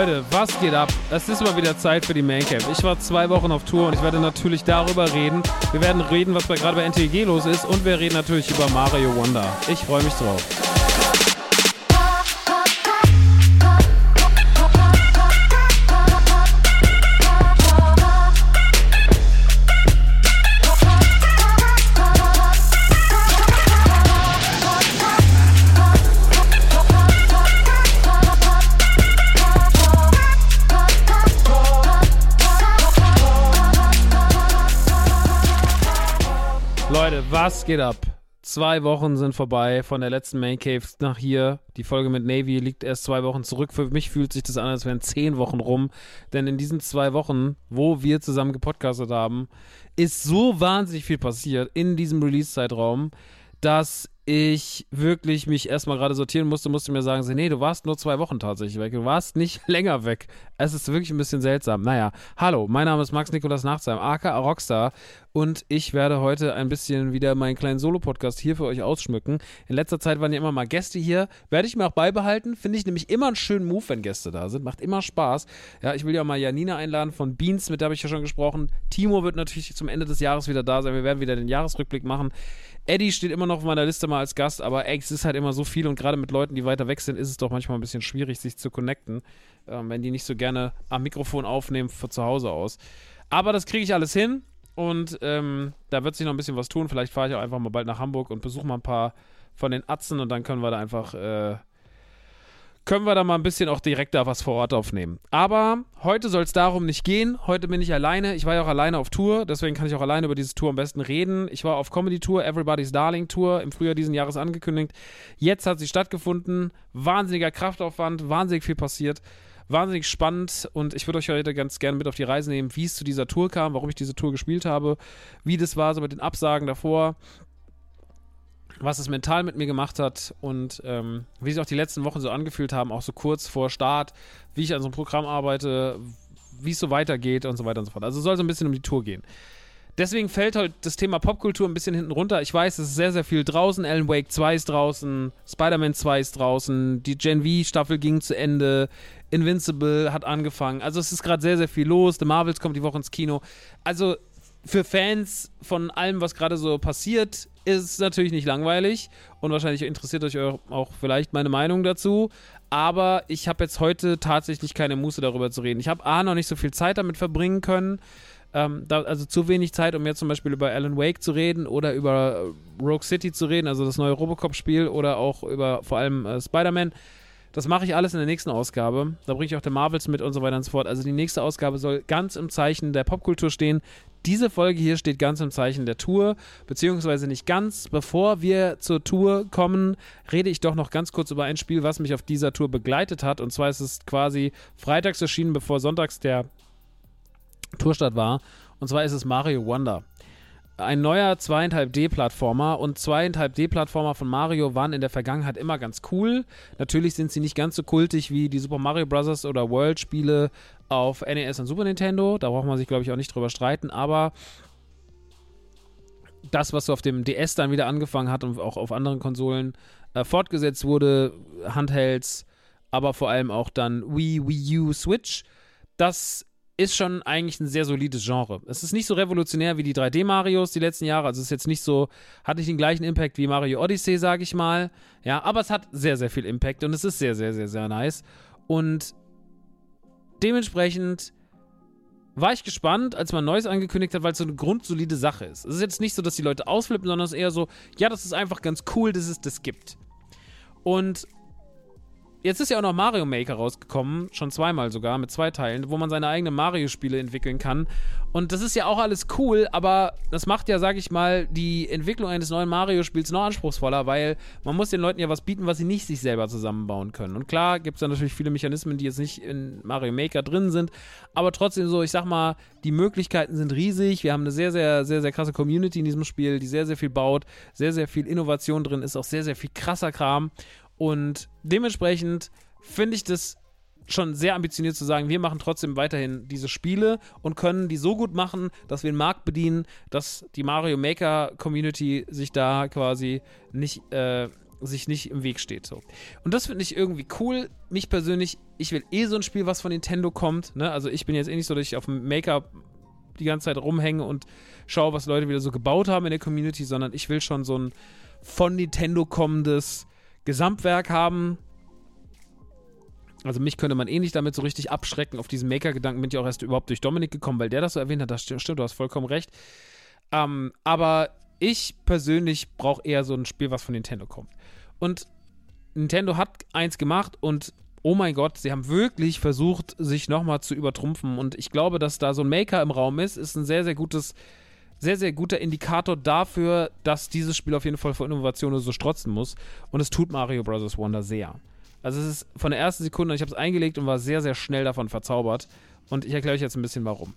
Leute, was geht ab? Es ist mal wieder Zeit für die Main Camp. Ich war zwei Wochen auf Tour und ich werde natürlich darüber reden. Wir werden reden, was gerade bei NTG los ist und wir reden natürlich über Mario Wonder. Ich freue mich drauf. Was geht ab? Zwei Wochen sind vorbei von der letzten Main Cave nach hier. Die Folge mit Navy liegt erst zwei Wochen zurück. Für mich fühlt sich das an, als wären zehn Wochen rum. Denn in diesen zwei Wochen, wo wir zusammen gepodcastet haben, ist so wahnsinnig viel passiert in diesem Release-Zeitraum, dass ich wirklich mich erstmal gerade sortieren musste, musste mir sagen, nee, du warst nur zwei Wochen tatsächlich weg. Du warst nicht länger weg. Es ist wirklich ein bisschen seltsam. Naja, hallo, mein Name ist Max Nikolas Nachtsheim, aka Rockstar. Und ich werde heute ein bisschen wieder meinen kleinen Solo-Podcast hier für euch ausschmücken. In letzter Zeit waren ja immer mal Gäste hier. Werde ich mir auch beibehalten. Finde ich nämlich immer einen schönen Move, wenn Gäste da sind. Macht immer Spaß. Ja, ich will ja mal Janina einladen von Beans, mit der habe ich ja schon gesprochen. Timo wird natürlich zum Ende des Jahres wieder da sein. Wir werden wieder den Jahresrückblick machen. Eddie steht immer noch auf meiner Liste mal als Gast, aber ey, es ist halt immer so viel und gerade mit Leuten, die weiter weg sind, ist es doch manchmal ein bisschen schwierig, sich zu connecten, ähm, wenn die nicht so gerne am Mikrofon aufnehmen von zu Hause aus. Aber das kriege ich alles hin und ähm, da wird sich noch ein bisschen was tun. Vielleicht fahre ich auch einfach mal bald nach Hamburg und besuche mal ein paar von den Atzen und dann können wir da einfach äh, können wir da mal ein bisschen auch direkter was vor Ort aufnehmen. Aber heute soll es darum nicht gehen. Heute bin ich alleine. Ich war ja auch alleine auf Tour, deswegen kann ich auch alleine über diese Tour am besten reden. Ich war auf Comedy Tour, Everybody's Darling Tour, im Frühjahr diesen Jahres angekündigt. Jetzt hat sie stattgefunden. Wahnsinniger Kraftaufwand, wahnsinnig viel passiert. Wahnsinnig spannend und ich würde euch heute ganz gerne mit auf die Reise nehmen, wie es zu dieser Tour kam, warum ich diese Tour gespielt habe, wie das war so mit den Absagen davor, was es mental mit mir gemacht hat und ähm, wie sich auch die letzten Wochen so angefühlt haben, auch so kurz vor Start, wie ich an so einem Programm arbeite, wie es so weitergeht und so weiter und so fort. Also soll so ein bisschen um die Tour gehen. Deswegen fällt heute das Thema Popkultur ein bisschen hinten runter. Ich weiß, es ist sehr, sehr viel draußen. Alan Wake 2 ist draußen, Spider-Man 2 ist draußen, die Gen V-Staffel ging zu Ende, Invincible hat angefangen. Also es ist gerade sehr, sehr viel los. The Marvels kommt die Woche ins Kino. Also für Fans von allem, was gerade so passiert, ist natürlich nicht langweilig und wahrscheinlich interessiert euch auch vielleicht meine Meinung dazu. Aber ich habe jetzt heute tatsächlich keine Muße darüber zu reden. Ich habe A, noch nicht so viel Zeit damit verbringen können. Ähm, da, also zu wenig Zeit, um jetzt zum Beispiel über Alan Wake zu reden oder über äh, Rogue City zu reden, also das neue Robocop-Spiel oder auch über vor allem äh, Spider-Man. Das mache ich alles in der nächsten Ausgabe. Da bringe ich auch der Marvels mit und so weiter und so fort. Also die nächste Ausgabe soll ganz im Zeichen der Popkultur stehen. Diese Folge hier steht ganz im Zeichen der Tour, beziehungsweise nicht ganz. Bevor wir zur Tour kommen, rede ich doch noch ganz kurz über ein Spiel, was mich auf dieser Tour begleitet hat. Und zwar ist es quasi freitags erschienen, bevor sonntags der Tourstart war. Und zwar ist es Mario Wonder. Ein neuer 2,5D-Plattformer und 2,5D-Plattformer von Mario waren in der Vergangenheit immer ganz cool. Natürlich sind sie nicht ganz so kultig wie die Super Mario Bros. oder World-Spiele auf NES und Super Nintendo. Da braucht man sich, glaube ich, auch nicht drüber streiten. Aber das, was so auf dem DS dann wieder angefangen hat und auch auf anderen Konsolen äh, fortgesetzt wurde, Handhelds, aber vor allem auch dann Wii, Wii U, Switch, das ist schon eigentlich ein sehr solides Genre. Es ist nicht so revolutionär wie die 3D-Marios die letzten Jahre. Also es ist jetzt nicht so, hat nicht den gleichen Impact wie Mario Odyssey, sage ich mal. Ja, aber es hat sehr, sehr viel Impact und es ist sehr, sehr, sehr, sehr nice. Und dementsprechend war ich gespannt, als man Neues angekündigt hat, weil es so eine grundsolide Sache ist. Es ist jetzt nicht so, dass die Leute ausflippen, sondern es ist eher so, ja, das ist einfach ganz cool, dass es das gibt. Und jetzt ist ja auch noch Mario Maker rausgekommen, schon zweimal sogar, mit zwei Teilen, wo man seine eigenen Mario-Spiele entwickeln kann. Und das ist ja auch alles cool, aber das macht ja, sag ich mal, die Entwicklung eines neuen Mario-Spiels noch anspruchsvoller, weil man muss den Leuten ja was bieten, was sie nicht sich selber zusammenbauen können. Und klar gibt es da natürlich viele Mechanismen, die jetzt nicht in Mario Maker drin sind, aber trotzdem so, ich sag mal, die Möglichkeiten sind riesig. Wir haben eine sehr, sehr, sehr, sehr krasse Community in diesem Spiel, die sehr, sehr viel baut, sehr, sehr viel Innovation drin ist, auch sehr, sehr viel krasser Kram. Und dementsprechend finde ich das schon sehr ambitioniert zu sagen, wir machen trotzdem weiterhin diese Spiele und können die so gut machen, dass wir den Markt bedienen, dass die Mario Maker Community sich da quasi nicht, äh, sich nicht im Weg steht. So. Und das finde ich irgendwie cool. Mich persönlich, ich will eh so ein Spiel, was von Nintendo kommt. Ne? Also ich bin jetzt eh nicht so, dass ich auf dem Maker die ganze Zeit rumhänge und schaue, was Leute wieder so gebaut haben in der Community, sondern ich will schon so ein von Nintendo kommendes Gesamtwerk haben, also mich könnte man eh nicht damit so richtig abschrecken. Auf diesen Maker-Gedanken bin ich auch erst überhaupt durch Dominik gekommen, weil der das so erwähnt hat. Das stimmt, du hast vollkommen recht. Ähm, aber ich persönlich brauche eher so ein Spiel, was von Nintendo kommt. Und Nintendo hat eins gemacht und oh mein Gott, sie haben wirklich versucht, sich nochmal zu übertrumpfen. Und ich glaube, dass da so ein Maker im Raum ist, ist ein sehr, sehr gutes, sehr, sehr guter Indikator dafür, dass dieses Spiel auf jeden Fall vor Innovationen so strotzen muss. Und es tut Mario Bros. Wonder sehr. Also es ist von der ersten Sekunde, ich habe es eingelegt und war sehr, sehr schnell davon verzaubert. Und ich erkläre euch jetzt ein bisschen warum.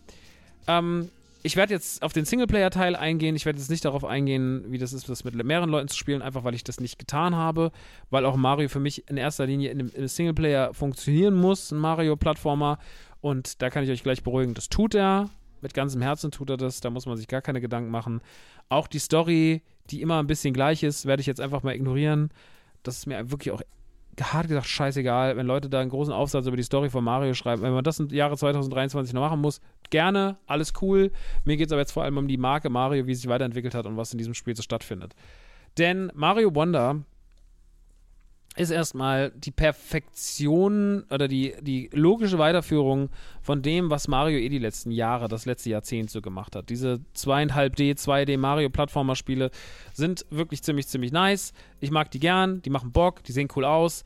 Ähm, ich werde jetzt auf den Singleplayer-Teil eingehen. Ich werde jetzt nicht darauf eingehen, wie das ist, das mit mehreren Leuten zu spielen, einfach weil ich das nicht getan habe, weil auch Mario für mich in erster Linie in einem Singleplayer funktionieren muss, ein Mario-Plattformer. Und da kann ich euch gleich beruhigen, das tut er. Mit ganzem Herzen tut er das, da muss man sich gar keine Gedanken machen. Auch die Story, die immer ein bisschen gleich ist, werde ich jetzt einfach mal ignorieren. Das ist mir wirklich auch hart gesagt scheißegal, wenn Leute da einen großen Aufsatz über die Story von Mario schreiben. Wenn man das im Jahre 2023 noch machen muss, gerne, alles cool. Mir geht es aber jetzt vor allem um die Marke Mario, wie sie sich weiterentwickelt hat und was in diesem Spiel so stattfindet. Denn Mario Wonder ist erstmal die Perfektion oder die, die logische Weiterführung von dem, was Mario eh die letzten Jahre, das letzte Jahrzehnt so gemacht hat. Diese 2,5D, 2D Mario-Plattformer-Spiele sind wirklich ziemlich, ziemlich nice. Ich mag die gern, die machen Bock, die sehen cool aus.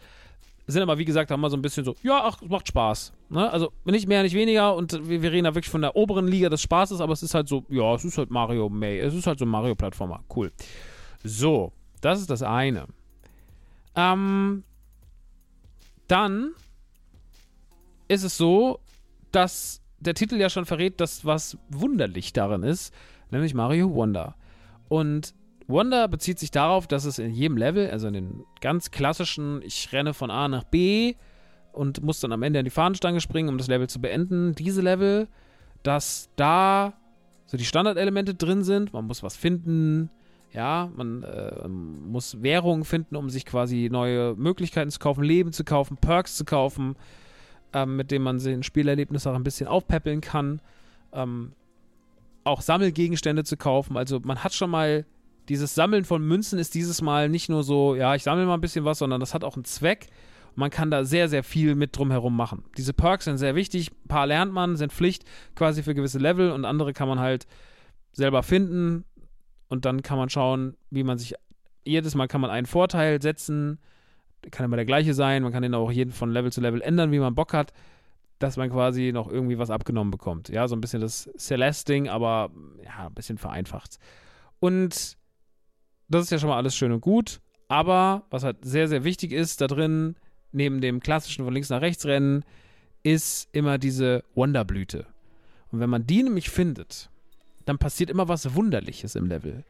Sind aber, wie gesagt, haben wir so ein bisschen so, ja, ach, macht Spaß. Ne? Also nicht mehr, nicht weniger und wir, wir, reden da wirklich von der oberen Liga des Spaßes, aber es ist halt so, ja, es ist halt Mario May, es ist halt so ein Mario-Plattformer. Cool. So, das ist das eine. Ähm, dann ist es so, dass der Titel ja schon verrät, dass was wunderlich darin ist, nämlich Mario Wonder. Und Wonder bezieht sich darauf, dass es in jedem Level, also in den ganz klassischen, ich renne von A nach B und muss dann am Ende an die Fahnenstange springen, um das Level zu beenden, diese Level, dass da so die Standardelemente drin sind, man muss was finden, ja, man äh, muss Währungen finden, um sich quasi neue Möglichkeiten zu kaufen, Leben zu kaufen, Perks zu kaufen, ähm, mit denen man sein Spielerlebnis auch ein bisschen aufpäppeln kann. Ähm, auch Sammelgegenstände zu kaufen. Also man hat schon mal dieses Sammeln von Münzen ist dieses Mal nicht nur so, ja, ich sammle mal ein bisschen was, sondern das hat auch einen Zweck. Man kann da sehr, sehr viel mit drumherum machen. Diese Perks sind sehr wichtig. Ein paar lernt man, sind Pflicht quasi für gewisse Level und andere kann man halt selber finden, und dann kann man schauen, wie man sich. Jedes Mal kann man einen Vorteil setzen. Kann immer der gleiche sein. Man kann den auch jeden von Level zu Level ändern, wie man Bock hat, dass man quasi noch irgendwie was abgenommen bekommt. Ja, so ein bisschen das Celeste-Ding, aber ja, ein bisschen vereinfacht. Und das ist ja schon mal alles schön und gut. Aber was halt sehr, sehr wichtig ist da drin, neben dem klassischen von links nach rechts rennen, ist immer diese Wonderblüte. Und wenn man die nämlich findet, dann passiert immer was Wunderliches im Level.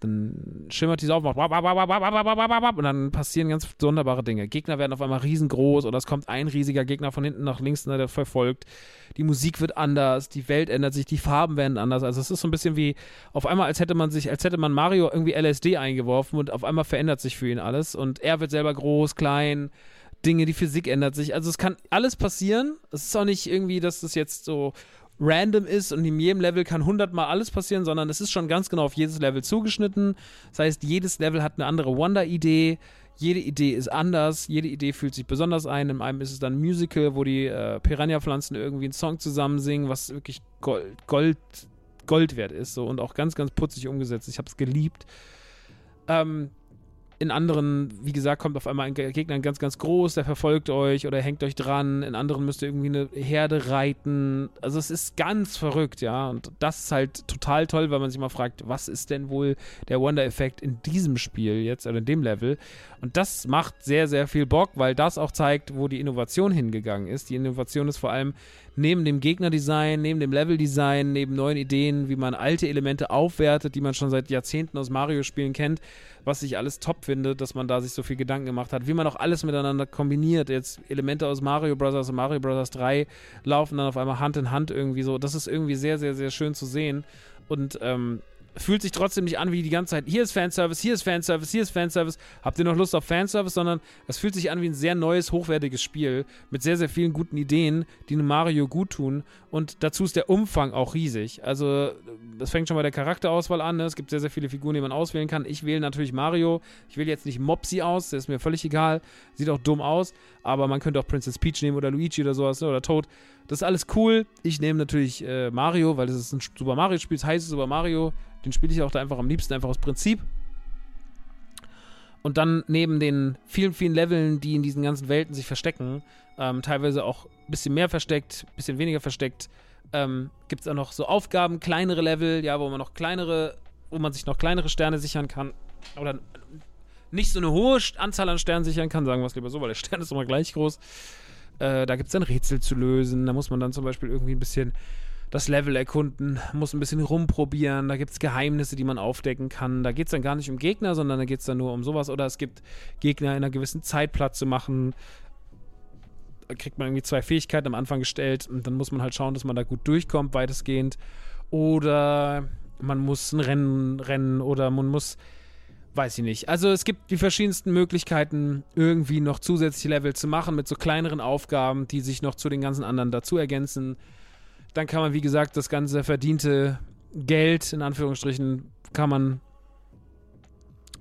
Dann schimmert die so auf und dann passieren ganz sonderbare Dinge. Gegner werden auf einmal riesengroß oder es kommt ein riesiger Gegner von hinten nach links, der verfolgt. Die Musik wird anders, die Welt ändert sich, die Farben werden anders. Also es ist so ein bisschen wie auf einmal, als hätte man sich, als hätte man Mario irgendwie LSD eingeworfen und auf einmal verändert sich für ihn alles und er wird selber groß, klein. Dinge, die Physik ändert sich. Also es kann alles passieren. Es ist auch nicht irgendwie, dass das jetzt so random ist und in jedem Level kann hundertmal alles passieren, sondern es ist schon ganz genau auf jedes Level zugeschnitten. Das heißt, jedes Level hat eine andere Wonder-Idee. Jede Idee ist anders, jede Idee fühlt sich besonders ein. In einem ist es dann ein Musical, wo die äh, Piranha-Pflanzen irgendwie einen Song zusammen singen, was wirklich Gold, Gold, Gold wert ist so, und auch ganz, ganz putzig umgesetzt. Ich habe es geliebt. Ähm, in anderen, wie gesagt, kommt auf einmal ein Gegner ganz, ganz groß, der verfolgt euch oder hängt euch dran. In anderen müsst ihr irgendwie eine Herde reiten. Also es ist ganz verrückt, ja. Und das ist halt total toll, weil man sich mal fragt, was ist denn wohl der Wonder-Effekt in diesem Spiel jetzt oder in dem Level? Und das macht sehr, sehr viel Bock, weil das auch zeigt, wo die Innovation hingegangen ist. Die Innovation ist vor allem neben dem Gegnerdesign, neben dem Leveldesign, neben neuen Ideen, wie man alte Elemente aufwertet, die man schon seit Jahrzehnten aus Mario-Spielen kennt, was ich alles top finde, dass man da sich so viel Gedanken gemacht hat, wie man auch alles miteinander kombiniert. Jetzt Elemente aus Mario Bros. und Mario Bros. 3 laufen dann auf einmal Hand in Hand irgendwie so. Das ist irgendwie sehr, sehr, sehr schön zu sehen. Und ähm, fühlt sich trotzdem nicht an wie die ganze Zeit, hier ist Fanservice, hier ist Fanservice, hier ist Fanservice. Habt ihr noch Lust auf Fanservice? Sondern es fühlt sich an wie ein sehr neues, hochwertiges Spiel mit sehr, sehr vielen guten Ideen, die einem Mario gut tun. Und dazu ist der Umfang auch riesig. Also, das fängt schon bei der Charakterauswahl an. Ne? Es gibt sehr, sehr viele Figuren, die man auswählen kann. Ich wähle natürlich Mario. Ich wähle jetzt nicht Mopsy aus, der ist mir völlig egal. Sieht auch dumm aus. Aber man könnte auch Princess Peach nehmen oder Luigi oder sowas ne? oder Toad. Das ist alles cool. Ich nehme natürlich äh, Mario, weil das ist ein Super Mario-Spiel. Es heißt Super Mario. Den spiele ich auch da einfach am liebsten, einfach aus Prinzip. Und dann neben den vielen, vielen Leveln, die in diesen ganzen Welten sich verstecken, ähm, teilweise auch ein bisschen mehr versteckt, ein bisschen weniger versteckt, ähm, gibt es auch noch so Aufgaben, kleinere Level, ja, wo man noch kleinere, wo man sich noch kleinere Sterne sichern kann. Oder nicht so eine hohe Anzahl an Sternen sichern kann, sagen wir es lieber so, weil der Stern ist immer gleich groß. Äh, da gibt es dann Rätsel zu lösen. Da muss man dann zum Beispiel irgendwie ein bisschen das Level erkunden, muss ein bisschen rumprobieren, da gibt es Geheimnisse, die man aufdecken kann. Da geht es dann gar nicht um Gegner, sondern da geht es dann nur um sowas. Oder es gibt Gegner in einer gewissen Zeit platt zu machen. Da kriegt man irgendwie zwei Fähigkeiten am Anfang gestellt und dann muss man halt schauen, dass man da gut durchkommt, weitestgehend. Oder man muss ein Rennen rennen oder man muss weiß ich nicht. Also es gibt die verschiedensten Möglichkeiten, irgendwie noch zusätzliche Level zu machen mit so kleineren Aufgaben, die sich noch zu den ganzen anderen dazu ergänzen. Dann kann man, wie gesagt, das ganze verdiente Geld, in Anführungsstrichen, kann man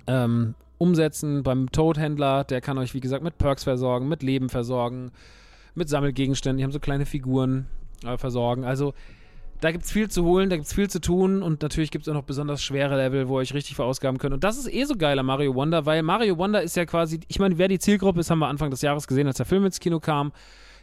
ähm, umsetzen beim Toadhändler. Der kann euch, wie gesagt, mit Perks versorgen, mit Leben versorgen, mit Sammelgegenständen. Die haben so kleine Figuren äh, versorgen. Also da gibt es viel zu holen, da gibt es viel zu tun und natürlich gibt es auch noch besonders schwere Level, wo ihr euch richtig verausgaben könnt. Und das ist eh so geil an Mario Wonder, weil Mario Wonder ist ja quasi, ich meine, wer die Zielgruppe ist, haben wir Anfang des Jahres gesehen, als der Film ins Kino kam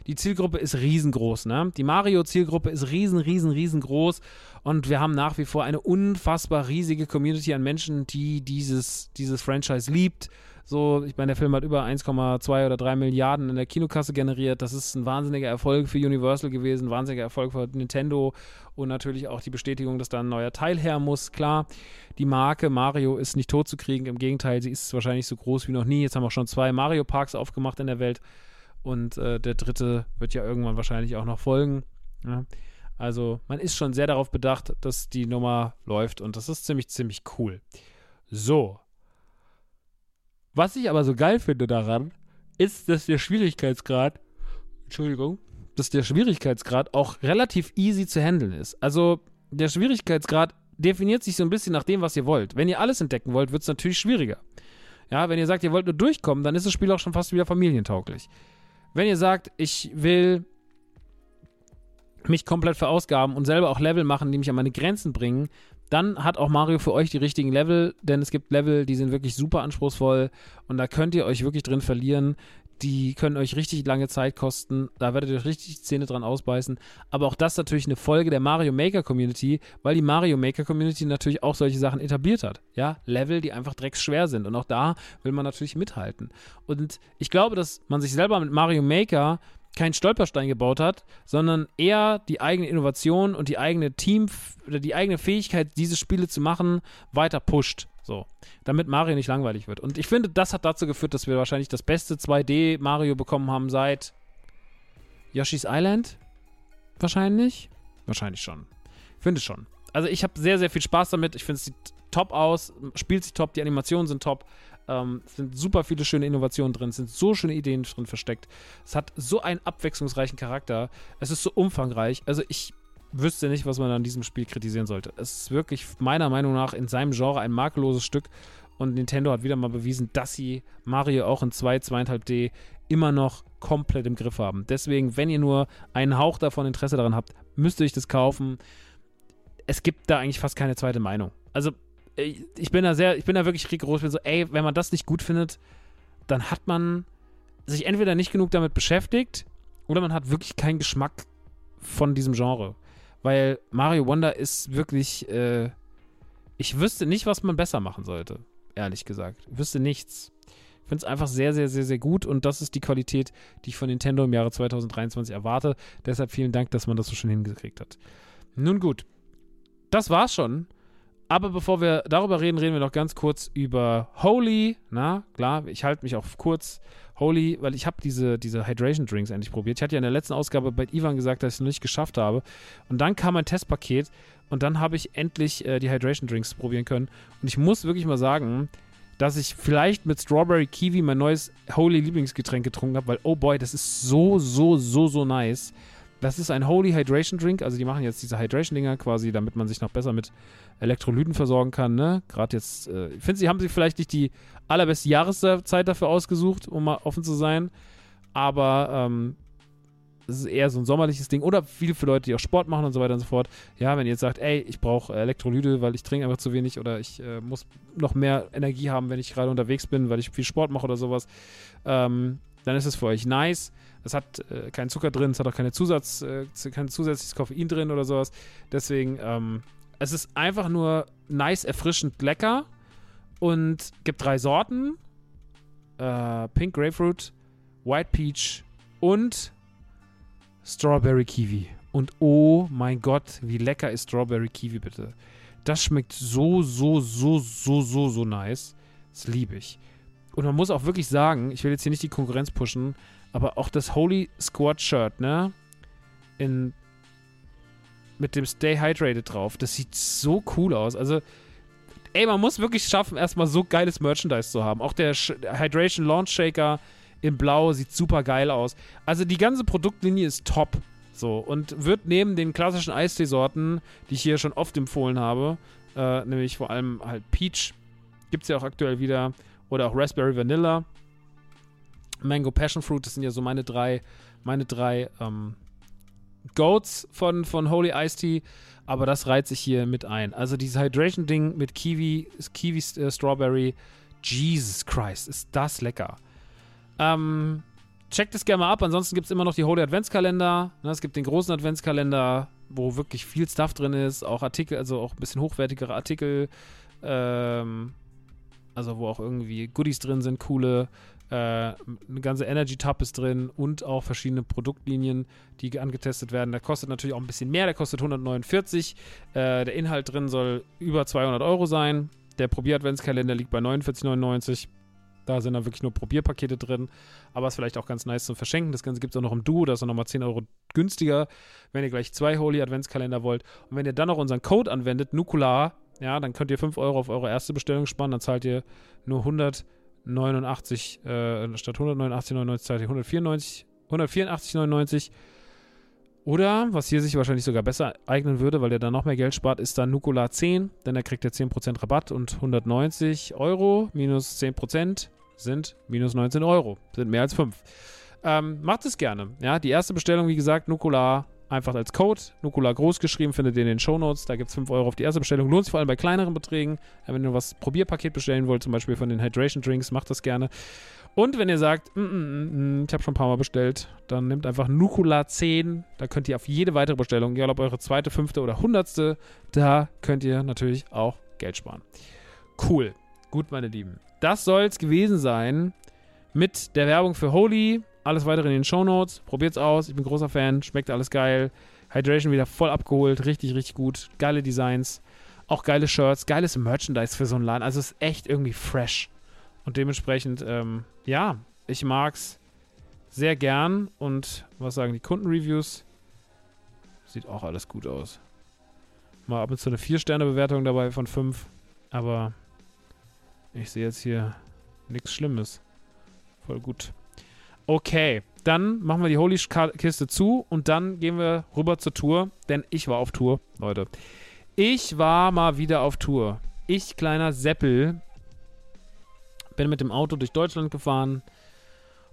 die Zielgruppe ist riesengroß, ne? Die Mario-Zielgruppe ist riesen, riesen, riesengroß und wir haben nach wie vor eine unfassbar riesige Community an Menschen, die dieses, dieses Franchise liebt. So, ich meine, der Film hat über 1,2 oder 3 Milliarden in der Kinokasse generiert. Das ist ein wahnsinniger Erfolg für Universal gewesen, ein wahnsinniger Erfolg für Nintendo und natürlich auch die Bestätigung, dass da ein neuer Teil her muss. Klar, die Marke Mario ist nicht tot zu kriegen. Im Gegenteil, sie ist wahrscheinlich so groß wie noch nie. Jetzt haben wir schon zwei Mario Parks aufgemacht in der Welt. Und äh, der dritte wird ja irgendwann wahrscheinlich auch noch folgen. Ja. Also man ist schon sehr darauf bedacht, dass die Nummer läuft und das ist ziemlich, ziemlich cool. So. Was ich aber so geil finde daran, ist, dass der Schwierigkeitsgrad, Entschuldigung, dass der Schwierigkeitsgrad auch relativ easy zu handeln ist. Also der Schwierigkeitsgrad definiert sich so ein bisschen nach dem, was ihr wollt. Wenn ihr alles entdecken wollt, wird es natürlich schwieriger. Ja, wenn ihr sagt, ihr wollt nur durchkommen, dann ist das Spiel auch schon fast wieder familientauglich. Wenn ihr sagt, ich will mich komplett verausgaben und selber auch Level machen, die mich an meine Grenzen bringen, dann hat auch Mario für euch die richtigen Level, denn es gibt Level, die sind wirklich super anspruchsvoll und da könnt ihr euch wirklich drin verlieren die können euch richtig lange Zeit kosten. Da werdet ihr euch richtig Zähne dran ausbeißen. Aber auch das ist natürlich eine Folge der Mario Maker Community, weil die Mario Maker Community natürlich auch solche Sachen etabliert hat. Ja, Level, die einfach drecksschwer sind. Und auch da will man natürlich mithalten. Und ich glaube, dass man sich selber mit Mario Maker keinen Stolperstein gebaut hat, sondern eher die eigene Innovation und die eigene Team oder die eigene Fähigkeit, diese Spiele zu machen, weiter pusht. So, damit Mario nicht langweilig wird. Und ich finde, das hat dazu geführt, dass wir wahrscheinlich das beste 2D Mario bekommen haben seit Yoshi's Island. Wahrscheinlich. Wahrscheinlich schon. Ich finde schon. Also ich habe sehr, sehr viel Spaß damit. Ich finde, es sieht top aus, spielt sich top, die Animationen sind top. Ähm, es sind super viele schöne Innovationen drin, es sind so schöne Ideen drin versteckt. Es hat so einen abwechslungsreichen Charakter. Es ist so umfangreich. Also ich wüsste nicht, was man an diesem Spiel kritisieren sollte. Es ist wirklich meiner Meinung nach in seinem Genre ein makelloses Stück und Nintendo hat wieder mal bewiesen, dass sie Mario auch in 2, 2,5D immer noch komplett im Griff haben. Deswegen, wenn ihr nur einen Hauch davon Interesse daran habt, müsst ihr euch das kaufen. Es gibt da eigentlich fast keine zweite Meinung. Also ich bin da sehr, ich bin da wirklich rigoros. Ich bin so, ey, wenn man das nicht gut findet, dann hat man sich entweder nicht genug damit beschäftigt oder man hat wirklich keinen Geschmack von diesem Genre. Weil Mario Wonder ist wirklich, äh, ich wüsste nicht, was man besser machen sollte, ehrlich gesagt. Ich wüsste nichts. Ich finde es einfach sehr, sehr, sehr, sehr gut und das ist die Qualität, die ich von Nintendo im Jahre 2023 erwarte. Deshalb vielen Dank, dass man das so schön hingekriegt hat. Nun gut, das war's schon. Aber bevor wir darüber reden, reden wir noch ganz kurz über Holy. Na, klar, ich halte mich auch kurz. Holy, weil ich habe diese, diese Hydration Drinks endlich probiert. Ich hatte ja in der letzten Ausgabe bei Ivan gesagt, dass ich es noch nicht geschafft habe. Und dann kam ein Testpaket und dann habe ich endlich äh, die Hydration Drinks probieren können. Und ich muss wirklich mal sagen, dass ich vielleicht mit Strawberry Kiwi mein neues Holy Lieblingsgetränk getrunken habe, weil, oh boy, das ist so, so, so, so nice. Das ist ein Holy Hydration Drink, also die machen jetzt diese Hydration-Dinger quasi, damit man sich noch besser mit Elektrolyten versorgen kann, ne? Gerade jetzt, äh, ich finde, sie haben sich vielleicht nicht die allerbeste Jahreszeit dafür ausgesucht, um mal offen zu sein, aber ähm, es ist eher so ein sommerliches Ding oder viel für Leute, die auch Sport machen und so weiter und so fort. Ja, wenn ihr jetzt sagt, ey, ich brauche Elektrolyte, weil ich trinke einfach zu wenig oder ich äh, muss noch mehr Energie haben, wenn ich gerade unterwegs bin, weil ich viel Sport mache oder sowas, ähm, dann ist es für euch nice. Es hat äh, keinen Zucker drin, es hat auch keine Zusatz, äh, kein zusätzliches Koffein drin oder sowas. Deswegen, ähm, es ist einfach nur nice, erfrischend, lecker und gibt drei Sorten: äh, Pink Grapefruit, White Peach und Strawberry Kiwi. Und oh mein Gott, wie lecker ist Strawberry Kiwi bitte. Das schmeckt so, so, so, so, so, so nice. Das liebe ich. Und man muss auch wirklich sagen, ich will jetzt hier nicht die Konkurrenz pushen, aber auch das Holy Squad Shirt, ne? In, mit dem Stay Hydrated drauf, das sieht so cool aus. Also, ey, man muss wirklich schaffen, erstmal so geiles Merchandise zu haben. Auch der Hydration Launch Shaker in Blau sieht super geil aus. Also, die ganze Produktlinie ist top. So, und wird neben den klassischen Eisteesorten, die ich hier schon oft empfohlen habe, äh, nämlich vor allem halt Peach, gibt es ja auch aktuell wieder, oder auch Raspberry Vanilla, Mango Passion Fruit, das sind ja so meine drei, meine drei ähm, Goats von, von Holy Iced Tea, aber das reiht sich hier mit ein. Also dieses Hydration-Ding mit Kiwi, Kiwi äh, Strawberry, Jesus Christ, ist das lecker. Ähm, checkt es gerne mal ab, ansonsten gibt es immer noch die Holy Adventskalender. Ne, es gibt den großen Adventskalender, wo wirklich viel Stuff drin ist, auch Artikel, also auch ein bisschen hochwertigere Artikel, ähm, also wo auch irgendwie Goodies drin sind, coole äh, eine ganze Energy Tab ist drin und auch verschiedene Produktlinien, die angetestet werden. Der kostet natürlich auch ein bisschen mehr, der kostet 149. Äh, der Inhalt drin soll über 200 Euro sein. Der Probier-Adventskalender liegt bei 49,99. Da sind dann wirklich nur Probierpakete drin. Aber ist vielleicht auch ganz nice zum Verschenken. Das Ganze gibt es auch noch im Duo. Da ist dann nochmal 10 Euro günstiger, wenn ihr gleich zwei Holy Adventskalender wollt. Und wenn ihr dann noch unseren Code anwendet, Nukular, ja, dann könnt ihr 5 Euro auf eure erste Bestellung sparen. Dann zahlt ihr nur 100 89, äh, statt 189,99 zahlt ihr 194, 184,99. Oder, was hier sich wahrscheinlich sogar besser eignen würde, weil ihr dann noch mehr Geld spart, ist dann Nukular 10, denn da kriegt ihr 10% Rabatt und 190 Euro minus 10% sind minus 19 Euro. Sind mehr als 5. Ähm, macht es gerne. Ja, die erste Bestellung, wie gesagt, Nukular einfach als Code. Nukula groß geschrieben, findet ihr in den Shownotes. Da gibt es 5 Euro auf die erste Bestellung. Lohnt sich vor allem bei kleineren Beträgen. wenn ihr was Probierpaket bestellen wollt, zum Beispiel von den Hydration Drinks, macht das gerne. Und wenn ihr sagt, mm, mm, mm, mm ich habe schon ein paar Mal bestellt, dann nehmt einfach Nukula 10. Da könnt ihr auf jede weitere Bestellung, egal ob eure zweite, fünfte oder hundertste, da könnt ihr natürlich auch Geld sparen. Cool. Gut, meine Lieben. Das soll es gewesen sein mit der Werbung für Holy. Alles weitere in den Show Notes. Probiert's aus. Ich bin großer Fan. Schmeckt alles geil. Hydration wieder voll abgeholt. Richtig, richtig gut. Geile Designs. Auch geile Shirts. Geiles Merchandise für so einen Laden. Also ist echt irgendwie fresh. Und dementsprechend, ähm, ja, ich mag's sehr gern. Und was sagen die Kundenreviews? Sieht auch alles gut aus. Mal ab und zu eine 4-Sterne-Bewertung dabei von 5. Aber ich sehe jetzt hier nichts Schlimmes. Voll gut. Okay, dann machen wir die Holy-Kiste zu und dann gehen wir rüber zur Tour, denn ich war auf Tour, Leute. Ich war mal wieder auf Tour. Ich, kleiner Seppel, bin mit dem Auto durch Deutschland gefahren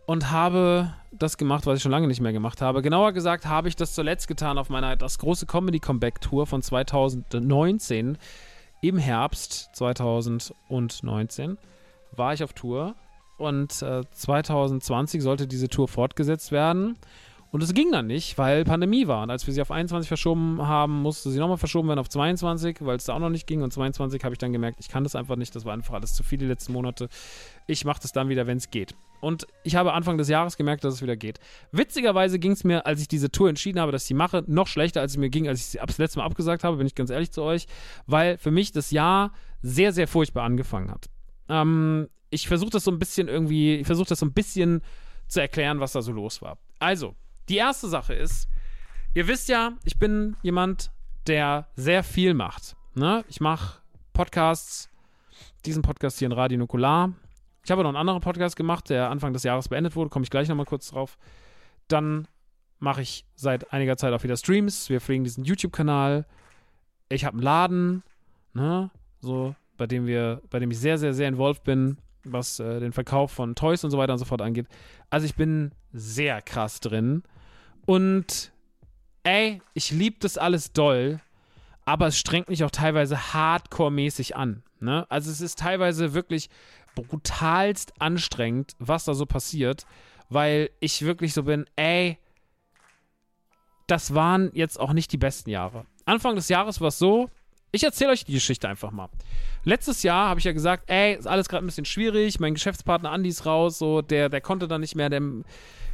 und habe das gemacht, was ich schon lange nicht mehr gemacht habe. Genauer gesagt habe ich das zuletzt getan auf meiner das große Comedy Comeback Tour von 2019 im Herbst 2019 war ich auf Tour und äh, 2020 sollte diese Tour fortgesetzt werden. Und es ging dann nicht, weil Pandemie war. Und als wir sie auf 21 verschoben haben, musste sie nochmal verschoben werden auf 22, weil es da auch noch nicht ging. Und 22 habe ich dann gemerkt, ich kann das einfach nicht. Das war einfach alles zu viel die letzten Monate. Ich mache das dann wieder, wenn es geht. Und ich habe Anfang des Jahres gemerkt, dass es wieder geht. Witzigerweise ging es mir, als ich diese Tour entschieden habe, dass ich sie mache, noch schlechter, als es mir ging, als ich sie das letzte Mal abgesagt habe, bin ich ganz ehrlich zu euch, weil für mich das Jahr sehr, sehr furchtbar angefangen hat. Ähm, ich versuche das so ein bisschen irgendwie, ich versuche das so ein bisschen zu erklären, was da so los war. Also, die erste Sache ist, ihr wisst ja, ich bin jemand, der sehr viel macht. Ne? Ich mache Podcasts, diesen Podcast hier in Radio Nukular. Ich habe noch einen anderen Podcast gemacht, der Anfang des Jahres beendet wurde, komme ich gleich nochmal kurz drauf. Dann mache ich seit einiger Zeit auch wieder Streams. Wir pflegen diesen YouTube-Kanal. Ich habe einen Laden, ne, so, bei dem wir, bei dem ich sehr, sehr, sehr involviert bin, was äh, den Verkauf von Toys und so weiter und so fort angeht. Also ich bin sehr krass drin. Und ey, ich liebe das alles doll, aber es strengt mich auch teilweise hardcore-mäßig an. Ne? Also es ist teilweise wirklich brutalst anstrengend, was da so passiert, weil ich wirklich so bin, ey, das waren jetzt auch nicht die besten Jahre. Anfang des Jahres war es so, ich erzähle euch die Geschichte einfach mal. Letztes Jahr habe ich ja gesagt, ey, ist alles gerade ein bisschen schwierig, mein Geschäftspartner Andi ist raus, so, der, der konnte dann nicht mehr, dem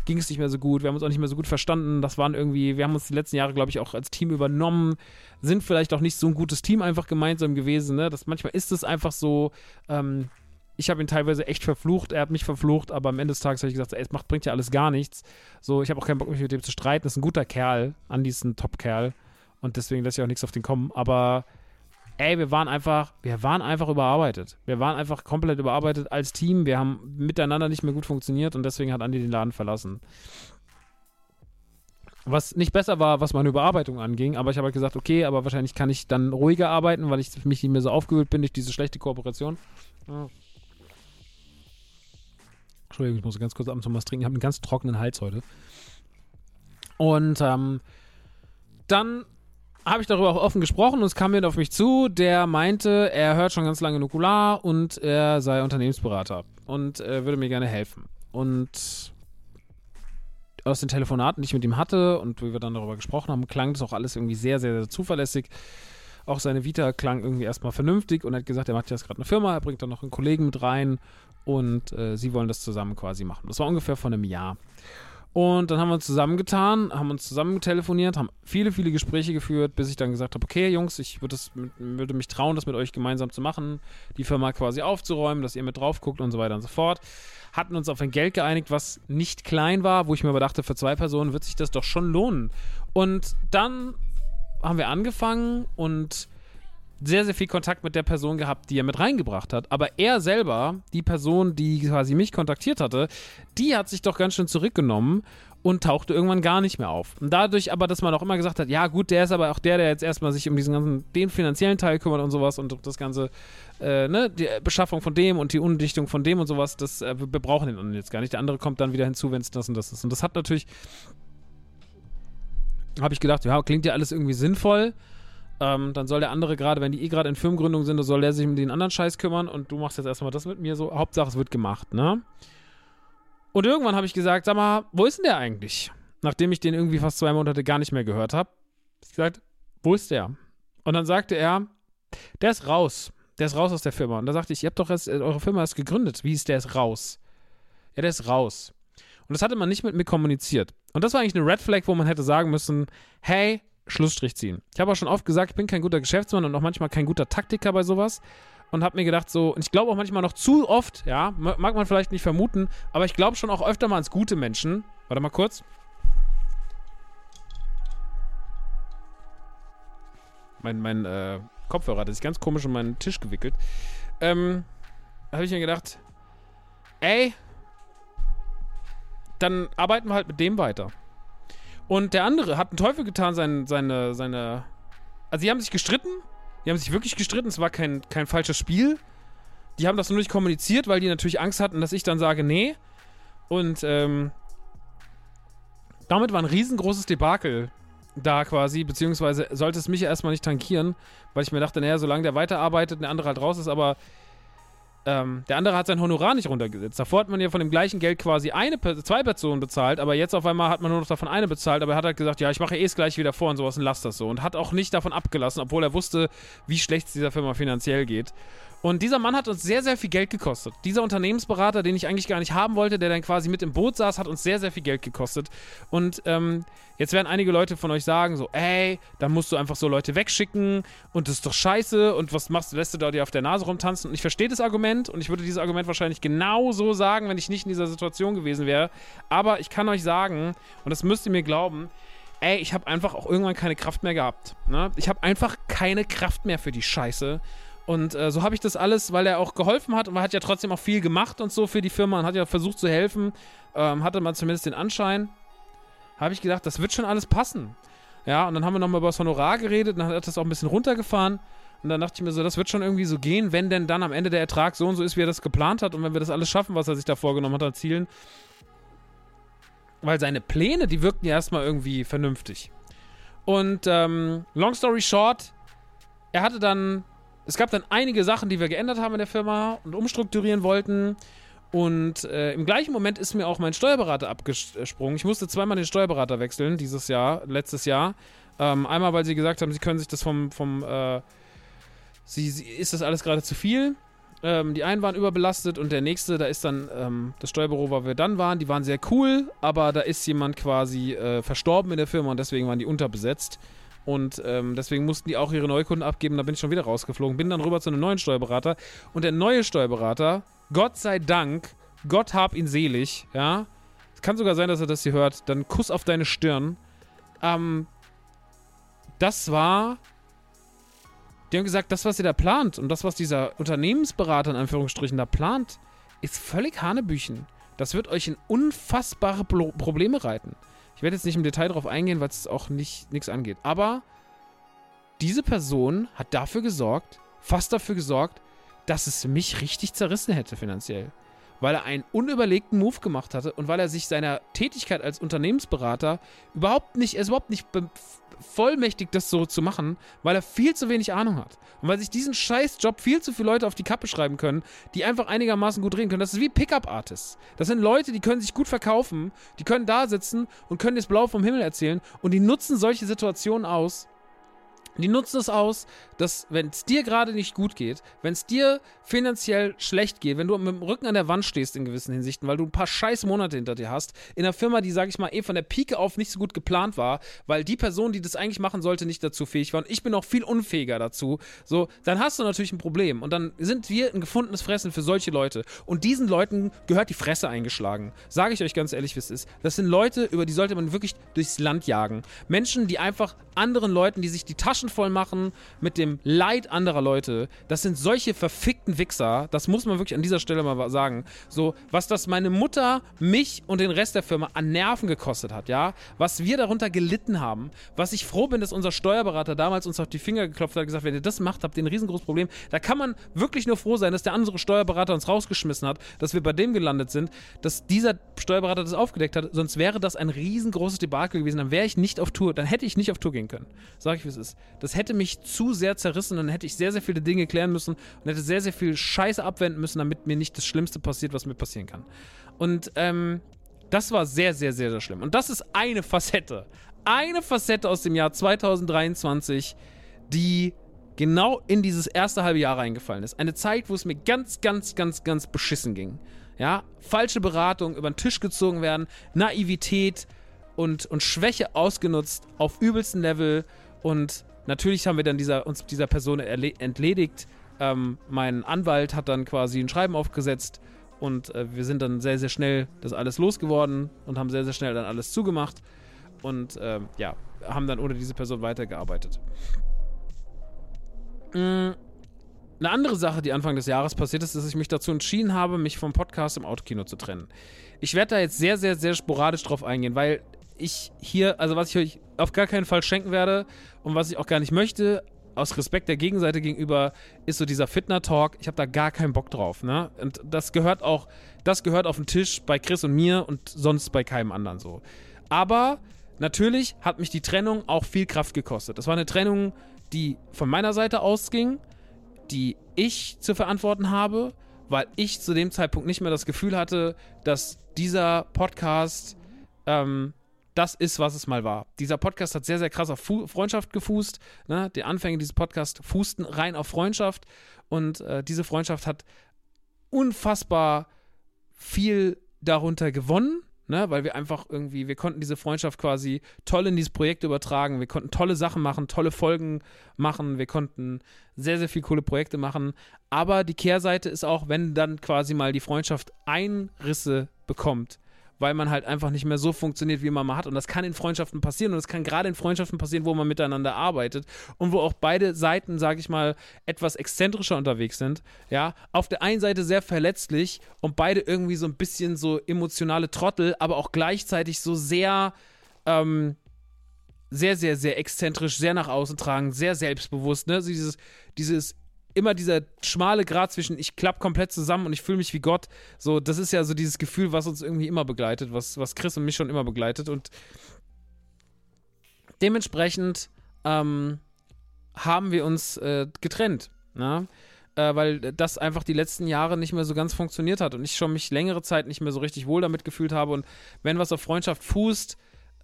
ging es nicht mehr so gut, wir haben uns auch nicht mehr so gut verstanden, das waren irgendwie, wir haben uns die letzten Jahre, glaube ich, auch als Team übernommen, sind vielleicht auch nicht so ein gutes Team einfach gemeinsam gewesen, ne, das, manchmal ist es einfach so, ähm, ich habe ihn teilweise echt verflucht, er hat mich verflucht, aber am Ende des Tages habe ich gesagt, ey, es macht, bringt ja alles gar nichts. So, ich habe auch keinen Bock, mich mit dem zu streiten. Das ist ein guter Kerl. Andi ist ein Top-Kerl. Und deswegen lässt sich auch nichts auf den kommen. Aber ey, wir waren einfach, wir waren einfach überarbeitet. Wir waren einfach komplett überarbeitet als Team. Wir haben miteinander nicht mehr gut funktioniert und deswegen hat Andi den Laden verlassen. Was nicht besser war, was meine Überarbeitung anging, aber ich habe halt gesagt, okay, aber wahrscheinlich kann ich dann ruhiger arbeiten, weil ich mich nicht mehr so aufgewühlt bin durch diese schlechte Kooperation. Entschuldigung, ich muss ganz kurz ab und zu was trinken. Ich habe einen ganz trockenen Hals heute. Und ähm, dann habe ich darüber auch offen gesprochen und es kam jemand auf mich zu, der meinte, er hört schon ganz lange Nukular und er sei Unternehmensberater und er würde mir gerne helfen. Und aus den Telefonaten, die ich mit ihm hatte und wie wir dann darüber gesprochen haben, klang das auch alles irgendwie sehr, sehr, sehr zuverlässig. Auch seine Vita klang irgendwie erstmal vernünftig und er hat gesagt, er macht jetzt gerade eine Firma, er bringt dann noch einen Kollegen mit rein und äh, sie wollen das zusammen quasi machen. Das war ungefähr vor einem Jahr. Und dann haben wir uns zusammengetan, haben uns zusammen telefoniert, haben viele, viele Gespräche geführt, bis ich dann gesagt habe, okay, Jungs, ich würd das, würde mich trauen, das mit euch gemeinsam zu machen, die Firma quasi aufzuräumen, dass ihr mit drauf guckt und so weiter und so fort. Hatten uns auf ein Geld geeinigt, was nicht klein war, wo ich mir aber dachte, für zwei Personen wird sich das doch schon lohnen. Und dann haben wir angefangen und sehr, sehr viel Kontakt mit der Person gehabt, die er mit reingebracht hat. Aber er selber, die Person, die quasi mich kontaktiert hatte, die hat sich doch ganz schön zurückgenommen und tauchte irgendwann gar nicht mehr auf. Und dadurch aber, dass man auch immer gesagt hat, ja gut, der ist aber auch der, der jetzt erstmal sich um diesen ganzen, den finanziellen Teil kümmert und sowas und das ganze, äh, ne, die Beschaffung von dem und die Undichtung von dem und sowas, das, äh, wir brauchen den anderen jetzt gar nicht. Der andere kommt dann wieder hinzu, wenn es das und das ist. Und das hat natürlich, habe ich gedacht, ja, klingt ja alles irgendwie sinnvoll. Ähm, dann soll der andere gerade, wenn die eh gerade in Firmengründung sind, soll der sich um den anderen Scheiß kümmern und du machst jetzt erstmal das mit mir so. Hauptsache, es wird gemacht, ne? Und irgendwann habe ich gesagt, sag mal, wo ist denn der eigentlich? Nachdem ich den irgendwie fast zwei Monate gar nicht mehr gehört habe. Ich gesagt, wo ist der? Und dann sagte er, der ist raus. Der ist raus aus der Firma. Und da sagte ich, ihr habt doch erst, eure Firma ist gegründet. Wie ist der ist raus? Ja, der ist raus. Und das hatte man nicht mit mir kommuniziert. Und das war eigentlich eine Red Flag, wo man hätte sagen müssen, hey, Schlussstrich ziehen. Ich habe auch schon oft gesagt, ich bin kein guter Geschäftsmann und auch manchmal kein guter Taktiker bei sowas. Und habe mir gedacht, so, und ich glaube auch manchmal noch zu oft, ja, mag man vielleicht nicht vermuten, aber ich glaube schon auch öfter mal ans gute Menschen. Warte mal kurz. Mein, mein äh, Kopfhörer hat sich ganz komisch um meinen Tisch gewickelt. Ähm, habe ich mir gedacht, ey, dann arbeiten wir halt mit dem weiter. Und der andere hat einen Teufel getan, seine, seine, seine. Also, die haben sich gestritten. Die haben sich wirklich gestritten. Es war kein, kein falsches Spiel. Die haben das nur nicht kommuniziert, weil die natürlich Angst hatten, dass ich dann sage, nee. Und, ähm. Damit war ein riesengroßes Debakel da quasi, beziehungsweise sollte es mich erstmal nicht tankieren, weil ich mir dachte, naja, solange der weiterarbeitet und der andere halt raus ist, aber ähm, der andere hat sein Honorar nicht runtergesetzt. Davor hat man ja von dem gleichen Geld quasi eine, zwei Personen bezahlt, aber jetzt auf einmal hat man nur noch davon eine bezahlt, aber er hat halt gesagt, ja, ich mache eh es gleich wieder vor und sowas und lass das so. Und hat auch nicht davon abgelassen, obwohl er wusste, wie schlecht es dieser Firma finanziell geht. Und dieser Mann hat uns sehr, sehr viel Geld gekostet. Dieser Unternehmensberater, den ich eigentlich gar nicht haben wollte, der dann quasi mit im Boot saß, hat uns sehr, sehr viel Geld gekostet. Und ähm, jetzt werden einige Leute von euch sagen, so, ey, da musst du einfach so Leute wegschicken und das ist doch scheiße und was machst du, lässt du da dir auf der Nase rumtanzen? Und ich verstehe das Argument und ich würde dieses Argument wahrscheinlich genau so sagen, wenn ich nicht in dieser Situation gewesen wäre. Aber ich kann euch sagen, und das müsst ihr mir glauben, ey, ich habe einfach auch irgendwann keine Kraft mehr gehabt. Ne? Ich habe einfach keine Kraft mehr für die Scheiße. Und äh, so habe ich das alles, weil er auch geholfen hat und er hat ja trotzdem auch viel gemacht und so für die Firma und hat ja versucht zu helfen. Ähm, hatte man zumindest den Anschein. Habe ich gedacht, das wird schon alles passen. Ja, und dann haben wir nochmal über das Honorar geredet und dann hat das auch ein bisschen runtergefahren. Und dann dachte ich mir so, das wird schon irgendwie so gehen, wenn denn dann am Ende der Ertrag so und so ist, wie er das geplant hat und wenn wir das alles schaffen, was er sich da vorgenommen hat, erzielen. Weil seine Pläne, die wirkten ja erstmal irgendwie vernünftig. Und ähm, long story short, er hatte dann es gab dann einige Sachen, die wir geändert haben in der Firma und umstrukturieren wollten. Und äh, im gleichen Moment ist mir auch mein Steuerberater abgesprungen. Ich musste zweimal den Steuerberater wechseln dieses Jahr, letztes Jahr. Ähm, einmal, weil sie gesagt haben, sie können sich das vom, vom äh, sie, sie, ist das alles gerade zu viel. Ähm, die einen waren überbelastet und der nächste, da ist dann ähm, das Steuerbüro, wo wir dann waren, die waren sehr cool, aber da ist jemand quasi äh, verstorben in der Firma und deswegen waren die unterbesetzt. Und ähm, deswegen mussten die auch ihre Neukunden abgeben. Da bin ich schon wieder rausgeflogen. Bin dann rüber zu einem neuen Steuerberater. Und der neue Steuerberater, Gott sei Dank, Gott hab ihn selig, ja. Es kann sogar sein, dass er das hier hört. Dann Kuss auf deine Stirn. Ähm, das war. Die haben gesagt, das, was ihr da plant und das, was dieser Unternehmensberater in Anführungsstrichen da plant, ist völlig Hanebüchen. Das wird euch in unfassbare Pro Probleme reiten. Ich werde jetzt nicht im Detail darauf eingehen, weil es auch nicht nichts angeht. Aber diese Person hat dafür gesorgt, fast dafür gesorgt, dass es mich richtig zerrissen hätte finanziell. Weil er einen unüberlegten Move gemacht hatte und weil er sich seiner Tätigkeit als Unternehmensberater überhaupt nicht, er ist überhaupt nicht vollmächtig, das so zu machen, weil er viel zu wenig Ahnung hat. Und weil sich diesen Scheißjob viel zu viele Leute auf die Kappe schreiben können, die einfach einigermaßen gut reden können. Das ist wie Pickup-Artists. Das sind Leute, die können sich gut verkaufen, die können da sitzen und können das Blau vom Himmel erzählen und die nutzen solche Situationen aus, die nutzen es aus, dass, wenn es dir gerade nicht gut geht, wenn es dir finanziell schlecht geht, wenn du mit dem Rücken an der Wand stehst in gewissen Hinsichten, weil du ein paar scheiß Monate hinter dir hast, in einer Firma, die, sag ich mal, eh von der Pike auf nicht so gut geplant war, weil die Person, die das eigentlich machen sollte, nicht dazu fähig war und ich bin auch viel unfähiger dazu, so, dann hast du natürlich ein Problem und dann sind wir ein gefundenes Fressen für solche Leute und diesen Leuten gehört die Fresse eingeschlagen. Sage ich euch ganz ehrlich, wie es ist. Das sind Leute, über die sollte man wirklich durchs Land jagen. Menschen, die einfach anderen Leuten, die sich die Taschen voll machen mit dem Leid anderer Leute, das sind solche verfickten Wichser, das muss man wirklich an dieser Stelle mal sagen. So, was das meine Mutter, mich und den Rest der Firma an Nerven gekostet hat, ja, was wir darunter gelitten haben, was ich froh bin, dass unser Steuerberater damals uns auf die Finger geklopft hat und gesagt, wenn ihr das macht, habt ihr ein riesengroßes Problem. Da kann man wirklich nur froh sein, dass der andere Steuerberater uns rausgeschmissen hat, dass wir bei dem gelandet sind, dass dieser Steuerberater das aufgedeckt hat, sonst wäre das ein riesengroßes Debakel gewesen, dann wäre ich nicht auf Tour, dann hätte ich nicht auf Tour gehen können. Sag ich, wie es ist. Das hätte mich zu sehr zerrissen, dann hätte ich sehr, sehr viele Dinge klären müssen und hätte sehr, sehr viel Scheiße abwenden müssen, damit mir nicht das Schlimmste passiert, was mir passieren kann. Und ähm, das war sehr, sehr, sehr, sehr schlimm. Und das ist eine Facette. Eine Facette aus dem Jahr 2023, die genau in dieses erste halbe Jahr reingefallen ist. Eine Zeit, wo es mir ganz, ganz, ganz, ganz beschissen ging. Ja, falsche Beratung, über den Tisch gezogen werden, Naivität und, und Schwäche ausgenutzt auf übelsten Level und Natürlich haben wir dann dieser, uns dieser Person entledigt. Ähm, mein Anwalt hat dann quasi ein Schreiben aufgesetzt und äh, wir sind dann sehr, sehr schnell das alles losgeworden und haben sehr, sehr schnell dann alles zugemacht und äh, ja, haben dann ohne diese Person weitergearbeitet. Mhm. Eine andere Sache, die Anfang des Jahres passiert ist, dass ich mich dazu entschieden habe, mich vom Podcast im Autokino zu trennen. Ich werde da jetzt sehr, sehr, sehr sporadisch drauf eingehen, weil ich hier, also was ich euch auf gar keinen Fall schenken werde und was ich auch gar nicht möchte, aus Respekt der Gegenseite gegenüber, ist so dieser Fitner-Talk. Ich habe da gar keinen Bock drauf. Ne? Und das gehört auch, das gehört auf den Tisch bei Chris und mir und sonst bei keinem anderen so. Aber natürlich hat mich die Trennung auch viel Kraft gekostet. Das war eine Trennung, die von meiner Seite ausging, die ich zu verantworten habe, weil ich zu dem Zeitpunkt nicht mehr das Gefühl hatte, dass dieser Podcast ähm, das ist, was es mal war. Dieser Podcast hat sehr, sehr krass auf Fu Freundschaft gefußt. Ne? Die Anfänge dieses Podcasts fußten rein auf Freundschaft und äh, diese Freundschaft hat unfassbar viel darunter gewonnen. Ne, weil wir einfach irgendwie, wir konnten diese Freundschaft quasi toll in dieses Projekt übertragen. Wir konnten tolle Sachen machen, tolle Folgen machen. Wir konnten sehr, sehr viele coole Projekte machen. Aber die Kehrseite ist auch, wenn dann quasi mal die Freundschaft Einrisse bekommt, weil man halt einfach nicht mehr so funktioniert, wie man mal hat. Und das kann in Freundschaften passieren. Und das kann gerade in Freundschaften passieren, wo man miteinander arbeitet und wo auch beide Seiten, sage ich mal, etwas exzentrischer unterwegs sind. Ja, auf der einen Seite sehr verletzlich und beide irgendwie so ein bisschen so emotionale Trottel, aber auch gleichzeitig so sehr, ähm, sehr, sehr, sehr exzentrisch, sehr nach außen tragen, sehr selbstbewusst, ne? So dieses, dieses immer dieser schmale Grad zwischen ich klapp komplett zusammen und ich fühle mich wie Gott. So, das ist ja so dieses Gefühl, was uns irgendwie immer begleitet, was, was Chris und mich schon immer begleitet. Und dementsprechend ähm, haben wir uns äh, getrennt. Na? Ne? Äh, weil das einfach die letzten Jahre nicht mehr so ganz funktioniert hat und ich schon mich längere Zeit nicht mehr so richtig wohl damit gefühlt habe. Und wenn was auf Freundschaft fußt,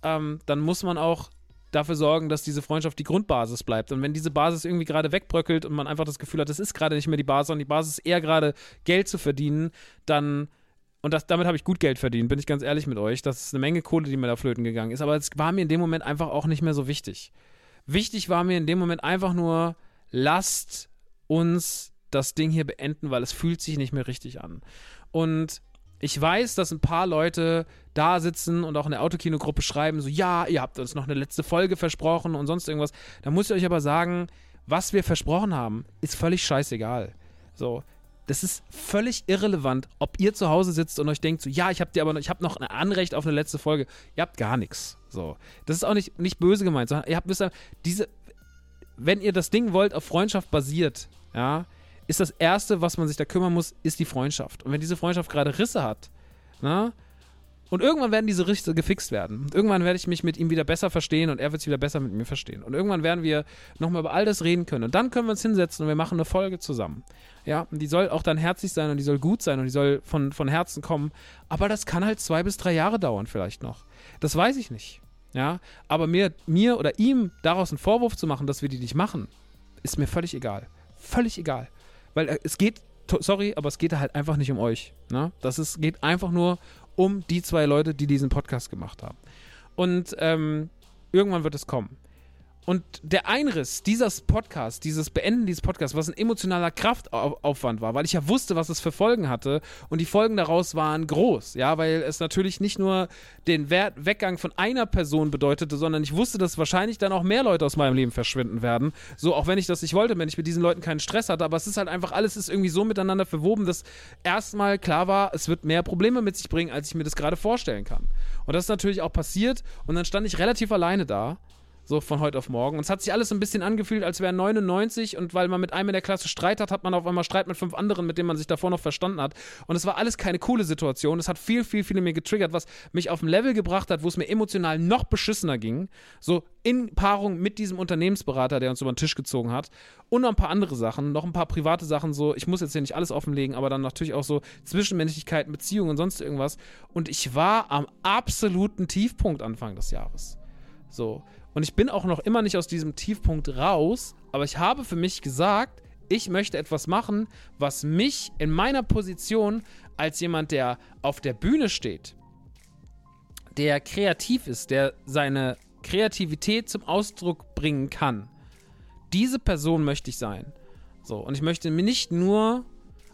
ähm, dann muss man auch dafür sorgen, dass diese Freundschaft die Grundbasis bleibt. Und wenn diese Basis irgendwie gerade wegbröckelt und man einfach das Gefühl hat, das ist gerade nicht mehr die Basis, sondern die Basis ist eher gerade Geld zu verdienen, dann und das, damit habe ich gut Geld verdient, bin ich ganz ehrlich mit euch. Das ist eine Menge Kohle, die mir da flöten gegangen ist. Aber es war mir in dem Moment einfach auch nicht mehr so wichtig. Wichtig war mir in dem Moment einfach nur, lasst uns das Ding hier beenden, weil es fühlt sich nicht mehr richtig an. Und ich weiß, dass ein paar Leute da sitzen und auch in der Autokino-Gruppe schreiben, so, ja, ihr habt uns noch eine letzte Folge versprochen und sonst irgendwas. Da muss ich euch aber sagen, was wir versprochen haben, ist völlig scheißegal. So, das ist völlig irrelevant, ob ihr zu Hause sitzt und euch denkt, so, ja, ich habe dir aber noch, ich habe noch ein Anrecht auf eine letzte Folge. Ihr habt gar nichts. So, das ist auch nicht, nicht böse gemeint, sondern ihr habt wisst ihr, diese, wenn ihr das Ding wollt, auf Freundschaft basiert, ja, ist das Erste, was man sich da kümmern muss, ist die Freundschaft. Und wenn diese Freundschaft gerade Risse hat, na, und irgendwann werden diese Risse gefixt werden. Und irgendwann werde ich mich mit ihm wieder besser verstehen und er wird sich wieder besser mit mir verstehen. Und irgendwann werden wir nochmal über all das reden können. Und dann können wir uns hinsetzen und wir machen eine Folge zusammen. Ja, und die soll auch dann herzlich sein und die soll gut sein und die soll von, von Herzen kommen. Aber das kann halt zwei bis drei Jahre dauern, vielleicht noch. Das weiß ich nicht. Ja, aber mir, mir oder ihm daraus einen Vorwurf zu machen, dass wir die nicht machen, ist mir völlig egal. Völlig egal. Weil äh, es geht, sorry, aber es geht halt einfach nicht um euch. Ne? Das ist, geht einfach nur um die zwei Leute, die diesen Podcast gemacht haben. Und ähm, irgendwann wird es kommen. Und der Einriss dieses Podcasts, dieses Beenden dieses Podcasts, was ein emotionaler Kraftaufwand war, weil ich ja wusste, was es für Folgen hatte und die Folgen daraus waren groß, ja, weil es natürlich nicht nur den Wert Weggang von einer Person bedeutete, sondern ich wusste, dass wahrscheinlich dann auch mehr Leute aus meinem Leben verschwinden werden. So, auch wenn ich das nicht wollte, wenn ich mit diesen Leuten keinen Stress hatte, aber es ist halt einfach, alles ist irgendwie so miteinander verwoben, dass erstmal klar war, es wird mehr Probleme mit sich bringen, als ich mir das gerade vorstellen kann. Und das ist natürlich auch passiert und dann stand ich relativ alleine da so von heute auf morgen. Und es hat sich alles ein bisschen angefühlt, als wäre 99 und weil man mit einem in der Klasse Streit hat, hat man auf einmal Streit mit fünf anderen, mit denen man sich davor noch verstanden hat. Und es war alles keine coole Situation. Es hat viel, viel, viel mir getriggert, was mich auf ein Level gebracht hat, wo es mir emotional noch beschissener ging. So in Paarung mit diesem Unternehmensberater, der uns über den Tisch gezogen hat. Und noch ein paar andere Sachen, noch ein paar private Sachen, so, ich muss jetzt hier nicht alles offenlegen, aber dann natürlich auch so Zwischenmenschlichkeiten, Beziehungen und sonst irgendwas. Und ich war am absoluten Tiefpunkt Anfang des Jahres. So. Und ich bin auch noch immer nicht aus diesem Tiefpunkt raus, aber ich habe für mich gesagt, ich möchte etwas machen, was mich in meiner Position als jemand, der auf der Bühne steht, der kreativ ist, der seine Kreativität zum Ausdruck bringen kann. Diese Person möchte ich sein. So, und ich möchte mir nicht nur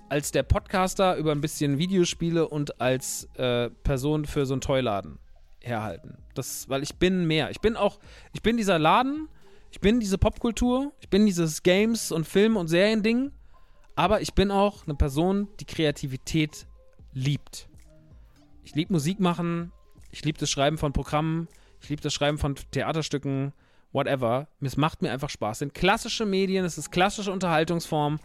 als der Podcaster über ein bisschen Videospiele und als äh, Person für so einen Toyladen herhalten. Das, weil ich bin mehr. Ich bin auch, ich bin dieser Laden, ich bin diese Popkultur, ich bin dieses Games und Film und Serien-Ding, aber ich bin auch eine Person, die Kreativität liebt. Ich liebe Musik machen, ich liebe das Schreiben von Programmen, ich liebe das Schreiben von Theaterstücken, whatever. Es macht mir einfach Spaß. Es sind klassische Medien, es ist klassische Unterhaltungsform.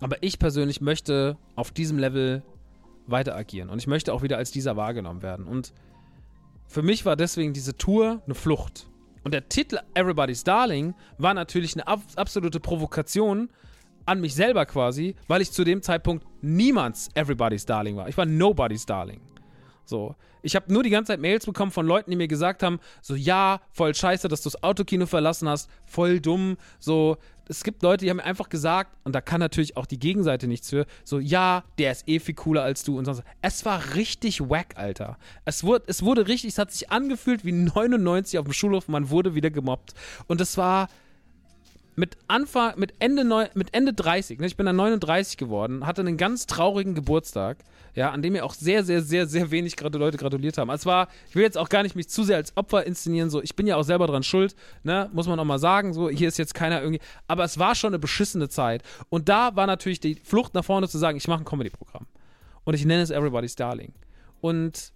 Aber ich persönlich möchte auf diesem Level weiter agieren. Und ich möchte auch wieder als dieser wahrgenommen werden. Und für mich war deswegen diese Tour eine Flucht. Und der Titel Everybody's Darling war natürlich eine ab absolute Provokation an mich selber quasi, weil ich zu dem Zeitpunkt niemands Everybody's Darling war. Ich war Nobody's Darling. So. Ich habe nur die ganze Zeit Mails bekommen von Leuten, die mir gesagt haben, so ja, voll scheiße, dass du das Autokino verlassen hast, voll dumm, so. Es gibt Leute, die haben mir einfach gesagt, und da kann natürlich auch die Gegenseite nichts für, so ja, der ist eh viel cooler als du und sonst. Es war richtig wack, Alter. Es wurde, es wurde richtig, es hat sich angefühlt wie 99 auf dem Schulhof, man wurde wieder gemobbt. Und es war, mit Anfang, mit Ende, mit Ende 30, ne, ich bin dann 39 geworden, hatte einen ganz traurigen Geburtstag, ja, an dem mir auch sehr, sehr, sehr, sehr wenig gerade Leute gratuliert haben. Es war, ich will jetzt auch gar nicht mich zu sehr als Opfer inszenieren, so, ich bin ja auch selber dran schuld, ne, muss man auch mal sagen, so, hier ist jetzt keiner irgendwie, aber es war schon eine beschissene Zeit. Und da war natürlich die Flucht nach vorne zu sagen, ich mache ein Comedy-Programm. Und ich nenne es Everybody's Darling. Und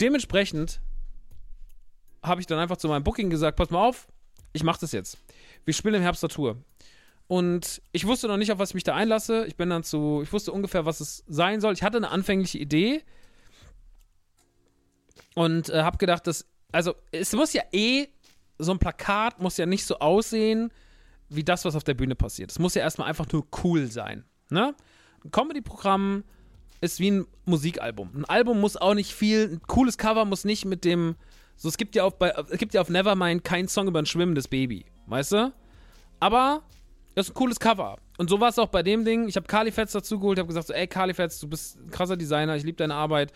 dementsprechend habe ich dann einfach zu meinem Booking gesagt, pass mal auf, ich mache das jetzt wir spielen im Herbst der Tour. Und ich wusste noch nicht, auf was ich mich da einlasse. Ich bin dann zu, ich wusste ungefähr, was es sein soll. Ich hatte eine anfängliche Idee und äh, habe gedacht, dass, also es muss ja eh, so ein Plakat muss ja nicht so aussehen, wie das, was auf der Bühne passiert. Es muss ja erstmal einfach nur cool sein. Ne? Ein Comedy-Programm ist wie ein Musikalbum. Ein Album muss auch nicht viel, ein cooles Cover muss nicht mit dem, so es gibt ja auf, bei, es gibt ja auf Nevermind keinen Song über ein schwimmendes Baby. Weißt du? Aber das ist ein cooles Cover. Und so war es auch bei dem Ding. Ich habe Carlifats dazu geholt, habe gesagt so, ey Carlifats, du bist ein krasser Designer, ich liebe deine Arbeit.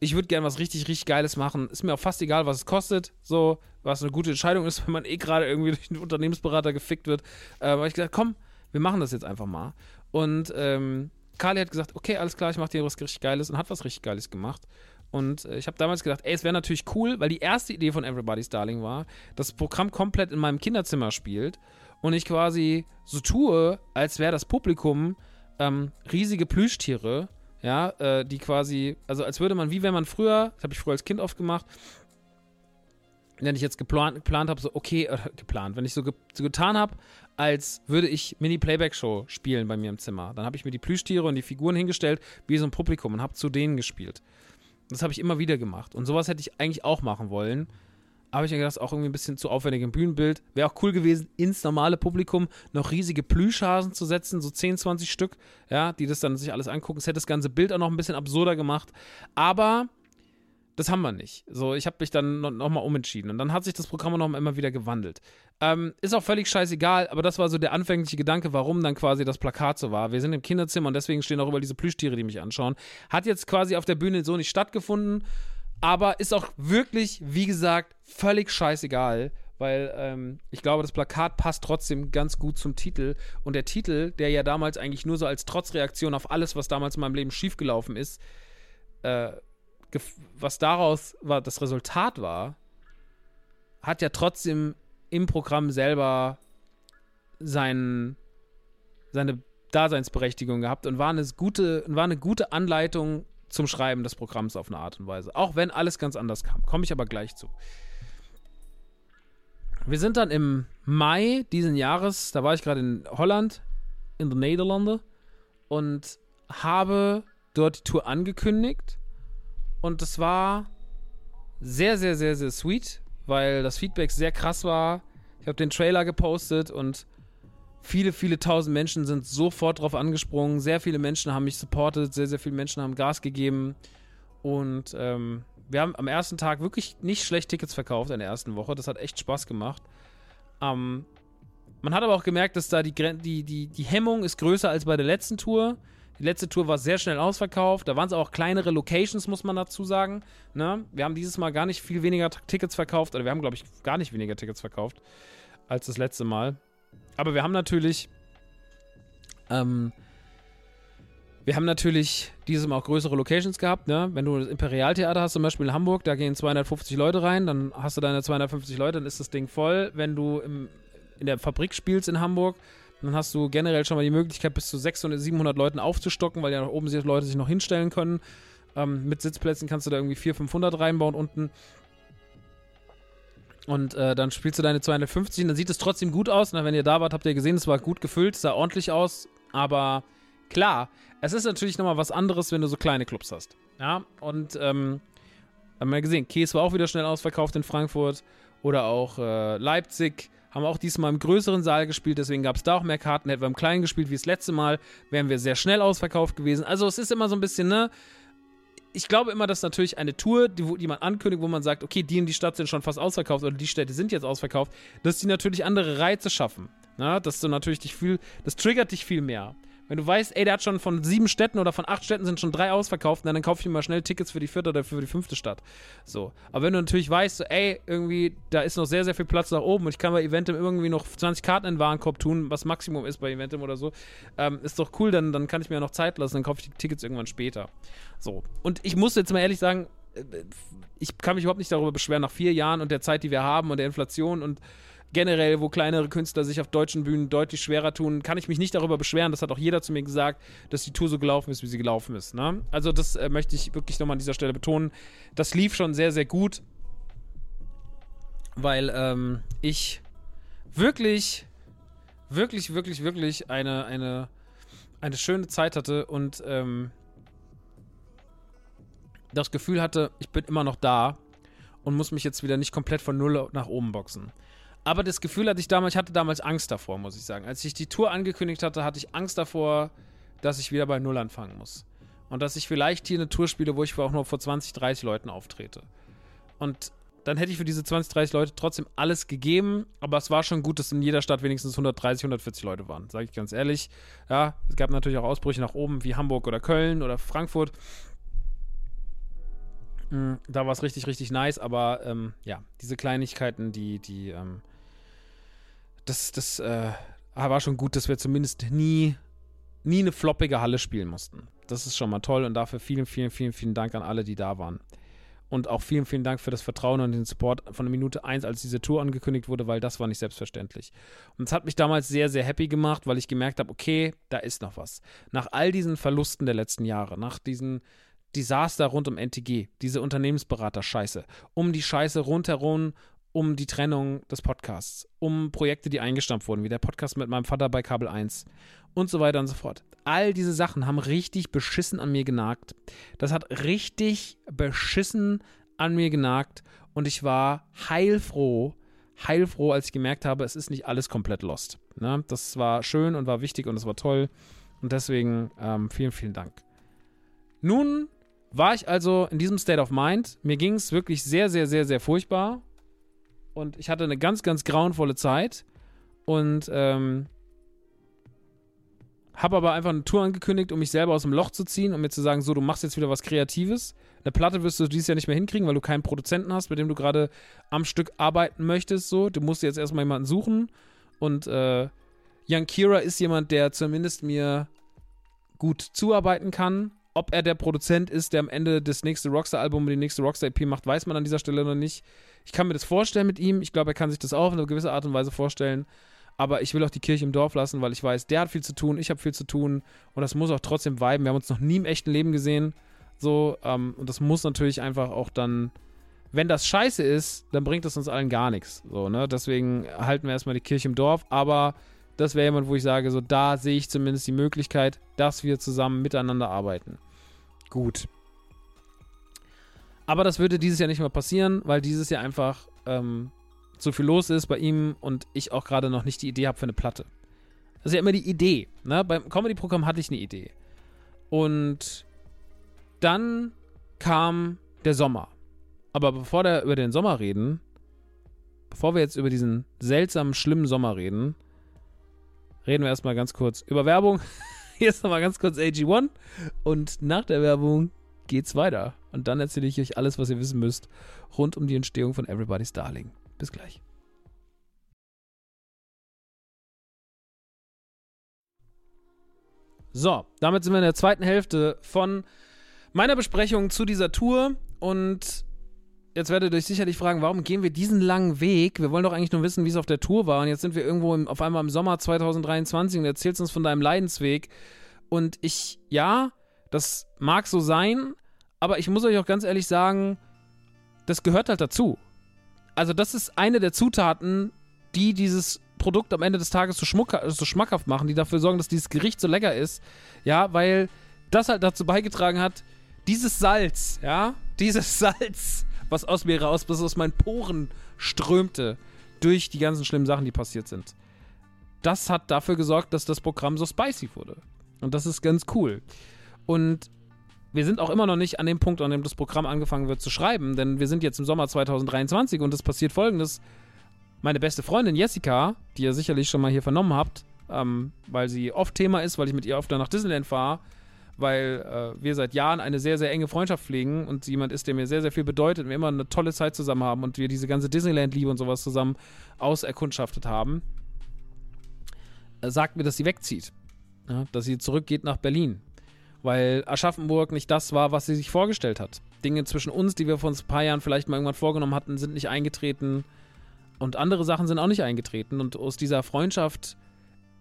Ich würde gerne was richtig, richtig Geiles machen. Ist mir auch fast egal, was es kostet. So, was eine gute Entscheidung ist, wenn man eh gerade irgendwie durch einen Unternehmensberater gefickt wird. Äh, aber ich gesagt, komm, wir machen das jetzt einfach mal. Und ähm, Carly hat gesagt, okay, alles klar, ich mache dir was richtig Geiles und hat was richtig Geiles gemacht. Und äh, ich habe damals gedacht, ey, es wäre natürlich cool, weil die erste Idee von Everybody's Darling war, dass das Programm komplett in meinem Kinderzimmer spielt und ich quasi so tue, als wäre das Publikum ähm, riesige Plüschtiere, ja, äh, die quasi, also als würde man, wie wenn man früher, das habe ich früher als Kind oft gemacht, wenn ich jetzt geplant, geplant habe, so, okay, äh, geplant, wenn ich so, ge so getan habe, als würde ich Mini-Playback-Show spielen bei mir im Zimmer. Dann habe ich mir die Plüschtiere und die Figuren hingestellt, wie so ein Publikum und habe zu denen gespielt. Das habe ich immer wieder gemacht. Und sowas hätte ich eigentlich auch machen wollen. Aber ich gedacht, das ist auch irgendwie ein bisschen zu aufwendig im Bühnenbild. Wäre auch cool gewesen, ins normale Publikum noch riesige Plüschhasen zu setzen, so 10, 20 Stück, ja, die das dann sich alles angucken. Es hätte das ganze Bild auch noch ein bisschen absurder gemacht. Aber das haben wir nicht. So, ich habe mich dann nochmal noch umentschieden. Und dann hat sich das Programm noch immer wieder gewandelt. Ähm, ist auch völlig scheißegal, aber das war so der anfängliche Gedanke, warum dann quasi das Plakat so war. Wir sind im Kinderzimmer und deswegen stehen auch über diese Plüschtiere, die mich anschauen. Hat jetzt quasi auf der Bühne so nicht stattgefunden, aber ist auch wirklich, wie gesagt, völlig scheißegal. Weil ähm, ich glaube, das Plakat passt trotzdem ganz gut zum Titel. Und der Titel, der ja damals eigentlich nur so als Trotzreaktion auf alles, was damals in meinem Leben schiefgelaufen ist, äh, was daraus war, das Resultat war, hat ja trotzdem im Programm selber sein, seine Daseinsberechtigung gehabt und war eine gute, war eine gute Anleitung zum Schreiben des Programms auf eine Art und Weise. Auch wenn alles ganz anders kam. Komme ich aber gleich zu. Wir sind dann im Mai diesen Jahres, da war ich gerade in Holland, in den Niederlanden und habe dort die Tour angekündigt und das war sehr, sehr, sehr, sehr sweet, weil das Feedback sehr krass war. Ich habe den Trailer gepostet und viele, viele tausend Menschen sind sofort drauf angesprungen. Sehr viele Menschen haben mich supportet, sehr, sehr viele Menschen haben Gas gegeben. Und ähm, wir haben am ersten Tag wirklich nicht schlecht Tickets verkauft in der ersten Woche. Das hat echt Spaß gemacht. Ähm, man hat aber auch gemerkt, dass da die, die, die, die Hemmung ist größer als bei der letzten Tour. Die letzte Tour war sehr schnell ausverkauft. Da waren es auch kleinere Locations, muss man dazu sagen. Ne? Wir haben dieses Mal gar nicht viel weniger Tickets verkauft. Oder wir haben, glaube ich, gar nicht weniger Tickets verkauft als das letzte Mal. Aber wir haben natürlich. Ähm, wir haben natürlich dieses Mal auch größere Locations gehabt. Ne? Wenn du das Imperialtheater hast, zum Beispiel in Hamburg, da gehen 250 Leute rein, dann hast du deine 250 Leute, dann ist das Ding voll. Wenn du im, in der Fabrik spielst in Hamburg, dann hast du generell schon mal die Möglichkeit, bis zu 600, 700 Leuten aufzustocken, weil ja nach oben Leute sich noch hinstellen können. Ähm, mit Sitzplätzen kannst du da irgendwie 400, 500 reinbauen unten. Und äh, dann spielst du deine 250 und dann sieht es trotzdem gut aus. Na, wenn ihr da wart, habt ihr gesehen, es war gut gefüllt, sah ordentlich aus. Aber klar, es ist natürlich nochmal was anderes, wenn du so kleine Clubs hast. Ja, und ähm, Haben wir gesehen. Käse war auch wieder schnell ausverkauft in Frankfurt. Oder auch äh, Leipzig. Haben auch diesmal im größeren Saal gespielt, deswegen gab es da auch mehr Karten. Hätten wir im kleinen gespielt wie das letzte Mal, wären wir sehr schnell ausverkauft gewesen. Also es ist immer so ein bisschen, ne? Ich glaube immer, dass natürlich eine Tour, die, die man ankündigt, wo man sagt, okay, die in die Stadt sind schon fast ausverkauft oder die Städte sind jetzt ausverkauft, dass die natürlich andere Reize schaffen. Na? Dass du natürlich dich viel, das triggert dich viel mehr. Wenn du weißt, ey, der hat schon von sieben Städten oder von acht Städten sind schon drei ausverkauft, dann kaufe ich mir mal schnell Tickets für die vierte oder für die fünfte Stadt. So. Aber wenn du natürlich weißt, so, ey, irgendwie, da ist noch sehr, sehr viel Platz nach oben und ich kann bei Eventim irgendwie noch 20 Karten in den Warenkorb tun, was Maximum ist bei Eventim oder so, ähm, ist doch cool, dann, dann kann ich mir ja noch Zeit lassen, dann kaufe ich die Tickets irgendwann später. So. Und ich muss jetzt mal ehrlich sagen, äh, ich kann mich überhaupt nicht darüber beschweren, nach vier Jahren und der Zeit, die wir haben und der Inflation und generell, wo kleinere Künstler sich auf deutschen Bühnen deutlich schwerer tun, kann ich mich nicht darüber beschweren. Das hat auch jeder zu mir gesagt, dass die Tour so gelaufen ist, wie sie gelaufen ist. Ne? Also das äh, möchte ich wirklich nochmal an dieser Stelle betonen. Das lief schon sehr, sehr gut, weil ähm, ich wirklich, wirklich, wirklich, wirklich eine, eine, eine schöne Zeit hatte und ähm, das Gefühl hatte, ich bin immer noch da und muss mich jetzt wieder nicht komplett von Null nach oben boxen. Aber das Gefühl hatte ich damals, ich hatte damals Angst davor, muss ich sagen. Als ich die Tour angekündigt hatte, hatte ich Angst davor, dass ich wieder bei Null anfangen muss. Und dass ich vielleicht hier eine Tour spiele, wo ich auch nur vor 20, 30 Leuten auftrete. Und dann hätte ich für diese 20, 30 Leute trotzdem alles gegeben, aber es war schon gut, dass in jeder Stadt wenigstens 130, 140 Leute waren, sage ich ganz ehrlich. Ja, es gab natürlich auch Ausbrüche nach oben, wie Hamburg oder Köln oder Frankfurt. Mm, da war es richtig, richtig nice, aber ähm, ja, diese Kleinigkeiten, die, die, ähm, das, das äh, war schon gut, dass wir zumindest nie, nie eine floppige Halle spielen mussten. Das ist schon mal toll und dafür vielen, vielen, vielen, vielen Dank an alle, die da waren. Und auch vielen, vielen Dank für das Vertrauen und den Support von der Minute 1, als diese Tour angekündigt wurde, weil das war nicht selbstverständlich. Und es hat mich damals sehr, sehr happy gemacht, weil ich gemerkt habe, okay, da ist noch was. Nach all diesen Verlusten der letzten Jahre, nach diesen Desaster rund um NTG, diese Unternehmensberater-Scheiße, um die Scheiße rundherum um die Trennung des Podcasts, um Projekte, die eingestampft wurden, wie der Podcast mit meinem Vater bei Kabel 1 und so weiter und so fort. All diese Sachen haben richtig beschissen an mir genagt. Das hat richtig beschissen an mir genagt und ich war heilfroh, heilfroh, als ich gemerkt habe, es ist nicht alles komplett lost. Ne? Das war schön und war wichtig und es war toll und deswegen ähm, vielen, vielen Dank. Nun war ich also in diesem State of Mind. Mir ging es wirklich sehr, sehr, sehr, sehr furchtbar und ich hatte eine ganz, ganz grauenvolle Zeit. Und ähm, habe aber einfach eine Tour angekündigt, um mich selber aus dem Loch zu ziehen und mir zu sagen, so, du machst jetzt wieder was Kreatives. Eine Platte wirst du dieses Jahr nicht mehr hinkriegen, weil du keinen Produzenten hast, mit dem du gerade am Stück arbeiten möchtest. So, du musst jetzt erstmal jemanden suchen. Und äh, Young Kira ist jemand, der zumindest mir gut zuarbeiten kann. Ob er der Produzent ist, der am Ende das nächste Rockstar-Album und die nächste Rockstar-EP macht, weiß man an dieser Stelle noch nicht. Ich kann mir das vorstellen mit ihm. Ich glaube, er kann sich das auch auf eine gewisse Art und Weise vorstellen. Aber ich will auch die Kirche im Dorf lassen, weil ich weiß, der hat viel zu tun, ich habe viel zu tun. Und das muss auch trotzdem viben. Wir haben uns noch nie im echten Leben gesehen. So, ähm, und das muss natürlich einfach auch dann, wenn das scheiße ist, dann bringt das uns allen gar nichts. So, ne? Deswegen halten wir erstmal die Kirche im Dorf. Aber das wäre jemand, wo ich sage, so da sehe ich zumindest die Möglichkeit, dass wir zusammen miteinander arbeiten. Gut. Aber das würde dieses Jahr nicht mehr passieren, weil dieses Jahr einfach ähm, zu viel los ist bei ihm und ich auch gerade noch nicht die Idee habe für eine Platte. Das ist ja immer die Idee. Ne? Beim Comedy-Programm hatte ich eine Idee. Und dann kam der Sommer. Aber bevor wir über den Sommer reden, bevor wir jetzt über diesen seltsamen, schlimmen Sommer reden, reden wir erstmal ganz kurz über Werbung. Hier ist nochmal ganz kurz AG1 und nach der Werbung geht's weiter. Und dann erzähle ich euch alles, was ihr wissen müsst, rund um die Entstehung von Everybody's Darling. Bis gleich. So, damit sind wir in der zweiten Hälfte von meiner Besprechung zu dieser Tour und jetzt werdet ihr euch sicherlich fragen, warum gehen wir diesen langen Weg? Wir wollen doch eigentlich nur wissen, wie es auf der Tour war. Und jetzt sind wir irgendwo im, auf einmal im Sommer 2023 und erzählst uns von deinem Leidensweg. Und ich, ja, das mag so sein, aber ich muss euch auch ganz ehrlich sagen, das gehört halt dazu. Also, das ist eine der Zutaten, die dieses Produkt am Ende des Tages so, so schmackhaft machen, die dafür sorgen, dass dieses Gericht so lecker ist. Ja, weil das halt dazu beigetragen hat, dieses Salz, ja, dieses Salz was aus mir raus, was aus meinen Poren strömte durch die ganzen schlimmen Sachen, die passiert sind. Das hat dafür gesorgt, dass das Programm so spicy wurde. Und das ist ganz cool. Und wir sind auch immer noch nicht an dem Punkt, an dem das Programm angefangen wird zu schreiben, denn wir sind jetzt im Sommer 2023 und es passiert folgendes. Meine beste Freundin Jessica, die ihr sicherlich schon mal hier vernommen habt, ähm, weil sie oft Thema ist, weil ich mit ihr oft nach Disneyland fahre, weil äh, wir seit Jahren eine sehr, sehr enge Freundschaft pflegen und sie jemand ist, der mir sehr, sehr viel bedeutet und wir immer eine tolle Zeit zusammen haben und wir diese ganze Disneyland-Liebe und sowas zusammen auserkundschaftet haben, äh, sagt mir, dass sie wegzieht. Ja, dass sie zurückgeht nach Berlin. Weil Aschaffenburg nicht das war, was sie sich vorgestellt hat. Dinge zwischen uns, die wir vor uns ein paar Jahren vielleicht mal irgendwann vorgenommen hatten, sind nicht eingetreten. Und andere Sachen sind auch nicht eingetreten. Und aus dieser Freundschaft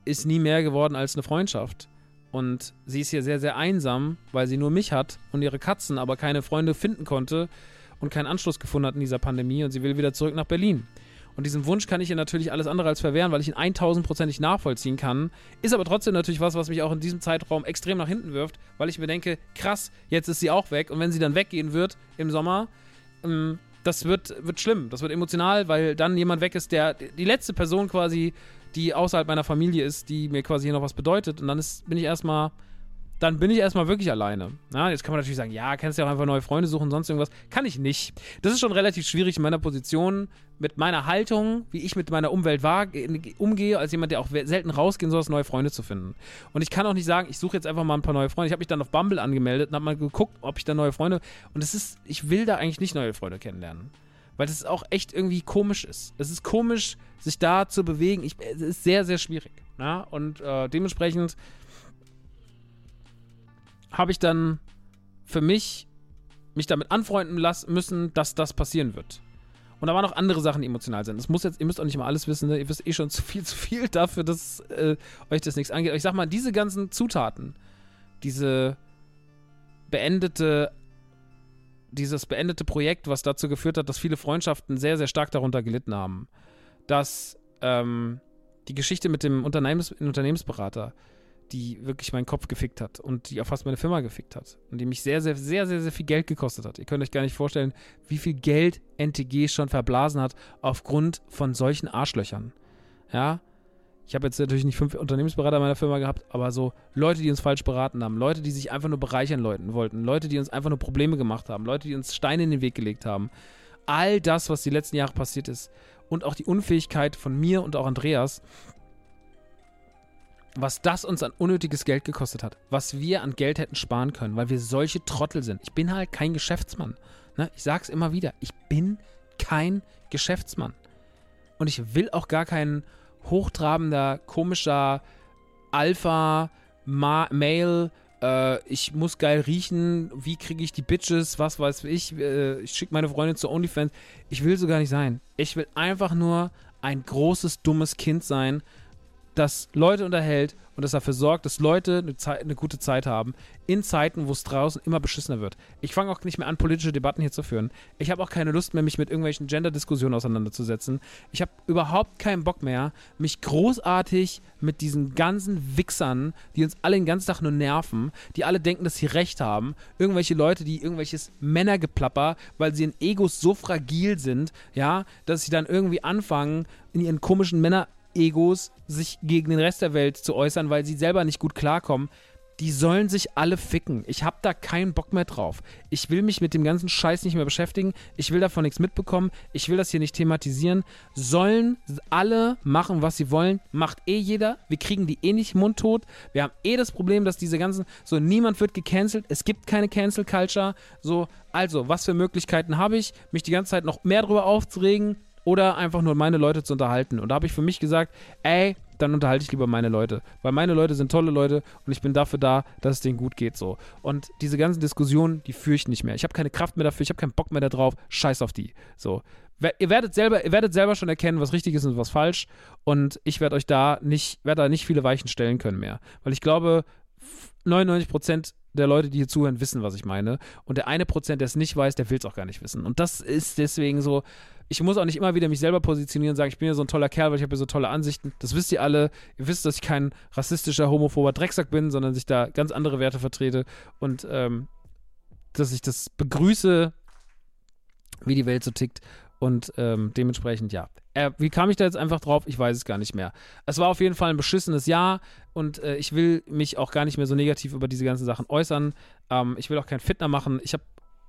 ist nie mehr geworden als eine Freundschaft. Und sie ist hier sehr, sehr einsam, weil sie nur mich hat und ihre Katzen, aber keine Freunde finden konnte und keinen Anschluss gefunden hat in dieser Pandemie. Und sie will wieder zurück nach Berlin. Und diesen Wunsch kann ich ihr natürlich alles andere als verwehren, weil ich ihn 1000%ig nachvollziehen kann. Ist aber trotzdem natürlich was, was mich auch in diesem Zeitraum extrem nach hinten wirft, weil ich mir denke, krass, jetzt ist sie auch weg. Und wenn sie dann weggehen wird im Sommer, ähm, das wird, wird schlimm. Das wird emotional, weil dann jemand weg ist, der die letzte Person quasi die außerhalb meiner Familie ist, die mir quasi hier noch was bedeutet. Und dann ist, bin ich erstmal, dann bin ich erstmal wirklich alleine. Ja, jetzt kann man natürlich sagen, ja, kannst ja auch einfach neue Freunde suchen, sonst irgendwas. Kann ich nicht. Das ist schon relativ schwierig in meiner Position, mit meiner Haltung, wie ich mit meiner Umwelt war, umgehe, als jemand, der auch selten rausgehen soll, neue Freunde zu finden. Und ich kann auch nicht sagen, ich suche jetzt einfach mal ein paar neue Freunde. Ich habe mich dann auf Bumble angemeldet und habe mal geguckt, ob ich da neue Freunde. Und es ist, ich will da eigentlich nicht neue Freunde kennenlernen weil das auch echt irgendwie komisch ist. Es ist komisch, sich da zu bewegen. Ich, es ist sehr, sehr schwierig. Ja? Und äh, dementsprechend habe ich dann für mich mich damit anfreunden lassen müssen, dass das passieren wird. Und da waren noch andere Sachen, die emotional sind. Das muss jetzt, ihr müsst auch nicht mal alles wissen, ne? ihr wisst eh schon zu viel, zu viel dafür, dass äh, euch das nichts angeht. Aber ich sag mal, diese ganzen Zutaten, diese beendete dieses beendete Projekt, was dazu geführt hat, dass viele Freundschaften sehr, sehr stark darunter gelitten haben. Dass ähm, die Geschichte mit dem Unternehmens Unternehmensberater, die wirklich meinen Kopf gefickt hat und die auch fast meine Firma gefickt hat und die mich sehr, sehr, sehr, sehr, sehr viel Geld gekostet hat. Ihr könnt euch gar nicht vorstellen, wie viel Geld NTG schon verblasen hat aufgrund von solchen Arschlöchern. Ja, ich habe jetzt natürlich nicht fünf Unternehmensberater in meiner Firma gehabt, aber so Leute, die uns falsch beraten haben, Leute, die sich einfach nur bereichern wollten, Leute, die uns einfach nur Probleme gemacht haben, Leute, die uns Steine in den Weg gelegt haben. All das, was die letzten Jahre passiert ist und auch die Unfähigkeit von mir und auch Andreas, was das uns an unnötiges Geld gekostet hat, was wir an Geld hätten sparen können, weil wir solche Trottel sind. Ich bin halt kein Geschäftsmann. Ne? Ich sag's immer wieder, ich bin kein Geschäftsmann. Und ich will auch gar keinen hochtrabender, komischer Alpha-Male, äh, ich muss geil riechen, wie kriege ich die Bitches, was weiß ich, äh, ich schicke meine Freundin zu OnlyFans. Ich will so gar nicht sein. Ich will einfach nur ein großes, dummes Kind sein, das Leute unterhält und das dafür sorgt, dass Leute eine, Zeit, eine gute Zeit haben, in Zeiten, wo es draußen immer beschissener wird. Ich fange auch nicht mehr an, politische Debatten hier zu führen. Ich habe auch keine Lust mehr, mich mit irgendwelchen Gender-Diskussionen auseinanderzusetzen. Ich habe überhaupt keinen Bock mehr, mich großartig mit diesen ganzen Wichsern, die uns alle den ganzen Tag nur nerven, die alle denken, dass sie Recht haben, irgendwelche Leute, die irgendwelches Männergeplapper, weil sie in Egos so fragil sind, ja, dass sie dann irgendwie anfangen, in ihren komischen Männer Egos sich gegen den Rest der Welt zu äußern, weil sie selber nicht gut klarkommen. Die sollen sich alle ficken. Ich hab da keinen Bock mehr drauf. Ich will mich mit dem ganzen Scheiß nicht mehr beschäftigen. Ich will davon nichts mitbekommen. Ich will das hier nicht thematisieren. Sollen alle machen, was sie wollen. Macht eh jeder. Wir kriegen die eh nicht mundtot. Wir haben eh das Problem, dass diese ganzen, so niemand wird gecancelt. Es gibt keine Cancel Culture. So, also, was für Möglichkeiten habe ich, mich die ganze Zeit noch mehr drüber aufzuregen? Oder einfach nur meine Leute zu unterhalten. Und da habe ich für mich gesagt, ey, dann unterhalte ich lieber meine Leute. Weil meine Leute sind tolle Leute und ich bin dafür da, dass es denen gut geht so. Und diese ganzen Diskussionen, die führe ich nicht mehr. Ich habe keine Kraft mehr dafür, ich habe keinen Bock mehr darauf. Scheiß auf die. So. Ihr werdet selber, ihr werdet selber schon erkennen, was richtig ist und was falsch. Und ich werde euch da nicht, werde da nicht viele Weichen stellen können mehr. Weil ich glaube, 99 Prozent der Leute, die hier zuhören, wissen, was ich meine. Und der eine Prozent, der es nicht weiß, der will es auch gar nicht wissen. Und das ist deswegen so, ich muss auch nicht immer wieder mich selber positionieren und sagen, ich bin ja so ein toller Kerl, weil ich habe ja so tolle Ansichten. Das wisst ihr alle. Ihr wisst, dass ich kein rassistischer, homophober Drecksack bin, sondern dass ich da ganz andere Werte vertrete und ähm, dass ich das begrüße, wie die Welt so tickt. Und ähm, dementsprechend, ja. Äh, wie kam ich da jetzt einfach drauf? Ich weiß es gar nicht mehr. Es war auf jeden Fall ein beschissenes Jahr und äh, ich will mich auch gar nicht mehr so negativ über diese ganzen Sachen äußern. Ähm, ich will auch kein Fitner machen. Ich habe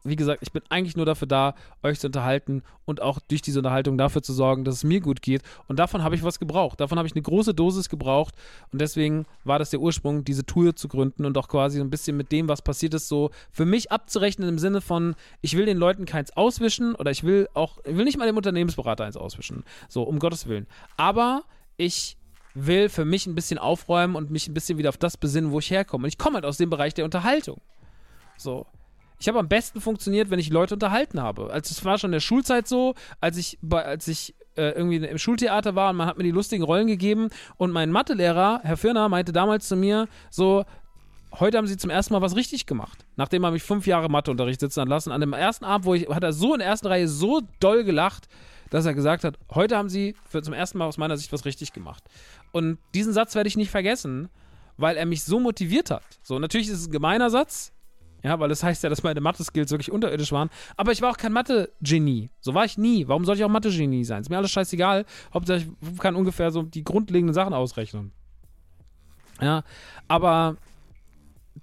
wie gesagt, ich bin eigentlich nur dafür da, euch zu unterhalten und auch durch diese Unterhaltung dafür zu sorgen, dass es mir gut geht. Und davon habe ich was gebraucht. Davon habe ich eine große Dosis gebraucht. Und deswegen war das der Ursprung, diese Tour zu gründen und auch quasi so ein bisschen mit dem, was passiert ist, so für mich abzurechnen im Sinne von, ich will den Leuten keins auswischen oder ich will auch, ich will nicht mal dem Unternehmensberater eins auswischen. So, um Gottes Willen. Aber ich will für mich ein bisschen aufräumen und mich ein bisschen wieder auf das besinnen, wo ich herkomme. Und ich komme halt aus dem Bereich der Unterhaltung. So. Ich habe am besten funktioniert, wenn ich Leute unterhalten habe. Also es war schon in der Schulzeit so, als ich, als ich äh, irgendwie im Schultheater war und man hat mir die lustigen Rollen gegeben und mein Mathelehrer, Herr Firner, meinte damals zu mir so, heute haben sie zum ersten Mal was richtig gemacht. Nachdem er mich fünf Jahre Matheunterricht sitzen hat lassen. An dem ersten Abend, wo ich, hat er so in der ersten Reihe so doll gelacht, dass er gesagt hat, heute haben sie für zum ersten Mal aus meiner Sicht was richtig gemacht. Und diesen Satz werde ich nicht vergessen, weil er mich so motiviert hat. So, natürlich ist es ein gemeiner Satz, ja, weil das heißt ja, dass meine Mathe-Skills wirklich unterirdisch waren. Aber ich war auch kein Mathe-Genie. So war ich nie. Warum soll ich auch Mathe-Genie sein? Ist mir alles scheißegal. Hauptsache, ich kann ungefähr so die grundlegenden Sachen ausrechnen. Ja, aber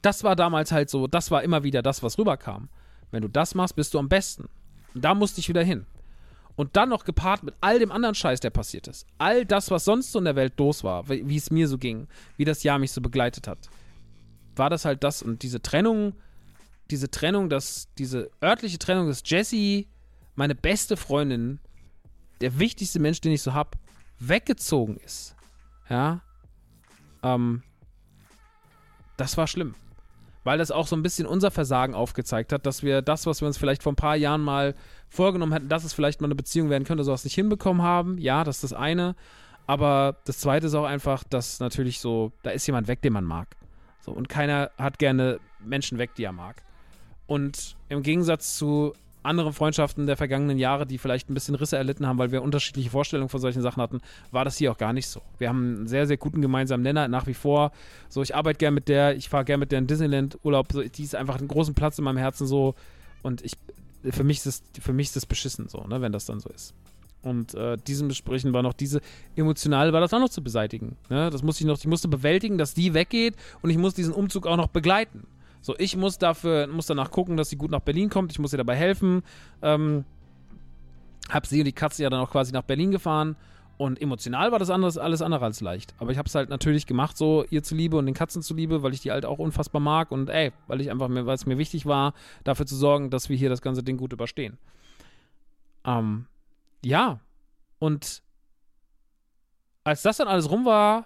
das war damals halt so, das war immer wieder das, was rüberkam. Wenn du das machst, bist du am besten. Und da musste ich wieder hin. Und dann noch gepaart mit all dem anderen Scheiß, der passiert ist. All das, was sonst so in der Welt los war, wie es mir so ging, wie das Jahr mich so begleitet hat, war das halt das. Und diese Trennung diese Trennung, dass diese örtliche Trennung, dass Jessie, meine beste Freundin, der wichtigste Mensch, den ich so hab, weggezogen ist. Ja. Ähm, das war schlimm. Weil das auch so ein bisschen unser Versagen aufgezeigt hat, dass wir das, was wir uns vielleicht vor ein paar Jahren mal vorgenommen hätten, dass es vielleicht mal eine Beziehung werden könnte, sowas nicht hinbekommen haben. Ja, das ist das eine. Aber das zweite ist auch einfach, dass natürlich so, da ist jemand weg, den man mag. So, und keiner hat gerne Menschen weg, die er mag. Und im Gegensatz zu anderen Freundschaften der vergangenen Jahre, die vielleicht ein bisschen Risse erlitten haben, weil wir unterschiedliche Vorstellungen von solchen Sachen hatten, war das hier auch gar nicht so. Wir haben einen sehr, sehr guten gemeinsamen Nenner nach wie vor. So, ich arbeite gerne mit der, ich fahre gerne mit der in Disneyland Urlaub. So, die ist einfach einen großen Platz in meinem Herzen so. Und ich, für mich ist es, für mich ist es beschissen so, ne, wenn das dann so ist. Und äh, diesem Besprechen war noch diese, emotional war das auch noch zu beseitigen. Ne? Das musste ich noch, ich musste bewältigen, dass die weggeht und ich muss diesen Umzug auch noch begleiten. So, ich muss dafür, muss danach gucken, dass sie gut nach Berlin kommt. Ich muss ihr dabei helfen. Ähm, hab sie und die Katze ja dann auch quasi nach Berlin gefahren. Und emotional war das anderes, alles andere als leicht. Aber ich habe es halt natürlich gemacht, so ihr zuliebe und den Katzen zuliebe, weil ich die halt auch unfassbar mag und ey, weil ich einfach weil es mir wichtig war, dafür zu sorgen, dass wir hier das ganze Ding gut überstehen. Ähm, ja. Und als das dann alles rum war,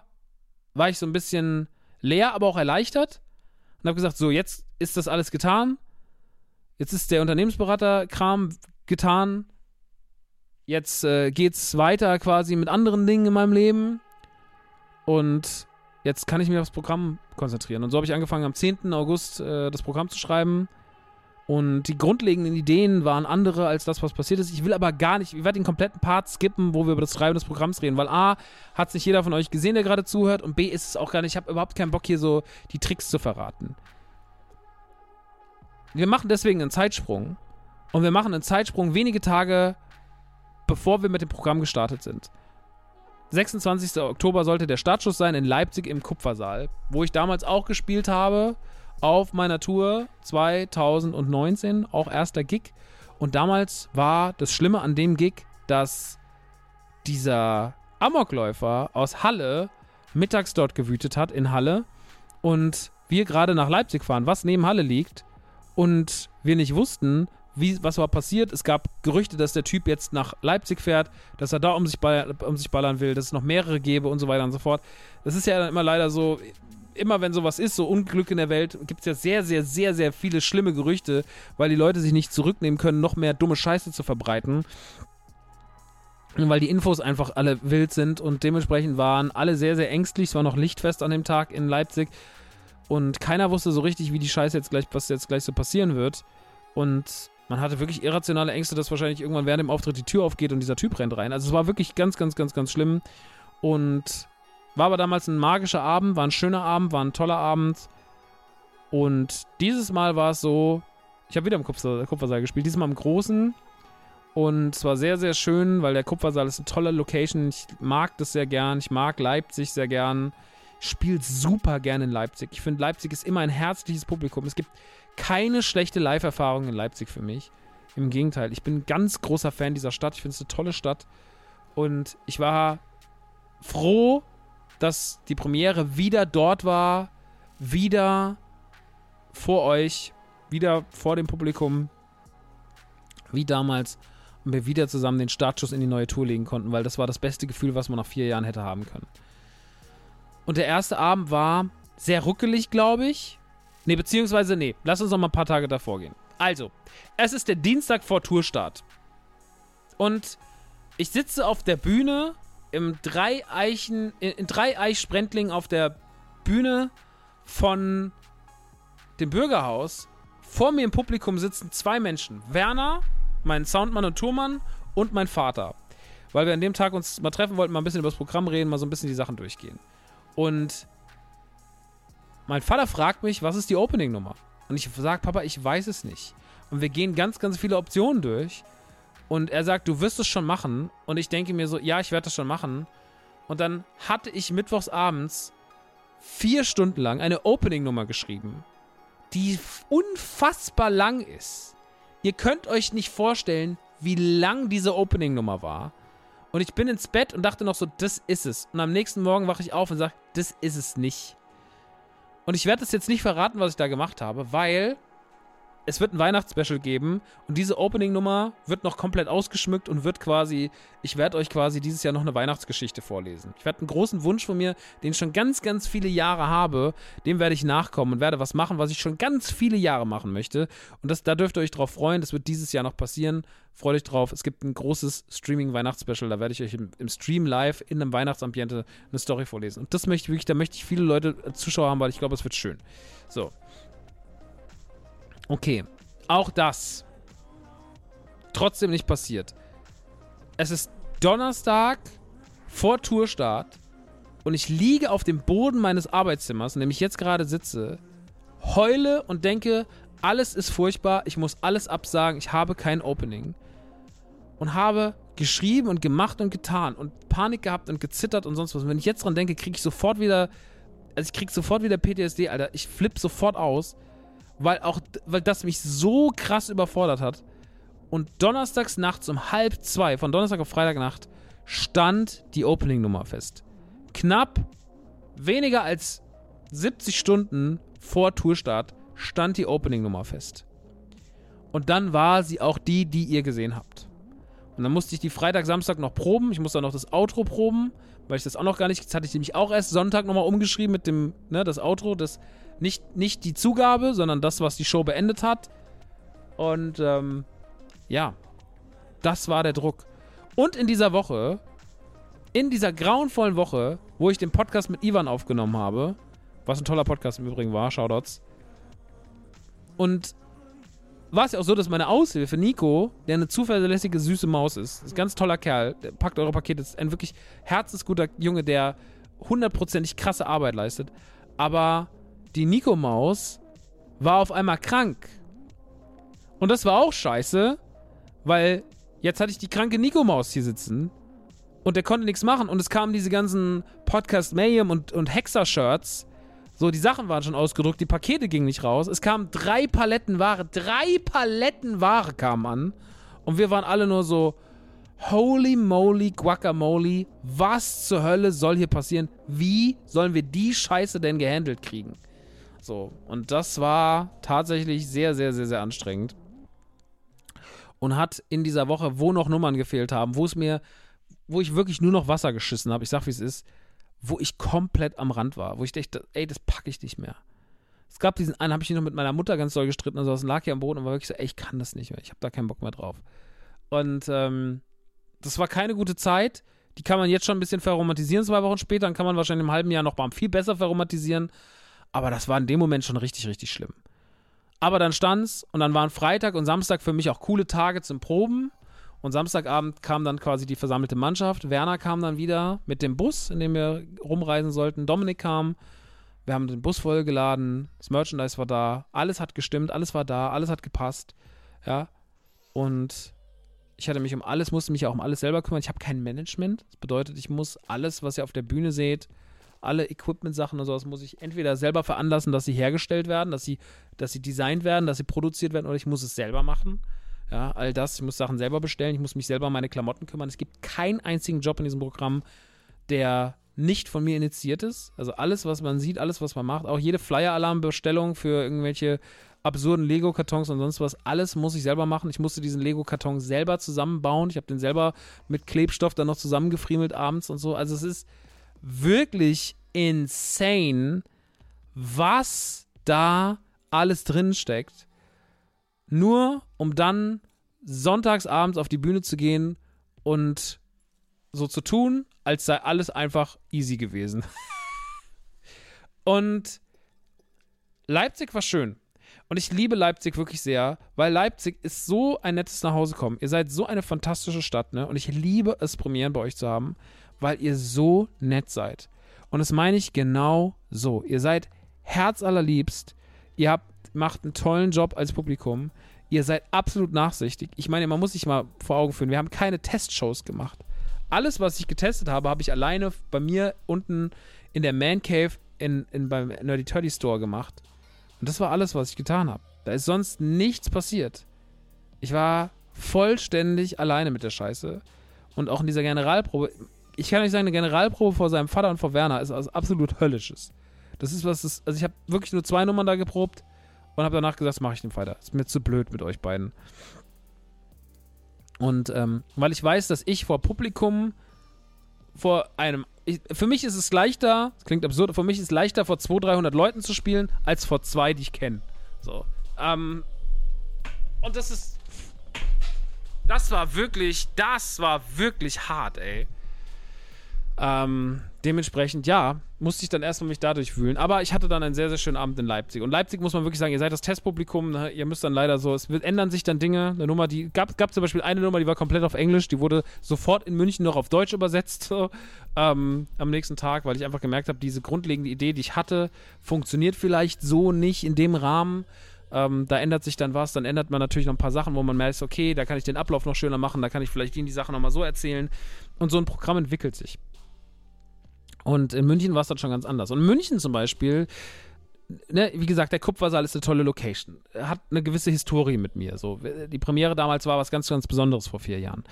war ich so ein bisschen leer, aber auch erleichtert und habe gesagt, so, jetzt ist das alles getan. Jetzt ist der Unternehmensberater-Kram getan. Jetzt äh, geht's weiter quasi mit anderen Dingen in meinem Leben. Und jetzt kann ich mich aufs Programm konzentrieren. Und so habe ich angefangen, am 10. August äh, das Programm zu schreiben. Und die grundlegenden Ideen waren andere als das, was passiert ist. Ich will aber gar nicht, ich werde den kompletten Part skippen, wo wir über das Schreiben des Programms reden, weil A, hat es nicht jeder von euch gesehen, der gerade zuhört, und B, ist es auch gar nicht, ich habe überhaupt keinen Bock hier so die Tricks zu verraten. Wir machen deswegen einen Zeitsprung. Und wir machen einen Zeitsprung wenige Tage, bevor wir mit dem Programm gestartet sind. 26. Oktober sollte der Startschuss sein in Leipzig im Kupfersaal, wo ich damals auch gespielt habe auf meiner Tour 2019, auch erster Gig. Und damals war das Schlimme an dem Gig, dass dieser Amokläufer aus Halle mittags dort gewütet hat in Halle und wir gerade nach Leipzig fahren, was neben Halle liegt und wir nicht wussten, wie, was war passiert. Es gab Gerüchte, dass der Typ jetzt nach Leipzig fährt, dass er da um sich, um sich ballern will, dass es noch mehrere gäbe und so weiter und so fort. Das ist ja dann immer leider so, immer wenn sowas ist, so Unglück in der Welt, gibt es ja sehr, sehr, sehr, sehr viele schlimme Gerüchte, weil die Leute sich nicht zurücknehmen können, noch mehr dumme Scheiße zu verbreiten. Weil die Infos einfach alle wild sind und dementsprechend waren alle sehr, sehr ängstlich. Es war noch lichtfest an dem Tag in Leipzig und keiner wusste so richtig, wie die Scheiße jetzt gleich, was jetzt gleich so passieren wird. Und man hatte wirklich irrationale Ängste, dass wahrscheinlich irgendwann während dem Auftritt die Tür aufgeht und dieser Typ rennt rein. Also es war wirklich ganz, ganz, ganz, ganz schlimm. Und war aber damals ein magischer Abend, war ein schöner Abend, war ein toller Abend. Und dieses Mal war es so, ich habe wieder im Kupfer, Kupfersaal gespielt, diesmal im Großen. Und es war sehr, sehr schön, weil der Kupfersaal ist eine tolle Location. Ich mag das sehr gern. Ich mag Leipzig sehr gern. Spielt super gern in Leipzig. Ich finde, Leipzig ist immer ein herzliches Publikum. Es gibt keine schlechte Live-Erfahrung in Leipzig für mich. Im Gegenteil, ich bin ein ganz großer Fan dieser Stadt. Ich finde es eine tolle Stadt. Und ich war froh, dass die Premiere wieder dort war, wieder vor euch, wieder vor dem Publikum, wie damals, und wir wieder zusammen den Startschuss in die neue Tour legen konnten, weil das war das beste Gefühl, was man nach vier Jahren hätte haben können. Und der erste Abend war sehr ruckelig, glaube ich. Nee, beziehungsweise, nee, lass uns noch mal ein paar Tage davor gehen. Also, es ist der Dienstag vor Tourstart. Und ich sitze auf der Bühne im Dreieichen, in, in Dreieich-Sprendling auf der Bühne von dem Bürgerhaus. Vor mir im Publikum sitzen zwei Menschen. Werner, mein Soundmann und Tourmann und mein Vater. Weil wir an dem Tag uns mal treffen wollten, mal ein bisschen über das Programm reden, mal so ein bisschen die Sachen durchgehen. Und mein Vater fragt mich, was ist die Opening-Nummer? Und ich sage, Papa, ich weiß es nicht. Und wir gehen ganz, ganz viele Optionen durch. Und er sagt, du wirst es schon machen. Und ich denke mir so, ja, ich werde das schon machen. Und dann hatte ich mittwochs abends vier Stunden lang eine Opening-Nummer geschrieben, die unfassbar lang ist. Ihr könnt euch nicht vorstellen, wie lang diese Opening-Nummer war. Und ich bin ins Bett und dachte noch so, das ist es. Und am nächsten Morgen wache ich auf und sage, das ist es nicht. Und ich werde das jetzt nicht verraten, was ich da gemacht habe, weil es wird ein Weihnachtsspecial geben und diese Opening-Nummer wird noch komplett ausgeschmückt und wird quasi, ich werde euch quasi dieses Jahr noch eine Weihnachtsgeschichte vorlesen. Ich werde einen großen Wunsch von mir, den ich schon ganz, ganz viele Jahre habe, dem werde ich nachkommen und werde was machen, was ich schon ganz viele Jahre machen möchte. Und das, da dürft ihr euch drauf freuen, das wird dieses Jahr noch passieren. Freut euch drauf. Es gibt ein großes Streaming-Weihnachtsspecial, da werde ich euch im, im, Stream live in einem Weihnachtsambiente eine Story vorlesen. Und das möchte ich wirklich, da möchte ich viele Leute, äh, Zuschauer haben, weil ich glaube, es wird schön. So, Okay, auch das trotzdem nicht passiert. Es ist Donnerstag vor Tourstart und ich liege auf dem Boden meines Arbeitszimmers, in dem ich jetzt gerade sitze, heule und denke, alles ist furchtbar, ich muss alles absagen, ich habe kein Opening. Und habe geschrieben und gemacht und getan und Panik gehabt und gezittert und sonst was. Und wenn ich jetzt dran denke, kriege ich sofort wieder, also ich kriege sofort wieder PTSD, Alter. Ich flippe sofort aus weil auch, weil das mich so krass überfordert hat. Und donnerstags nachts um halb zwei, von Donnerstag auf Freitagnacht, stand die Opening-Nummer fest. Knapp weniger als 70 Stunden vor Tourstart stand die Opening-Nummer fest. Und dann war sie auch die, die ihr gesehen habt. Und dann musste ich die Freitag, Samstag noch proben. Ich musste auch noch das Outro proben, weil ich das auch noch gar nicht. Das hatte ich nämlich auch erst Sonntag nochmal umgeschrieben mit dem, ne, das Outro, das nicht, nicht die Zugabe, sondern das, was die Show beendet hat. Und ähm, ja, das war der Druck. Und in dieser Woche, in dieser grauenvollen Woche, wo ich den Podcast mit Ivan aufgenommen habe, was ein toller Podcast im Übrigen war, Shoutouts. Und war es ja auch so, dass meine Aushilfe, Nico, der eine zuverlässige, süße Maus ist, ist ein ganz toller Kerl, packt eure Pakete, ist ein wirklich herzensguter Junge, der hundertprozentig krasse Arbeit leistet. Aber die Nico-Maus war auf einmal krank. Und das war auch scheiße, weil jetzt hatte ich die kranke Nico-Maus hier sitzen und der konnte nichts machen. Und es kamen diese ganzen Podcast Mayhem und, und Hexer-Shirts. So, die Sachen waren schon ausgedruckt, die Pakete gingen nicht raus. Es kamen drei Paletten Ware, drei Paletten Ware kamen an. Und wir waren alle nur so, holy moly, guacamole, was zur Hölle soll hier passieren? Wie sollen wir die Scheiße denn gehandelt kriegen? So, und das war tatsächlich sehr, sehr, sehr, sehr anstrengend. Und hat in dieser Woche, wo noch Nummern gefehlt haben, wo es mir, wo ich wirklich nur noch Wasser geschissen habe, ich sag wie es ist, wo ich komplett am Rand war, wo ich dachte, ey, das packe ich nicht mehr. Es gab diesen einen, habe ich noch mit meiner Mutter ganz doll gestritten, also es lag hier am Boden und war wirklich so, ey, ich kann das nicht mehr, ich habe da keinen Bock mehr drauf. Und ähm, das war keine gute Zeit. Die kann man jetzt schon ein bisschen verromantisieren, zwei Wochen später, dann kann man wahrscheinlich im halben Jahr noch mal viel besser verromantisieren. Aber das war in dem Moment schon richtig, richtig schlimm. Aber dann stand's und dann waren Freitag und Samstag für mich auch coole Tage zum Proben. Und Samstagabend kam dann quasi die versammelte Mannschaft. Werner kam dann wieder mit dem Bus, in dem wir rumreisen sollten. Dominik kam. Wir haben den Bus vollgeladen. Das Merchandise war da. Alles hat gestimmt. Alles war da. Alles hat gepasst. Ja. Und Ich hatte mich um alles, musste mich auch um alles selber kümmern. Ich habe kein Management. Das bedeutet, ich muss alles, was ihr auf der Bühne seht, alle Equipment-Sachen und sowas, muss ich entweder selber veranlassen, dass sie hergestellt werden, dass sie, dass sie designt werden, dass sie produziert werden, oder ich muss es selber machen. Ja, all das. Ich muss Sachen selber bestellen. Ich muss mich selber um meine Klamotten kümmern. Es gibt keinen einzigen Job in diesem Programm, der nicht von mir initiiert ist. Also alles, was man sieht, alles, was man macht, auch jede Flyer-Alarm-Bestellung für irgendwelche absurden Lego-Kartons und sonst was, alles muss ich selber machen. Ich musste diesen Lego-Karton selber zusammenbauen. Ich habe den selber mit Klebstoff dann noch zusammengefriemelt abends und so. Also es ist wirklich insane, was da alles drin steckt. Nur um dann sonntagsabends auf die Bühne zu gehen und so zu tun, als sei alles einfach easy gewesen. und Leipzig war schön. Und ich liebe Leipzig wirklich sehr, weil Leipzig ist so ein nettes Nachhausekommen. Ihr seid so eine fantastische Stadt, ne? Und ich liebe es, Premieren bei euch zu haben, weil ihr so nett seid. Und das meine ich genau so. Ihr seid herzallerliebst. Ihr habt, macht einen tollen Job als Publikum. Ihr seid absolut nachsichtig. Ich meine, man muss sich mal vor Augen führen, wir haben keine Testshows gemacht. Alles, was ich getestet habe, habe ich alleine bei mir unten in der Man Cave in, in, beim Nerdy Turdy Store gemacht. Und das war alles, was ich getan habe. Da ist sonst nichts passiert. Ich war vollständig alleine mit der Scheiße. Und auch in dieser Generalprobe. Ich kann euch sagen, eine Generalprobe vor seinem Vater und vor Werner ist was absolut Höllisches. Das ist was, das, also ich habe wirklich nur zwei Nummern da geprobt und habe danach gesagt, das mache ich nicht weiter. Ist mir zu blöd mit euch beiden. Und ähm, weil ich weiß, dass ich vor Publikum, vor einem ich, für mich ist es leichter, das klingt absurd, für mich ist es leichter, vor 200, 300 Leuten zu spielen, als vor zwei, die ich kenne. So. Ähm, und das ist. Das war wirklich, das war wirklich hart, ey. Ähm, dementsprechend, ja, musste ich dann erstmal mich dadurch wühlen. Aber ich hatte dann einen sehr, sehr schönen Abend in Leipzig. Und Leipzig muss man wirklich sagen, ihr seid das Testpublikum, ne? ihr müsst dann leider so, es wird, ändern sich dann Dinge. Eine Nummer, die gab, gab zum Beispiel eine Nummer, die war komplett auf Englisch, die wurde sofort in München noch auf Deutsch übersetzt ähm, am nächsten Tag, weil ich einfach gemerkt habe, diese grundlegende Idee, die ich hatte, funktioniert vielleicht so nicht in dem Rahmen. Ähm, da ändert sich dann was, dann ändert man natürlich noch ein paar Sachen, wo man merkt, okay, da kann ich den Ablauf noch schöner machen, da kann ich vielleicht die, die Sachen nochmal so erzählen. Und so ein Programm entwickelt sich. Und in München war es dann schon ganz anders. Und München zum Beispiel, ne, wie gesagt, der Kupfersaal ist eine tolle Location. Hat eine gewisse Historie mit mir. So, die Premiere damals war was ganz, ganz Besonderes vor vier Jahren.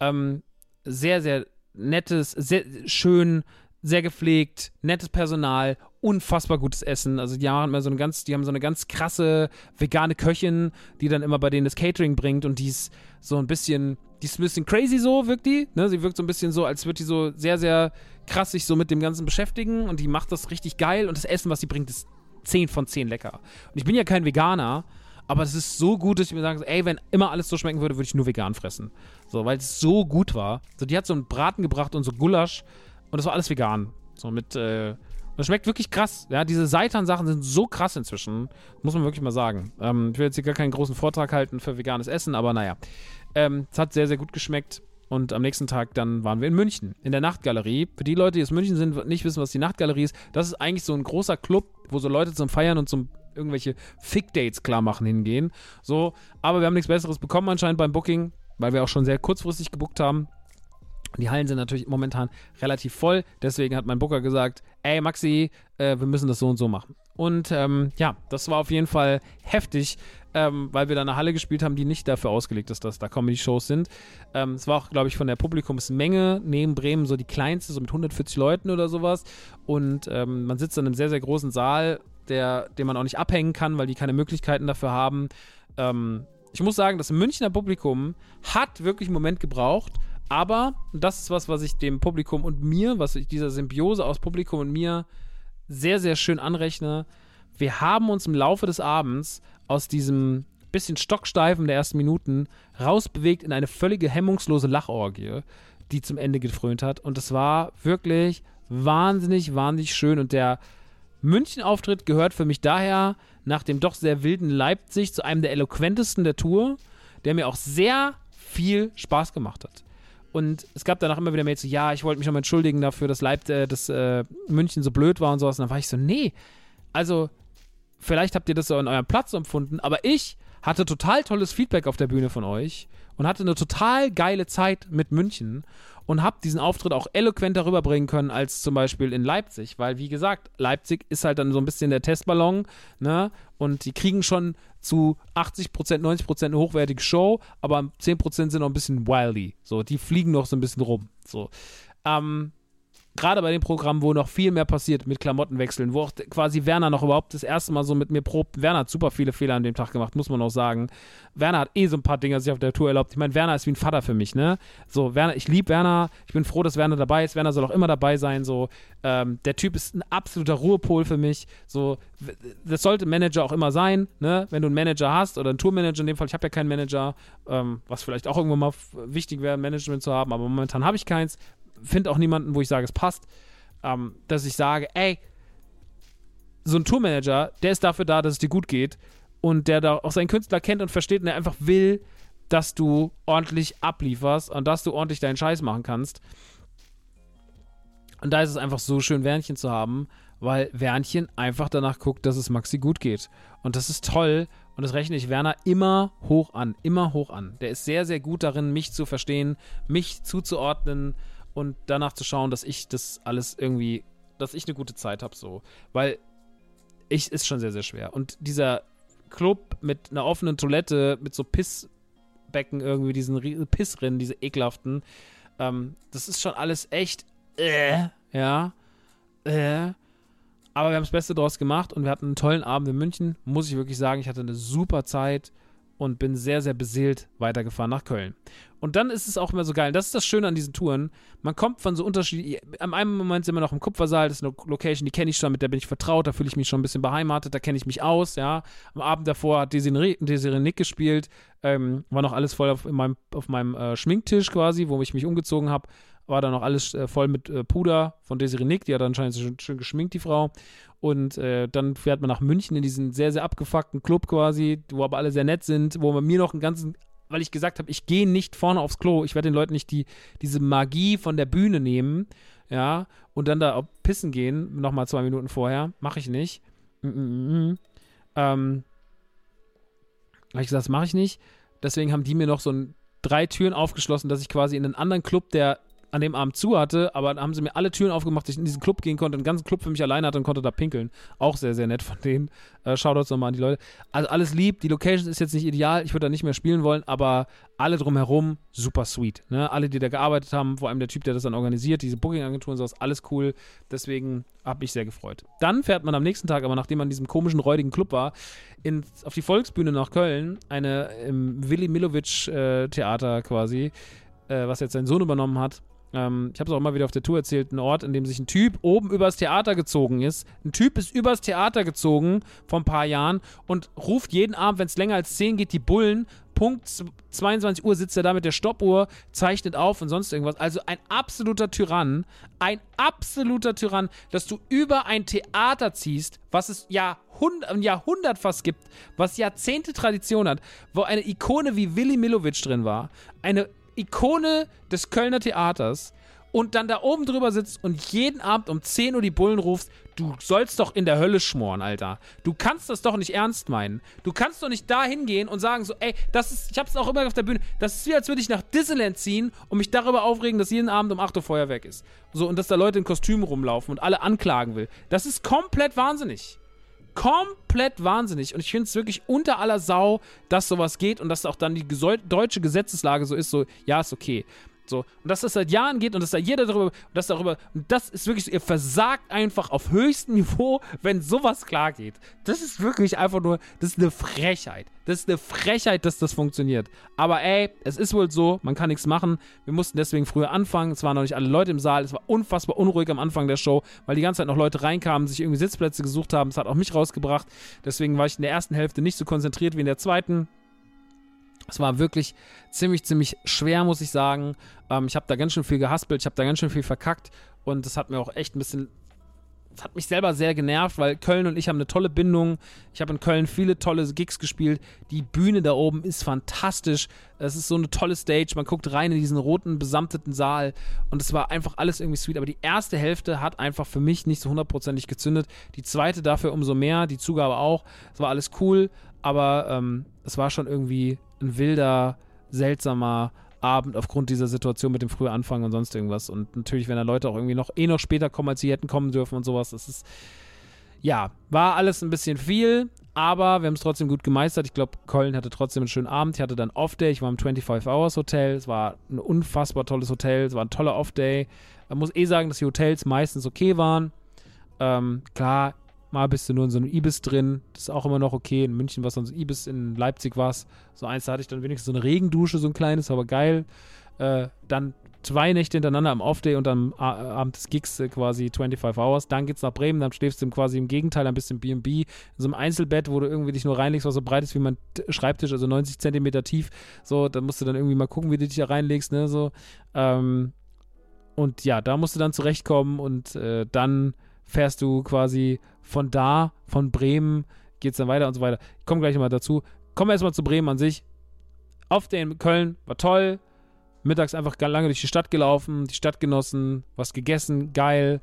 Ähm, sehr, sehr nettes, sehr schön, sehr gepflegt, nettes Personal, unfassbar gutes Essen. Also die haben immer so eine ganz, die haben so eine ganz krasse vegane Köchin, die dann immer bei denen das Catering bringt und die ist so ein bisschen, die ist ein bisschen crazy so, wirkt die. Ne? Sie wirkt so ein bisschen so, als würde die so sehr, sehr krass sich so mit dem Ganzen beschäftigen und die macht das richtig geil und das Essen, was sie bringt, ist 10 von 10 lecker. Und ich bin ja kein Veganer, aber es ist so gut, dass ich mir sage, ey, wenn immer alles so schmecken würde, würde ich nur vegan fressen. So, weil es so gut war. So, die hat so einen Braten gebracht und so Gulasch und das war alles vegan. So mit, äh, und das schmeckt wirklich krass. Ja, diese Seitan-Sachen sind so krass inzwischen. Muss man wirklich mal sagen. Ähm, ich will jetzt hier gar keinen großen Vortrag halten für veganes Essen, aber naja. Ähm, es hat sehr, sehr gut geschmeckt. Und am nächsten Tag dann waren wir in München, in der Nachtgalerie. Für die Leute, die aus München sind, nicht wissen, was die Nachtgalerie ist, das ist eigentlich so ein großer Club, wo so Leute zum Feiern und zum irgendwelche Fick-Dates klar machen hingehen. So, aber wir haben nichts Besseres bekommen anscheinend beim Booking, weil wir auch schon sehr kurzfristig gebucht haben. Die Hallen sind natürlich momentan relativ voll. Deswegen hat mein Booker gesagt, ey Maxi, äh, wir müssen das so und so machen. Und ähm, ja, das war auf jeden Fall heftig, ähm, weil wir da eine Halle gespielt haben, die nicht dafür ausgelegt ist, dass da Comedy-Shows sind. Ähm, es war auch, glaube ich, von der Publikumsmenge neben Bremen so die kleinste, so mit 140 Leuten oder sowas. Und ähm, man sitzt in einem sehr, sehr großen Saal, der, den man auch nicht abhängen kann, weil die keine Möglichkeiten dafür haben. Ähm, ich muss sagen, das Münchner Publikum hat wirklich einen Moment gebraucht, aber das ist was, was ich dem Publikum und mir, was ich dieser Symbiose aus Publikum und mir sehr, sehr schön anrechne. Wir haben uns im Laufe des Abends aus diesem bisschen stocksteifen der ersten Minuten rausbewegt in eine völlige hemmungslose Lachorgie, die zum Ende gefrönt hat. Und es war wirklich wahnsinnig, wahnsinnig schön. Und der München-Auftritt gehört für mich daher nach dem doch sehr wilden Leipzig zu einem der eloquentesten der Tour, der mir auch sehr viel Spaß gemacht hat. Und es gab danach immer wieder Mails so, ja, ich wollte mich nochmal entschuldigen dafür, dass, Leip äh, dass äh, München so blöd war und sowas. Und dann war ich so, nee, also vielleicht habt ihr das so an eurem Platz empfunden, aber ich hatte total tolles Feedback auf der Bühne von euch und hatte eine total geile Zeit mit München und habe diesen Auftritt auch eloquent darüber bringen können als zum Beispiel in Leipzig, weil wie gesagt, Leipzig ist halt dann so ein bisschen der Testballon, ne? Und die kriegen schon zu 80% 90% eine hochwertige Show, aber 10% sind noch ein bisschen wildy, so, die fliegen noch so ein bisschen rum, so. Ähm, gerade bei dem Programm, wo noch viel mehr passiert mit Klamottenwechseln, wo auch quasi Werner noch überhaupt das erste Mal so mit mir probt. Werner hat super viele Fehler an dem Tag gemacht, muss man auch sagen. Werner hat eh so ein paar Dinge sich auf der Tour erlaubt. Ich meine, Werner ist wie ein Vater für mich, ne? So, Werner, ich liebe Werner, ich bin froh, dass Werner dabei ist. Werner soll auch immer dabei sein. So, ähm, der Typ ist ein absoluter Ruhepol für mich. So, das sollte Manager auch immer sein, ne? Wenn du einen Manager hast oder einen Tourmanager in dem Fall, ich habe ja keinen Manager, ähm, was vielleicht auch irgendwann mal wichtig wäre, Management zu haben, aber momentan habe ich keins finde auch niemanden, wo ich sage, es passt, ähm, dass ich sage, ey, so ein Tourmanager, der ist dafür da, dass es dir gut geht und der da auch seinen Künstler kennt und versteht und der einfach will, dass du ordentlich ablieferst und dass du ordentlich deinen Scheiß machen kannst. Und da ist es einfach so schön, Wernchen zu haben, weil Wernchen einfach danach guckt, dass es Maxi gut geht. Und das ist toll und das rechne ich Werner immer hoch an, immer hoch an. Der ist sehr, sehr gut darin, mich zu verstehen, mich zuzuordnen, und danach zu schauen, dass ich das alles irgendwie, dass ich eine gute Zeit habe, so. Weil ich ist schon sehr, sehr schwer. Und dieser Club mit einer offenen Toilette, mit so Pissbecken irgendwie, diesen Pissrinnen, diese ekelhaften, ähm, das ist schon alles echt, äh, ja, äh. Aber wir haben das Beste draus gemacht und wir hatten einen tollen Abend in München, muss ich wirklich sagen. Ich hatte eine super Zeit und bin sehr, sehr beseelt weitergefahren nach Köln. Und dann ist es auch immer so geil. Das ist das Schöne an diesen Touren. Man kommt von so unterschiedlichen. Am einen Moment sind wir noch im Kupfersaal, das ist eine Location, die kenne ich schon, mit der bin ich vertraut, da fühle ich mich schon ein bisschen beheimatet, da kenne ich mich aus, ja. Am Abend davor hat Desiree, Nick gespielt, ähm, war noch alles voll auf meinem, auf meinem äh, Schminktisch quasi, wo ich mich umgezogen habe war da noch alles äh, voll mit äh, Puder von Desiree Nick, die hat anscheinend schön, schön geschminkt, die Frau. Und äh, dann fährt man nach München in diesen sehr, sehr abgefuckten Club quasi, wo aber alle sehr nett sind, wo man mir noch einen ganzen, weil ich gesagt habe, ich gehe nicht vorne aufs Klo, ich werde den Leuten nicht die, diese Magie von der Bühne nehmen, ja, und dann da pissen gehen, nochmal zwei Minuten vorher, mache ich nicht. Mm -mm -mm. mm. Ähm, habe ich gesagt, das mache ich nicht. Deswegen haben die mir noch so ein, drei Türen aufgeschlossen, dass ich quasi in einen anderen Club, der an dem Abend zu hatte, aber dann haben sie mir alle Türen aufgemacht, dass ich in diesen Club gehen konnte, den ganzen Club für mich alleine hatte und konnte da pinkeln. Auch sehr, sehr nett von denen. Äh, Shoutouts nochmal an die Leute. Also alles lieb, die Location ist jetzt nicht ideal, ich würde da nicht mehr spielen wollen, aber alle drumherum super sweet. Ne? Alle, die da gearbeitet haben, vor allem der Typ, der das dann organisiert, diese Booking-Agentur und sowas, alles cool. Deswegen habe ich sehr gefreut. Dann fährt man am nächsten Tag, aber nachdem man in diesem komischen, räudigen Club war, ins, auf die Volksbühne nach Köln, eine im Willi Milovic äh, quasi, äh, was jetzt sein Sohn übernommen hat. Ähm, ich habe es auch mal wieder auf der Tour erzählt, ein Ort, in dem sich ein Typ oben übers Theater gezogen ist. Ein Typ ist übers Theater gezogen vor ein paar Jahren und ruft jeden Abend, wenn es länger als 10 geht, die Bullen. Punkt 22 Uhr sitzt er da mit der Stoppuhr, zeichnet auf und sonst irgendwas. Also ein absoluter Tyrann. Ein absoluter Tyrann, dass du über ein Theater ziehst, was es Jahrhundert, ein Jahrhundert fast gibt, was Jahrzehnte Tradition hat, wo eine Ikone wie Willy Milovic drin war. Eine Ikone des Kölner Theaters und dann da oben drüber sitzt und jeden Abend um 10 Uhr die Bullen rufst, du sollst doch in der Hölle schmoren, Alter. Du kannst das doch nicht ernst meinen. Du kannst doch nicht da hingehen und sagen so, ey, das ist, ich hab's auch immer auf der Bühne, das ist wie, als würde ich nach Disneyland ziehen und mich darüber aufregen, dass jeden Abend um 8 Uhr Feuerwerk ist. So, und dass da Leute in Kostümen rumlaufen und alle anklagen will. Das ist komplett wahnsinnig komplett wahnsinnig. Und ich finde es wirklich unter aller Sau, dass sowas geht und dass auch dann die deutsche Gesetzeslage so ist, so, ja, ist okay. So, und dass das seit Jahren geht und dass da jeder darüber, dass darüber, das ist wirklich so, ihr versagt einfach auf höchstem Niveau, wenn sowas klar geht. Das ist wirklich einfach nur, das ist eine Frechheit. Das ist eine Frechheit, dass das funktioniert. Aber ey, es ist wohl so, man kann nichts machen. Wir mussten deswegen früher anfangen. Es waren noch nicht alle Leute im Saal. Es war unfassbar unruhig am Anfang der Show, weil die ganze Zeit noch Leute reinkamen, sich irgendwie Sitzplätze gesucht haben. Es hat auch mich rausgebracht. Deswegen war ich in der ersten Hälfte nicht so konzentriert wie in der zweiten. Es war wirklich ziemlich, ziemlich schwer, muss ich sagen. Ähm, ich habe da ganz schön viel gehaspelt, ich habe da ganz schön viel verkackt und das hat mir auch echt ein bisschen. Das hat mich selber sehr genervt, weil Köln und ich haben eine tolle Bindung. Ich habe in Köln viele tolle Gigs gespielt. Die Bühne da oben ist fantastisch. Es ist so eine tolle Stage. Man guckt rein in diesen roten, besamteten Saal und es war einfach alles irgendwie sweet. Aber die erste Hälfte hat einfach für mich nicht so hundertprozentig gezündet. Die zweite dafür umso mehr. Die Zugabe auch. Es war alles cool, aber ähm, es war schon irgendwie ein wilder, seltsamer Abend aufgrund dieser Situation mit dem frühen Anfang und sonst irgendwas. Und natürlich, wenn da Leute auch irgendwie noch eh noch später kommen, als sie hätten kommen dürfen und sowas, das ist ja, war alles ein bisschen viel, aber wir haben es trotzdem gut gemeistert. Ich glaube, Köln hatte trotzdem einen schönen Abend. Ich hatte dann Off-Day. Ich war im 25 Hours Hotel. Es war ein unfassbar tolles Hotel. Es war ein toller Off-Day. Man muss eh sagen, dass die Hotels meistens okay waren. Ähm, klar, mal bist du nur in so einem Ibis drin. Das ist auch immer noch okay. In München war es dann so Ibis, in Leipzig war es so eins. Da hatte ich dann wenigstens so eine Regendusche, so ein kleines, aber geil. Äh, dann zwei Nächte hintereinander am Off-Day und am Abend des Gigs äh, quasi 25 Hours. Dann geht's nach Bremen, dann schläfst du quasi im Gegenteil ein bisschen B&B, in so einem Einzelbett, wo du irgendwie dich nur reinlegst, was so breit ist wie mein Schreibtisch, also 90 Zentimeter tief. So, da musst du dann irgendwie mal gucken, wie du dich da reinlegst, ne, so. Ähm, und ja, da musst du dann zurechtkommen und äh, dann fährst du quasi von da, von Bremen, geht's dann weiter und so weiter. Ich komme gleich mal dazu. Kommen wir erstmal zu Bremen an sich. Auf den Köln war toll, mittags einfach lange durch die Stadt gelaufen, die Stadt genossen, was gegessen, geil.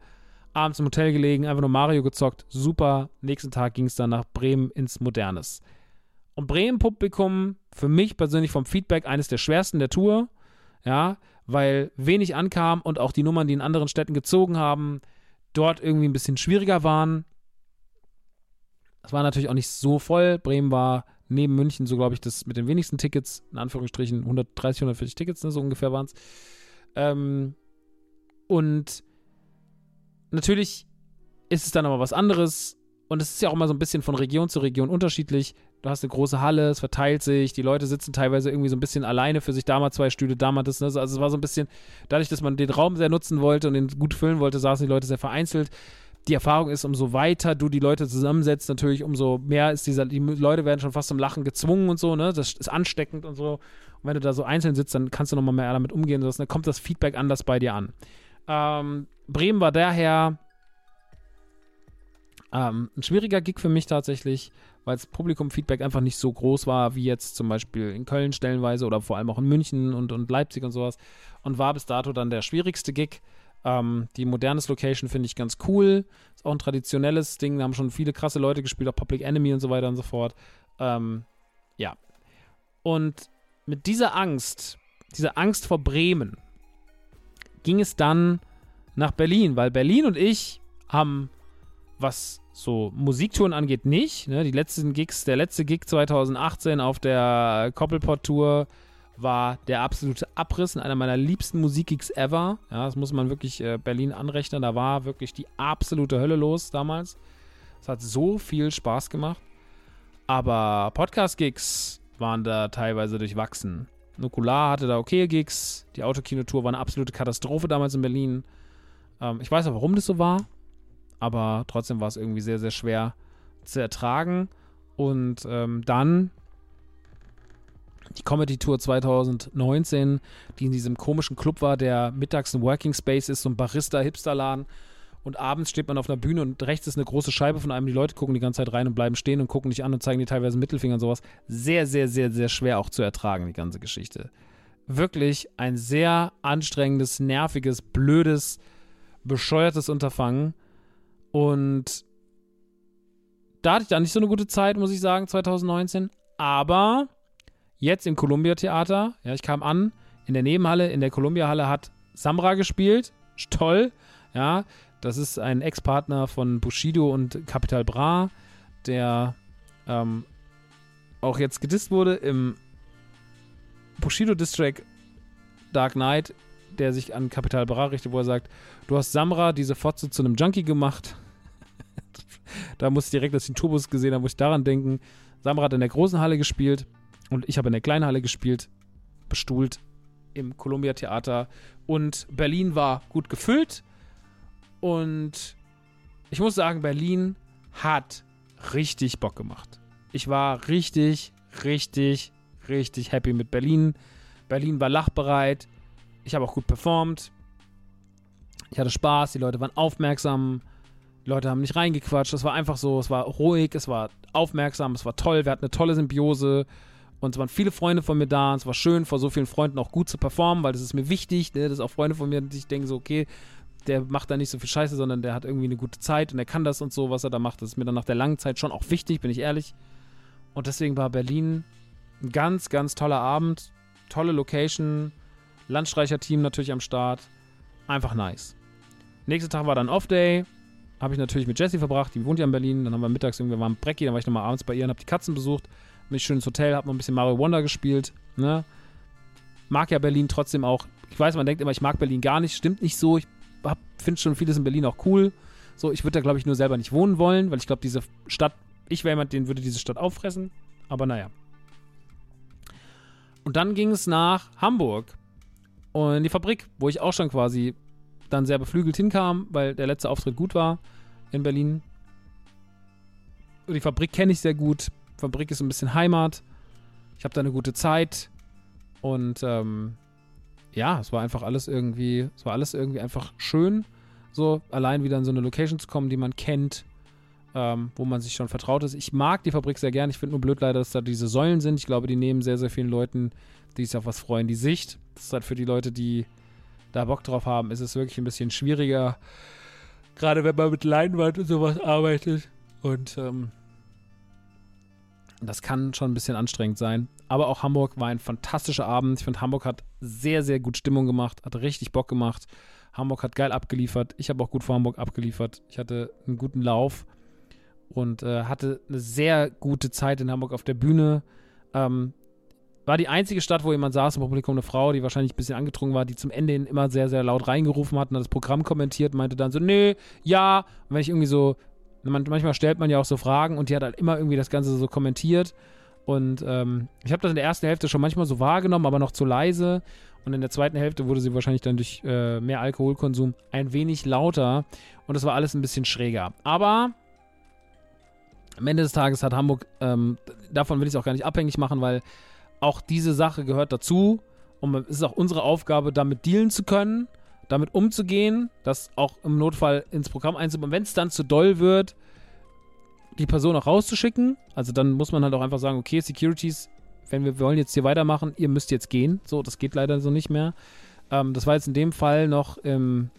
Abends im Hotel gelegen, einfach nur Mario gezockt, super. Nächsten Tag ging es dann nach Bremen ins Modernes. Und Bremen-Publikum, für mich persönlich vom Feedback eines der schwersten der Tour, ja, weil wenig ankam und auch die Nummern, die in anderen Städten gezogen haben, dort irgendwie ein bisschen schwieriger waren. Es war natürlich auch nicht so voll. Bremen war neben München so, glaube ich, das mit den wenigsten Tickets, in Anführungsstrichen 130, 140 Tickets, ne, so ungefähr waren es. Ähm, und natürlich ist es dann aber was anderes und es ist ja auch immer so ein bisschen von Region zu Region unterschiedlich. Du hast eine große Halle, es verteilt sich, die Leute sitzen teilweise irgendwie so ein bisschen alleine für sich, da mal zwei Stühle, da mal das. Ne? Also es war so ein bisschen, dadurch, dass man den Raum sehr nutzen wollte und den gut füllen wollte, saßen die Leute sehr vereinzelt die Erfahrung ist, umso weiter du die Leute zusammensetzt, natürlich, umso mehr ist dieser, die Leute werden schon fast zum Lachen gezwungen und so, ne? Das ist ansteckend und so. Und wenn du da so einzeln sitzt, dann kannst du nochmal mehr damit umgehen. Und dann kommt das Feedback anders bei dir an. Ähm, Bremen war daher ähm, ein schwieriger Gig für mich tatsächlich, weil das Publikum-Feedback einfach nicht so groß war, wie jetzt zum Beispiel in Köln stellenweise oder vor allem auch in München und, und Leipzig und sowas. Und war bis dato dann der schwierigste Gig. Ähm, die modernes Location finde ich ganz cool. Ist auch ein traditionelles Ding. Da haben schon viele krasse Leute gespielt, auch Public Enemy und so weiter und so fort. Ähm, ja. Und mit dieser Angst, dieser Angst vor Bremen, ging es dann nach Berlin, weil Berlin und ich haben, was so Musiktouren angeht, nicht. Ne? Die letzten Gigs, der letzte Gig 2018 auf der Koppelport-Tour war der absolute Abriss in einer meiner liebsten Musikgigs ever. Ja, das muss man wirklich äh, Berlin anrechnen. Da war wirklich die absolute Hölle los damals. Es hat so viel Spaß gemacht. Aber Podcast-Gigs waren da teilweise durchwachsen. Nukular hatte da okay Gigs. Die Autokinotour war eine absolute Katastrophe damals in Berlin. Ähm, ich weiß auch, warum das so war. Aber trotzdem war es irgendwie sehr, sehr schwer zu ertragen. Und ähm, dann die Comedy Tour 2019, die in diesem komischen Club war, der mittags ein Working Space ist, so ein Barista-Hipsterladen. Und abends steht man auf einer Bühne und rechts ist eine große Scheibe von einem. Die Leute gucken die ganze Zeit rein und bleiben stehen und gucken dich an und zeigen dir teilweise Mittelfinger und sowas. Sehr, sehr, sehr, sehr schwer auch zu ertragen, die ganze Geschichte. Wirklich ein sehr anstrengendes, nerviges, blödes, bescheuertes Unterfangen. Und da hatte ich dann nicht so eine gute Zeit, muss ich sagen, 2019. Aber Jetzt im Columbia Theater. Ja, ich kam an in der Nebenhalle. In der Columbia Halle hat Samra gespielt. Toll. Ja, das ist ein Ex-Partner von Bushido und Capital Bra, der ähm, auch jetzt gedisst wurde im Bushido-Distrack Dark Knight, der sich an Capital Bra richtet, wo er sagt, du hast Samra, diese Fotze, zu einem Junkie gemacht. da muss ich direkt, als ich den Turbus gesehen habe, muss ich daran denken. Samra hat in der großen Halle gespielt. Und ich habe in der Kleinhalle gespielt, bestuhlt im Columbia Theater. Und Berlin war gut gefüllt. Und ich muss sagen, Berlin hat richtig Bock gemacht. Ich war richtig, richtig, richtig happy mit Berlin. Berlin war lachbereit. Ich habe auch gut performt. Ich hatte Spaß. Die Leute waren aufmerksam. Die Leute haben nicht reingequatscht. Es war einfach so. Es war ruhig. Es war aufmerksam. Es war toll. Wir hatten eine tolle Symbiose. Und es waren viele Freunde von mir da und es war schön, vor so vielen Freunden auch gut zu performen, weil das ist mir wichtig, ne? dass auch Freunde von mir, die sich denken so, okay, der macht da nicht so viel Scheiße, sondern der hat irgendwie eine gute Zeit und er kann das und so, was er da macht. Das ist mir dann nach der langen Zeit schon auch wichtig, bin ich ehrlich. Und deswegen war Berlin ein ganz, ganz toller Abend. tolle Location, Landstreicher-Team natürlich am Start. Einfach nice. Nächster Tag war dann Off-Day. Habe ich natürlich mit Jessie verbracht, die wohnt ja in Berlin. Dann haben wir mittags irgendwie, waren Brecki, dann war ich nochmal abends bei ihr und habe die Katzen besucht. Bin ich schön ins Hotel, habe noch ein bisschen Mario Wonder gespielt. Ne? Mag ja Berlin trotzdem auch. Ich weiß, man denkt immer, ich mag Berlin gar nicht. Stimmt nicht so. Ich finde schon vieles in Berlin auch cool. So, ich würde da, glaube ich, nur selber nicht wohnen wollen, weil ich glaube, diese Stadt, ich wäre jemand, den würde diese Stadt auffressen. Aber naja. Und dann ging es nach Hamburg und in die Fabrik, wo ich auch schon quasi dann sehr beflügelt hinkam, weil der letzte Auftritt gut war in Berlin. Und die Fabrik kenne ich sehr gut. Fabrik ist ein bisschen Heimat. Ich habe da eine gute Zeit. Und ähm, ja, es war einfach alles irgendwie, es war alles irgendwie einfach schön, so allein wieder in so eine Location zu kommen, die man kennt, ähm, wo man sich schon vertraut ist. Ich mag die Fabrik sehr gern. Ich finde nur blöd leider, dass da diese Säulen sind. Ich glaube, die nehmen sehr, sehr vielen Leuten, die sich auf was freuen, die Sicht. Das ist halt für die Leute, die da Bock drauf haben, ist es wirklich ein bisschen schwieriger. Gerade wenn man mit Leinwand und sowas arbeitet. Und ähm, das kann schon ein bisschen anstrengend sein. Aber auch Hamburg war ein fantastischer Abend. Ich finde, Hamburg hat sehr, sehr gut Stimmung gemacht, hat richtig Bock gemacht. Hamburg hat geil abgeliefert. Ich habe auch gut vor Hamburg abgeliefert. Ich hatte einen guten Lauf und äh, hatte eine sehr gute Zeit in Hamburg auf der Bühne. Ähm, war die einzige Stadt, wo jemand saß im Publikum, eine Frau, die wahrscheinlich ein bisschen angetrunken war, die zum Ende hin immer sehr, sehr laut reingerufen hat und das Programm kommentiert, meinte dann so, nee, ja. Und wenn ich irgendwie so, manchmal stellt man ja auch so Fragen und die hat halt immer irgendwie das Ganze so kommentiert. Und ähm, ich habe das in der ersten Hälfte schon manchmal so wahrgenommen, aber noch zu leise. Und in der zweiten Hälfte wurde sie wahrscheinlich dann durch äh, mehr Alkoholkonsum ein wenig lauter. Und das war alles ein bisschen schräger. Aber am Ende des Tages hat Hamburg, ähm, davon will ich es auch gar nicht abhängig machen, weil auch diese Sache gehört dazu. Und es ist auch unsere Aufgabe, damit dealen zu können, damit umzugehen, das auch im Notfall ins Programm einzubauen. Wenn es dann zu doll wird, die Person auch rauszuschicken. Also dann muss man halt auch einfach sagen, okay, Securities, wenn wir wollen jetzt hier weitermachen, ihr müsst jetzt gehen. So, das geht leider so nicht mehr. Ähm, das war jetzt in dem Fall noch im,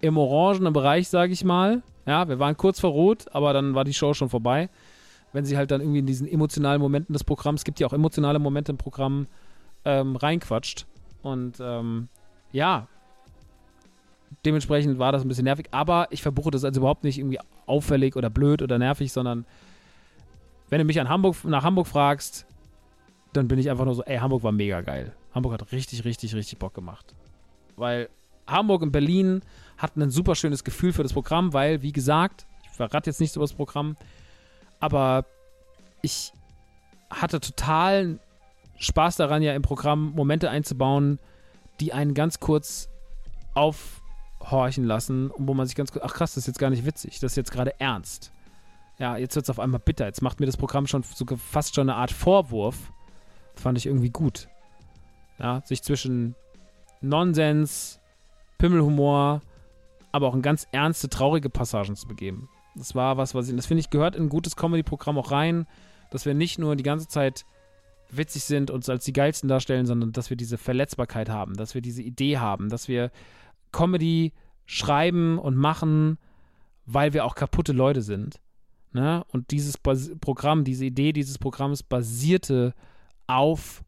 im orangenen Bereich, sage ich mal. Ja, wir waren kurz vor Rot, aber dann war die Show schon vorbei wenn sie halt dann irgendwie in diesen emotionalen Momenten des Programms, gibt ja auch emotionale Momente im Programm, ähm, reinquatscht. Und ähm, ja, dementsprechend war das ein bisschen nervig, aber ich verbuche das also überhaupt nicht irgendwie auffällig oder blöd oder nervig, sondern wenn du mich an Hamburg, nach Hamburg fragst, dann bin ich einfach nur so, ey, Hamburg war mega geil. Hamburg hat richtig, richtig, richtig Bock gemacht. Weil Hamburg und Berlin hatten ein super schönes Gefühl für das Programm, weil, wie gesagt, ich verrate jetzt nichts über das Programm, aber ich hatte total Spaß daran, ja im Programm Momente einzubauen, die einen ganz kurz aufhorchen lassen wo man sich ganz kurz, ach krass, das ist jetzt gar nicht witzig, das ist jetzt gerade ernst. Ja, jetzt wird es auf einmal bitter. Jetzt macht mir das Programm schon sogar fast schon eine Art Vorwurf. Das fand ich irgendwie gut. Ja, sich zwischen Nonsens, Pimmelhumor, aber auch in ganz ernste, traurige Passagen zu begeben. Das war was, was ich, das finde ich, gehört in ein gutes Comedy-Programm auch rein, dass wir nicht nur die ganze Zeit witzig sind und uns als die geilsten darstellen, sondern dass wir diese Verletzbarkeit haben, dass wir diese Idee haben, dass wir Comedy schreiben und machen, weil wir auch kaputte Leute sind. Ne? Und dieses Bas Programm, diese Idee dieses Programms basierte auf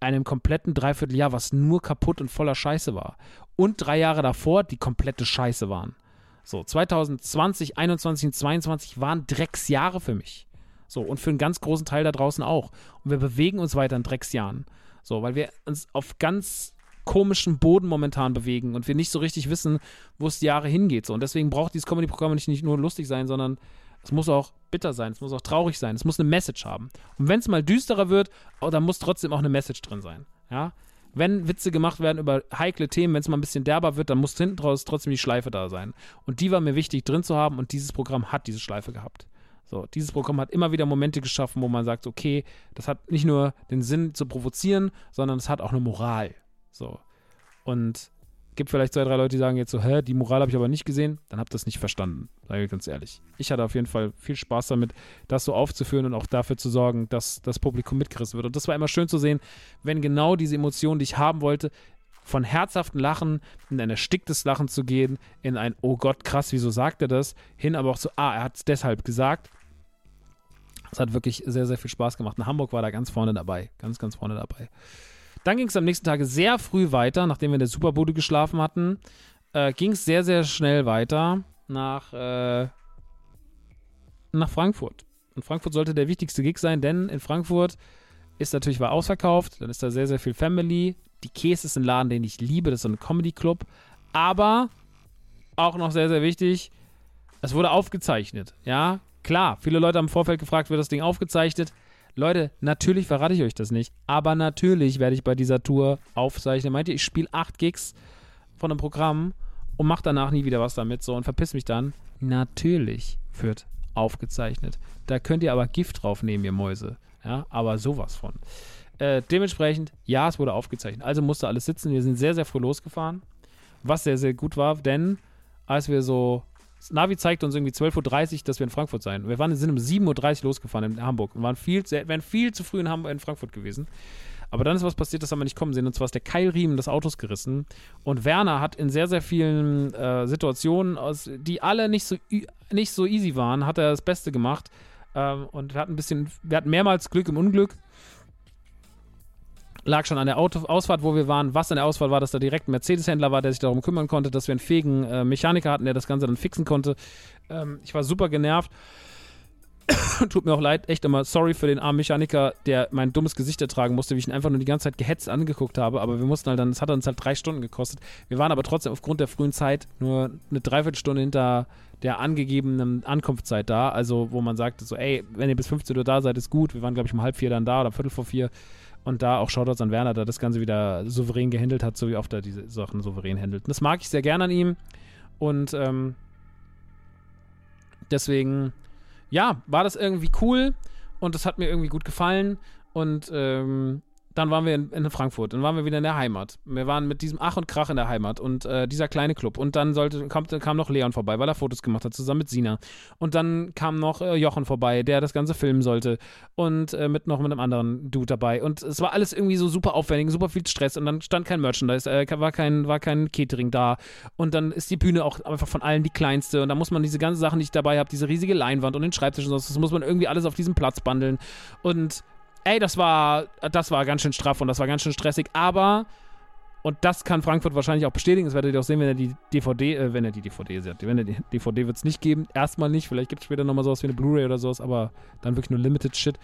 einem kompletten Dreivierteljahr, was nur kaputt und voller Scheiße war. Und drei Jahre davor, die komplette Scheiße waren. So, 2020, 21 und 22 waren Drecksjahre für mich. So, und für einen ganz großen Teil da draußen auch. Und wir bewegen uns weiter in Drecksjahren. So, weil wir uns auf ganz komischen Boden momentan bewegen und wir nicht so richtig wissen, wo es die Jahre hingeht. So. Und deswegen braucht dieses Comedy-Programm nicht, nicht nur lustig sein, sondern es muss auch bitter sein, es muss auch traurig sein, es muss eine Message haben. Und wenn es mal düsterer wird, oh, dann muss trotzdem auch eine Message drin sein. Ja, wenn Witze gemacht werden über heikle Themen, wenn es mal ein bisschen derber wird, dann muss hinten draus trotzdem die Schleife da sein. Und die war mir wichtig drin zu haben und dieses Programm hat diese Schleife gehabt. So, dieses Programm hat immer wieder Momente geschaffen, wo man sagt, okay, das hat nicht nur den Sinn zu provozieren, sondern es hat auch eine Moral. So. Und gibt vielleicht zwei, drei Leute, die sagen jetzt so, hä, die Moral habe ich aber nicht gesehen, dann habt ihr das nicht verstanden, sage ich ganz ehrlich. Ich hatte auf jeden Fall viel Spaß damit, das so aufzuführen und auch dafür zu sorgen, dass das Publikum mitgerissen wird. Und das war immer schön zu sehen, wenn genau diese Emotionen, die ich haben wollte, von herzhaften Lachen in ein ersticktes Lachen zu gehen, in ein, oh Gott, krass, wieso sagt er das, hin aber auch so, ah, er hat es deshalb gesagt. Es hat wirklich sehr, sehr viel Spaß gemacht. Und Hamburg war da ganz vorne dabei. Ganz, ganz vorne dabei. Dann ging es am nächsten Tag sehr früh weiter, nachdem wir in der Superbude geschlafen hatten. Äh, ging es sehr, sehr schnell weiter nach, äh, nach Frankfurt. Und Frankfurt sollte der wichtigste Gig sein, denn in Frankfurt ist natürlich war ausverkauft. Dann ist da sehr, sehr viel Family. Die Käse ist ein Laden, den ich liebe. Das ist so ein Comedy-Club. Aber auch noch sehr, sehr wichtig, es wurde aufgezeichnet. Ja, klar, viele Leute haben im Vorfeld gefragt, wird das Ding aufgezeichnet? Leute, natürlich verrate ich euch das nicht, aber natürlich werde ich bei dieser Tour aufzeichnen. Meint ihr, ich spiele acht Gigs von einem Programm und mache danach nie wieder was damit so und verpiss mich dann? Natürlich wird aufgezeichnet. Da könnt ihr aber Gift drauf nehmen, ihr Mäuse. Ja, aber sowas von. Äh, dementsprechend, ja, es wurde aufgezeichnet. Also musste alles sitzen. Wir sind sehr, sehr früh losgefahren. Was sehr, sehr gut war, denn als wir so. Das Navi zeigt uns irgendwie 12.30 Uhr, dass wir in Frankfurt sein. Wir waren, sind um 7.30 Uhr losgefahren in Hamburg und waren viel, wären viel zu früh in, Hamburg, in Frankfurt gewesen. Aber dann ist was passiert, das haben wir nicht kommen sehen. Und zwar ist der Keilriemen des Autos gerissen. Und Werner hat in sehr, sehr vielen äh, Situationen, aus, die alle nicht so, nicht so easy waren, hat er das Beste gemacht. Ähm, und wir hatten ein bisschen, wir hatten mehrmals Glück im Unglück lag schon an der Auto Ausfahrt, wo wir waren. Was an der Ausfahrt war, dass da direkt ein Mercedes-Händler war, der sich darum kümmern konnte, dass wir einen fähigen äh, Mechaniker hatten, der das Ganze dann fixen konnte. Ähm, ich war super genervt. Tut mir auch leid, echt immer sorry für den armen Mechaniker, der mein dummes Gesicht ertragen musste, wie ich ihn einfach nur die ganze Zeit gehetzt angeguckt habe. Aber wir mussten halt dann, es hat uns halt drei Stunden gekostet. Wir waren aber trotzdem aufgrund der frühen Zeit nur eine Dreiviertelstunde hinter der angegebenen Ankunftszeit da. Also, wo man sagte so, ey, wenn ihr bis 15 Uhr da seid, ist gut. Wir waren, glaube ich, um halb vier dann da oder viertel vor vier. Und da auch Shoutouts an Werner, der das Ganze wieder souverän gehandelt hat, so wie oft er diese Sachen souverän handelt. Und das mag ich sehr gerne an ihm. Und ähm, deswegen, ja, war das irgendwie cool und das hat mir irgendwie gut gefallen. Und ähm, dann waren wir in, in, Frankfurt, dann waren wir wieder in der Heimat. Wir waren mit diesem Ach und Krach in der Heimat und äh, dieser kleine Club. Und dann sollte, kam, kam noch Leon vorbei, weil er Fotos gemacht hat, zusammen mit Sina. Und dann kam noch äh, Jochen vorbei, der das Ganze filmen sollte. Und äh, mit noch mit einem anderen Dude dabei. Und es war alles irgendwie so super aufwendig, super viel Stress. Und dann stand kein Merchandise, äh, war, kein, war kein Catering da. Und dann ist die Bühne auch einfach von allen die kleinste. Und da muss man diese ganzen Sachen, die ich dabei habe, diese riesige Leinwand und den Schreibtisch und so, das muss man irgendwie alles auf diesem Platz bandeln. Und ey, das war, das war ganz schön straff und das war ganz schön stressig, aber, und das kann Frankfurt wahrscheinlich auch bestätigen, das werdet ihr auch sehen, wenn er die DVD, äh, wenn er die DVD sieht, wenn er die DVD wird es nicht geben, erstmal nicht, vielleicht gibt es später nochmal sowas wie eine Blu-ray oder sowas, aber dann wirklich nur Limited Shit.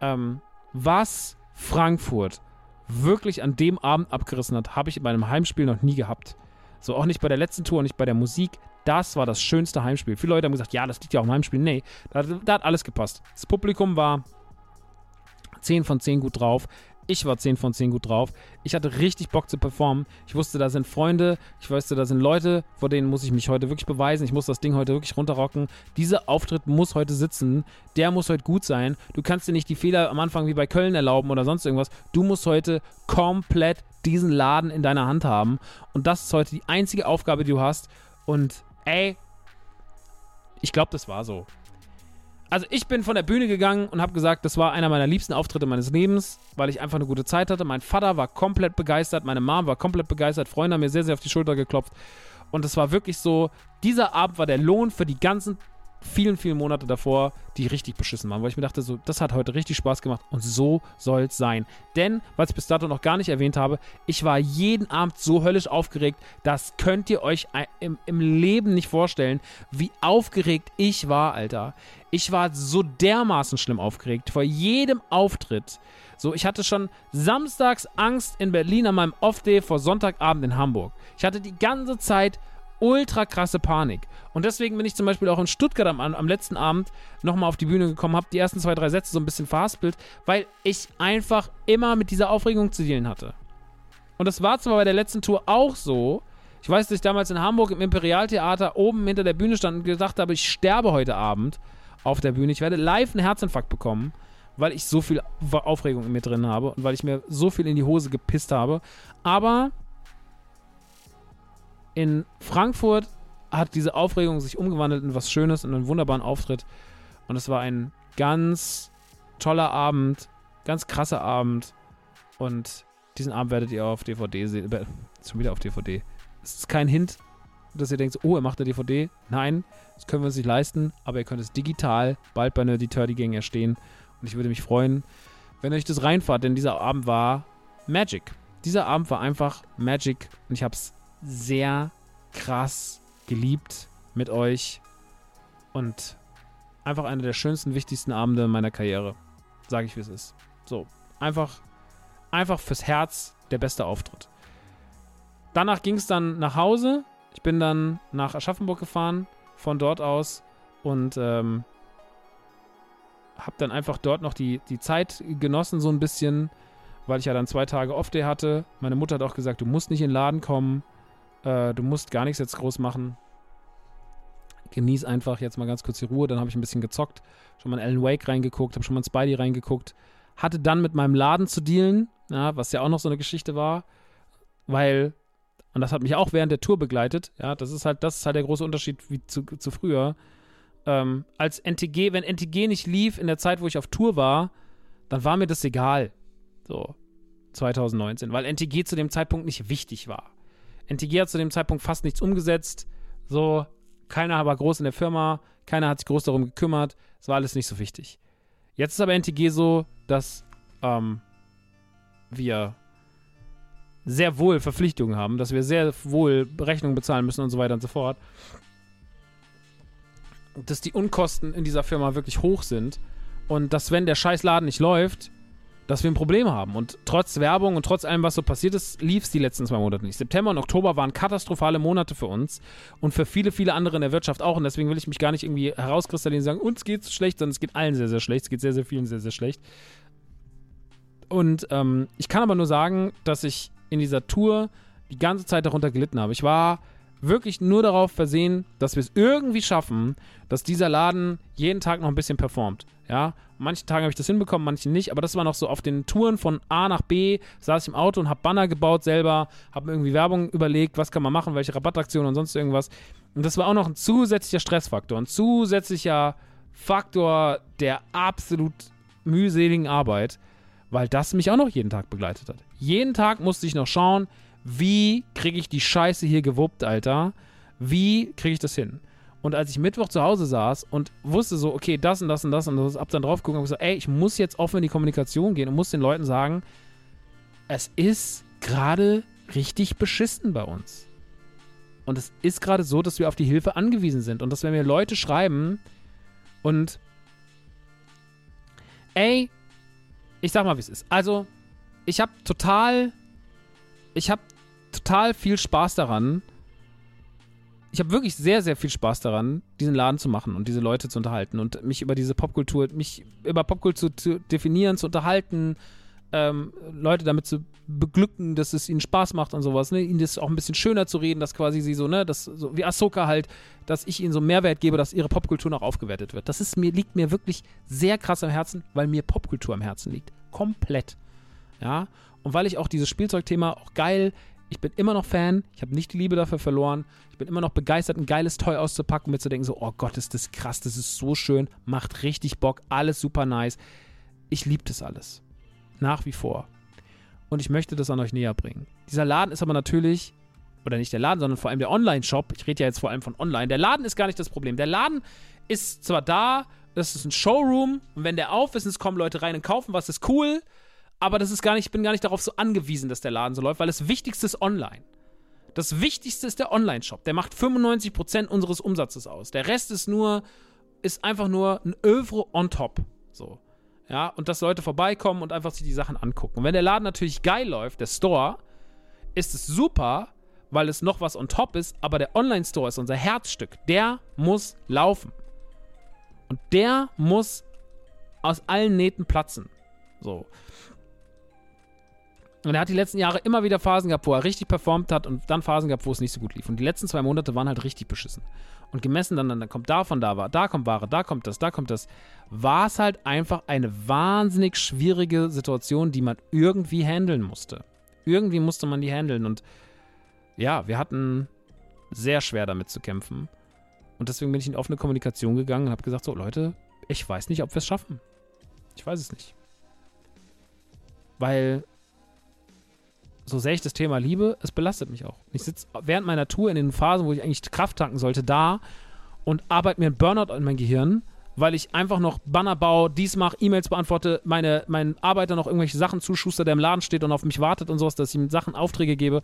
Ähm, was Frankfurt wirklich an dem Abend abgerissen hat, habe ich in meinem Heimspiel noch nie gehabt. So auch nicht bei der letzten Tour, nicht bei der Musik. Das war das schönste Heimspiel. Viele Leute haben gesagt, ja, das liegt ja auch im Heimspiel. Nee, da, da hat alles gepasst. Das Publikum war 10 von 10 gut drauf. Ich war 10 von 10 gut drauf. Ich hatte richtig Bock zu performen. Ich wusste, da sind Freunde. Ich wusste, da sind Leute, vor denen muss ich mich heute wirklich beweisen. Ich muss das Ding heute wirklich runterrocken. Dieser Auftritt muss heute sitzen. Der muss heute gut sein. Du kannst dir nicht die Fehler am Anfang wie bei Köln erlauben oder sonst irgendwas. Du musst heute komplett diesen Laden in deiner Hand haben. Und das ist heute die einzige Aufgabe, die du hast. Und ey, ich glaube, das war so also ich bin von der Bühne gegangen und habe gesagt, das war einer meiner liebsten Auftritte meines Lebens, weil ich einfach eine gute Zeit hatte. Mein Vater war komplett begeistert, meine Mom war komplett begeistert, Freunde haben mir sehr, sehr auf die Schulter geklopft. Und es war wirklich so, dieser Abend war der Lohn für die ganzen vielen, vielen Monate davor, die richtig beschissen waren, weil ich mir dachte, so, das hat heute richtig Spaß gemacht und so soll es sein. Denn, was ich bis dato noch gar nicht erwähnt habe, ich war jeden Abend so höllisch aufgeregt, das könnt ihr euch im, im Leben nicht vorstellen, wie aufgeregt ich war, Alter. Ich war so dermaßen schlimm aufgeregt vor jedem Auftritt. So, ich hatte schon samstags Angst in Berlin an meinem Off-Day vor Sonntagabend in Hamburg. Ich hatte die ganze Zeit ultra krasse Panik. Und deswegen bin ich zum Beispiel auch in Stuttgart am, am letzten Abend nochmal auf die Bühne gekommen, habe die ersten zwei, drei Sätze so ein bisschen verhaspelt, weil ich einfach immer mit dieser Aufregung zu dealen hatte. Und das war zwar bei der letzten Tour auch so. Ich weiß, dass ich damals in Hamburg im Imperialtheater oben hinter der Bühne stand und gesagt habe, ich sterbe heute Abend auf der Bühne. Ich werde live einen Herzinfarkt bekommen, weil ich so viel Aufregung in mir drin habe und weil ich mir so viel in die Hose gepisst habe. Aber in Frankfurt hat diese Aufregung sich umgewandelt in was Schönes, in einen wunderbaren Auftritt. Und es war ein ganz toller Abend, ganz krasser Abend. Und diesen Abend werdet ihr auf DVD sehen. Schon wieder auf DVD. Es ist kein Hint. dass ihr denkt, oh, er macht eine DVD. Nein, das können wir uns nicht leisten, aber ihr könnt es digital bald bei Nerdy Turdy Gang erstehen. Und ich würde mich freuen, wenn euch das reinfahrt, denn dieser Abend war Magic. Dieser Abend war einfach Magic und ich habe es sehr krass geliebt mit euch und einfach einer der schönsten, wichtigsten Abende meiner Karriere. Sage ich, wie es ist. So, einfach, einfach fürs Herz der beste Auftritt. Danach ging es dann nach Hause. Ich bin dann nach Aschaffenburg gefahren, von dort aus und ähm, habe dann einfach dort noch die, die Zeit genossen, so ein bisschen, weil ich ja dann zwei Tage Off-Day hatte. Meine Mutter hat auch gesagt, du musst nicht in den Laden kommen, äh, du musst gar nichts jetzt groß machen. Genieß einfach jetzt mal ganz kurz die Ruhe. Dann habe ich ein bisschen gezockt, schon mal in Alan Wake reingeguckt, habe schon mal in Spidey reingeguckt. Hatte dann mit meinem Laden zu dealen, ja, was ja auch noch so eine Geschichte war, weil, und das hat mich auch während der Tour begleitet, ja, das ist halt, das ist halt der große Unterschied wie zu, zu früher. Ähm, als NTG, wenn NTG nicht lief in der Zeit, wo ich auf Tour war, dann war mir das egal. So, 2019, weil NTG zu dem Zeitpunkt nicht wichtig war. NTG hat zu dem Zeitpunkt fast nichts umgesetzt. So, keiner war groß in der Firma, keiner hat sich groß darum gekümmert. Es war alles nicht so wichtig. Jetzt ist aber NTG so, dass ähm, wir sehr wohl Verpflichtungen haben, dass wir sehr wohl Rechnungen bezahlen müssen und so weiter und so fort. Dass die Unkosten in dieser Firma wirklich hoch sind und dass, wenn der Scheißladen nicht läuft, dass wir ein Problem haben. Und trotz Werbung und trotz allem, was so passiert ist, lief es die letzten zwei Monate nicht. September und Oktober waren katastrophale Monate für uns und für viele, viele andere in der Wirtschaft auch. Und deswegen will ich mich gar nicht irgendwie herauskristallisieren und sagen, uns geht es schlecht, sondern es geht allen sehr, sehr schlecht. Es geht sehr, sehr vielen sehr, sehr schlecht. Und ähm, ich kann aber nur sagen, dass ich in dieser Tour die ganze Zeit darunter gelitten habe. Ich war wirklich nur darauf versehen, dass wir es irgendwie schaffen, dass dieser Laden jeden Tag noch ein bisschen performt. Ja, manche Tage habe ich das hinbekommen, manche nicht, aber das war noch so auf den Touren von A nach B, saß ich im Auto und habe Banner gebaut selber, habe irgendwie Werbung überlegt, was kann man machen, welche Rabattaktionen und sonst irgendwas. Und das war auch noch ein zusätzlicher Stressfaktor, ein zusätzlicher Faktor der absolut mühseligen Arbeit, weil das mich auch noch jeden Tag begleitet hat. Jeden Tag musste ich noch schauen, wie kriege ich die Scheiße hier gewuppt, Alter? Wie kriege ich das hin? Und als ich Mittwoch zu Hause saß und wusste so, okay, das und das und das und das, hab dann drauf geguckt und gesagt, ey, ich muss jetzt offen in die Kommunikation gehen und muss den Leuten sagen, es ist gerade richtig beschissen bei uns. Und es ist gerade so, dass wir auf die Hilfe angewiesen sind und dass wenn mir Leute schreiben und ey, ich sag mal, wie es ist. Also, ich habe total ich habe total viel Spaß daran. Ich habe wirklich sehr, sehr viel Spaß daran, diesen Laden zu machen und diese Leute zu unterhalten und mich über diese Popkultur, mich über Popkultur zu definieren, zu unterhalten, ähm, Leute damit zu beglücken, dass es ihnen Spaß macht und sowas, ne? ihnen das auch ein bisschen schöner zu reden, dass quasi sie so, ne, das, so wie Ahsoka halt, dass ich ihnen so Mehrwert gebe, dass ihre Popkultur noch aufgewertet wird. Das ist mir, liegt mir wirklich sehr krass am Herzen, weil mir Popkultur am Herzen liegt. Komplett. Ja. Und weil ich auch dieses Spielzeugthema auch geil, ich bin immer noch Fan, ich habe nicht die Liebe dafür verloren, ich bin immer noch begeistert, ein geiles Toy auszupacken, mir zu denken, so, oh Gott, ist das krass, das ist so schön, macht richtig Bock, alles super nice. Ich liebe das alles. Nach wie vor. Und ich möchte das an euch näher bringen. Dieser Laden ist aber natürlich, oder nicht der Laden, sondern vor allem der Online-Shop. Ich rede ja jetzt vor allem von online. Der Laden ist gar nicht das Problem. Der Laden ist zwar da, das ist ein Showroom, und wenn der auf ist, kommen Leute rein und kaufen was, ist cool aber das ist gar nicht, ich bin gar nicht darauf so angewiesen, dass der Laden so läuft, weil das Wichtigste ist online. Das Wichtigste ist der Online-Shop. Der macht 95% unseres Umsatzes aus. Der Rest ist nur, ist einfach nur ein Övre on top. So. Ja, und dass Leute vorbeikommen und einfach sich die Sachen angucken. Und wenn der Laden natürlich geil läuft, der Store, ist es super, weil es noch was on top ist, aber der Online-Store ist unser Herzstück. Der muss laufen. Und der muss aus allen Nähten platzen. So. Und er hat die letzten Jahre immer wieder Phasen gehabt, wo er richtig performt hat und dann Phasen gehabt, wo es nicht so gut lief. Und die letzten zwei Monate waren halt richtig beschissen. Und gemessen dann, dann kommt davon da da kommt Ware, da kommt das, da kommt das, war es halt einfach eine wahnsinnig schwierige Situation, die man irgendwie handeln musste. Irgendwie musste man die handeln und ja, wir hatten sehr schwer damit zu kämpfen. Und deswegen bin ich in offene Kommunikation gegangen und habe gesagt, so Leute, ich weiß nicht, ob wir es schaffen. Ich weiß es nicht. Weil so sehr ich das Thema liebe, es belastet mich auch. Ich sitze während meiner Tour in den Phasen, wo ich eigentlich Kraft tanken sollte, da und arbeite mir einen Burnout in mein Gehirn, weil ich einfach noch Banner baue, dies mache, E-Mails beantworte, meine, meinen Arbeiter noch irgendwelche Sachen zuschuster, der im Laden steht und auf mich wartet und sowas, dass ich ihm Sachen Aufträge gebe.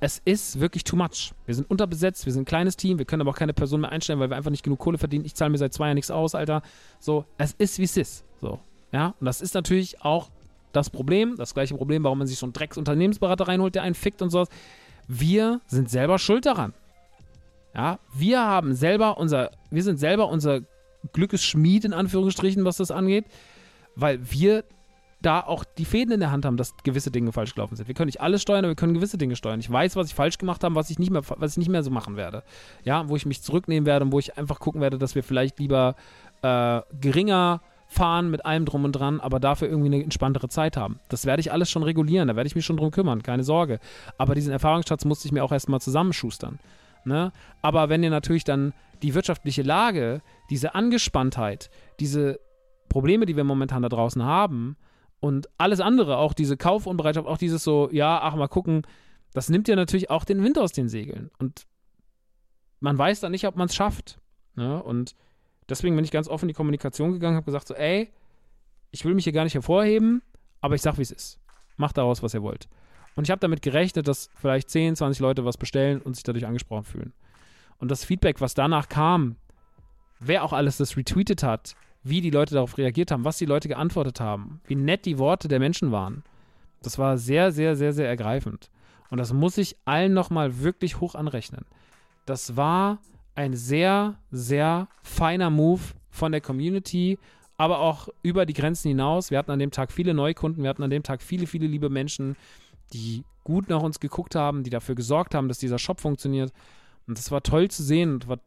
Es ist wirklich too much. Wir sind unterbesetzt, wir sind ein kleines Team, wir können aber auch keine Person mehr einstellen, weil wir einfach nicht genug Kohle verdienen. Ich zahle mir seit zwei Jahren nichts aus, Alter. So, es ist wie es ist. So, ja. Und das ist natürlich auch das Problem, das gleiche Problem, warum man sich so einen Drecks-Unternehmensberater reinholt, der einen fickt und sowas. Wir sind selber schuld daran. Ja, wir haben selber unser, wir sind selber unser Glückesschmied in Anführungsstrichen, was das angeht, weil wir da auch die Fäden in der Hand haben, dass gewisse Dinge falsch gelaufen sind. Wir können nicht alles steuern, aber wir können gewisse Dinge steuern. Ich weiß, was ich falsch gemacht habe, was ich nicht mehr, was ich nicht mehr so machen werde. Ja, wo ich mich zurücknehmen werde und wo ich einfach gucken werde, dass wir vielleicht lieber äh, geringer fahren mit allem drum und dran, aber dafür irgendwie eine entspanntere Zeit haben. Das werde ich alles schon regulieren, da werde ich mich schon drum kümmern, keine Sorge. Aber diesen Erfahrungsschatz musste ich mir auch erstmal zusammenschustern. Ne? Aber wenn ihr natürlich dann die wirtschaftliche Lage, diese Angespanntheit, diese Probleme, die wir momentan da draußen haben und alles andere, auch diese Kaufunbereitschaft, auch dieses so, ja, ach mal gucken, das nimmt ja natürlich auch den Wind aus den Segeln. Und man weiß dann nicht, ob man es schafft. Ne? Und deswegen bin ich ganz offen in die Kommunikation gegangen, habe gesagt so, ey, ich will mich hier gar nicht hervorheben, aber ich sag, wie es ist. Macht daraus, was ihr wollt. Und ich habe damit gerechnet, dass vielleicht 10, 20 Leute was bestellen und sich dadurch angesprochen fühlen. Und das Feedback, was danach kam, wer auch alles das retweetet hat, wie die Leute darauf reagiert haben, was die Leute geantwortet haben, wie nett die Worte der Menschen waren, das war sehr, sehr, sehr, sehr ergreifend. Und das muss ich allen nochmal wirklich hoch anrechnen. Das war ein sehr, sehr feiner Move von der Community, aber auch über die Grenzen hinaus. Wir hatten an dem Tag viele Neukunden, wir hatten an dem Tag viele, viele liebe Menschen, die gut nach uns geguckt haben, die dafür gesorgt haben, dass dieser Shop funktioniert. Und das war toll zu sehen und war,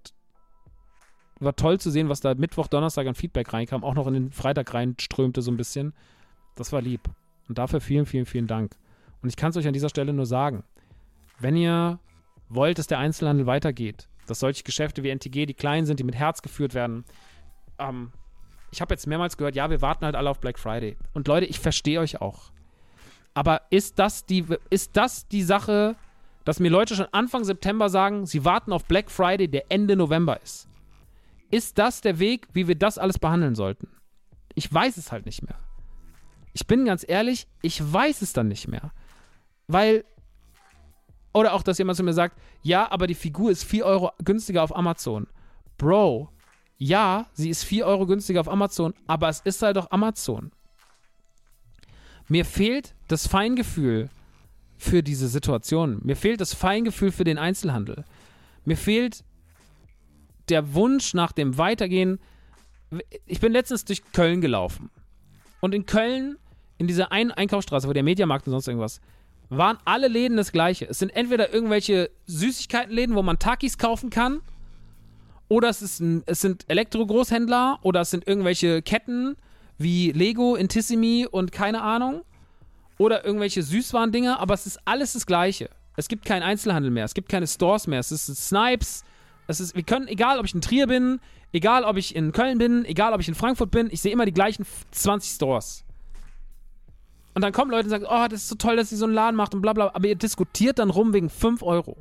war toll zu sehen, was da Mittwoch, Donnerstag an Feedback reinkam, auch noch in den Freitag reinströmte so ein bisschen. Das war lieb. Und dafür vielen, vielen, vielen Dank. Und ich kann es euch an dieser Stelle nur sagen, wenn ihr wollt, dass der Einzelhandel weitergeht, dass solche Geschäfte wie NTG, die klein sind, die mit Herz geführt werden, ähm, ich habe jetzt mehrmals gehört, ja, wir warten halt alle auf Black Friday. Und Leute, ich verstehe euch auch. Aber ist das die, ist das die Sache, dass mir Leute schon Anfang September sagen, sie warten auf Black Friday, der Ende November ist? Ist das der Weg, wie wir das alles behandeln sollten? Ich weiß es halt nicht mehr. Ich bin ganz ehrlich, ich weiß es dann nicht mehr. Weil, oder auch, dass jemand zu mir sagt, ja, aber die Figur ist 4 Euro günstiger auf Amazon. Bro, ja, sie ist 4 Euro günstiger auf Amazon, aber es ist halt auch Amazon. Mir fehlt das Feingefühl für diese Situation. Mir fehlt das Feingefühl für den Einzelhandel. Mir fehlt der Wunsch nach dem Weitergehen. Ich bin letztens durch Köln gelaufen. Und in Köln, in dieser einen Einkaufsstraße, wo der Mediamarkt und sonst irgendwas, waren alle Läden das gleiche. Es sind entweder irgendwelche Süßigkeitenläden, wo man Takis kaufen kann, oder es, ist ein, es sind Elektro-Großhändler, oder es sind irgendwelche Ketten, wie Lego, Intissimi und keine Ahnung. Oder irgendwelche Süßwarendinger, aber es ist alles das Gleiche. Es gibt keinen Einzelhandel mehr, es gibt keine Stores mehr, es ist Snipes. Es ist, wir können, egal ob ich in Trier bin, egal ob ich in Köln bin, egal ob ich in Frankfurt bin, ich sehe immer die gleichen 20 Stores. Und dann kommen Leute und sagen, oh, das ist so toll, dass sie so einen Laden macht und bla bla, aber ihr diskutiert dann rum wegen 5 Euro.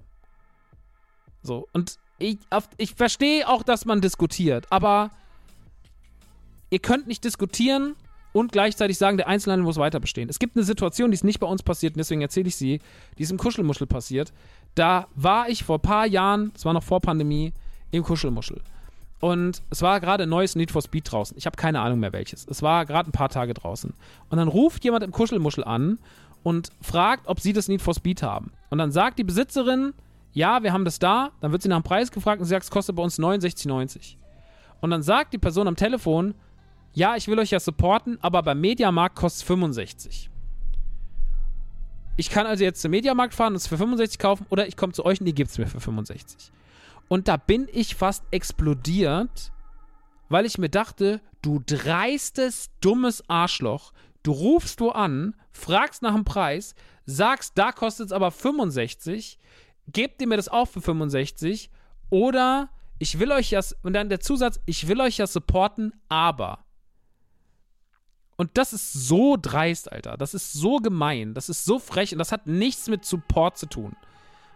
So, und ich, ich verstehe auch, dass man diskutiert, aber ihr könnt nicht diskutieren und gleichzeitig sagen, der Einzelhandel muss weiter bestehen. Es gibt eine Situation, die ist nicht bei uns passiert und deswegen erzähle ich sie, die ist im Kuschelmuschel passiert. Da war ich vor ein paar Jahren, es war noch vor Pandemie, im Kuschelmuschel. Und es war gerade ein neues Need for Speed draußen. Ich habe keine Ahnung mehr welches. Es war gerade ein paar Tage draußen. Und dann ruft jemand im Kuschelmuschel an und fragt, ob sie das Need for Speed haben. Und dann sagt die Besitzerin, ja, wir haben das da. Dann wird sie nach dem Preis gefragt und sie sagt, es kostet bei uns 69,90. Und dann sagt die Person am Telefon, ja, ich will euch ja supporten, aber beim Mediamarkt kostet es 65. Ich kann also jetzt zum Mediamarkt fahren und es für 65 kaufen oder ich komme zu euch und die gibt es mir für 65. Und da bin ich fast explodiert, weil ich mir dachte, du dreistes, dummes Arschloch, du rufst du an, fragst nach dem Preis, sagst, da kostet es aber 65, gebt ihr mir das auch für 65 oder ich will euch ja, und dann der Zusatz, ich will euch ja supporten, aber Und das ist so dreist, Alter. Das ist so gemein. Das ist so frech und das hat nichts mit Support zu tun.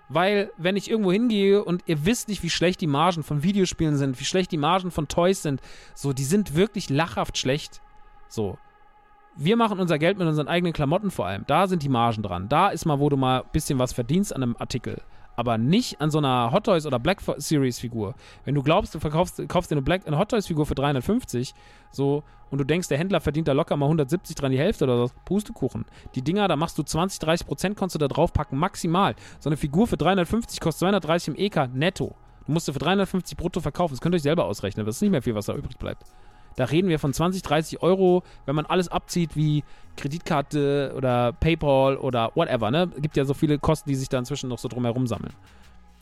Weil, wenn ich irgendwo hingehe und ihr wisst nicht, wie schlecht die Margen von Videospielen sind, wie schlecht die Margen von Toys sind, so, die sind wirklich lachhaft schlecht. So. Wir machen unser Geld mit unseren eigenen Klamotten vor allem. Da sind die Margen dran. Da ist mal, wo du mal ein bisschen was verdienst an einem Artikel aber nicht an so einer Hot Toys oder Black Series Figur. Wenn du glaubst, du verkaufst, kaufst dir eine, Black, eine Hot Toys Figur für 350, so, und du denkst, der Händler verdient da locker mal 170 dran, die Hälfte oder so, Pustekuchen. Die Dinger, da machst du 20, 30 Prozent, kannst du da draufpacken, maximal. So eine Figur für 350 kostet 230 im EK netto. Du musst du für 350 brutto verkaufen. Das könnt ihr euch selber ausrechnen. Das ist nicht mehr viel, was da übrig bleibt. Da reden wir von 20, 30 Euro, wenn man alles abzieht wie Kreditkarte oder PayPal oder whatever. Ne? Gibt ja so viele Kosten, die sich da inzwischen noch so drumherum sammeln.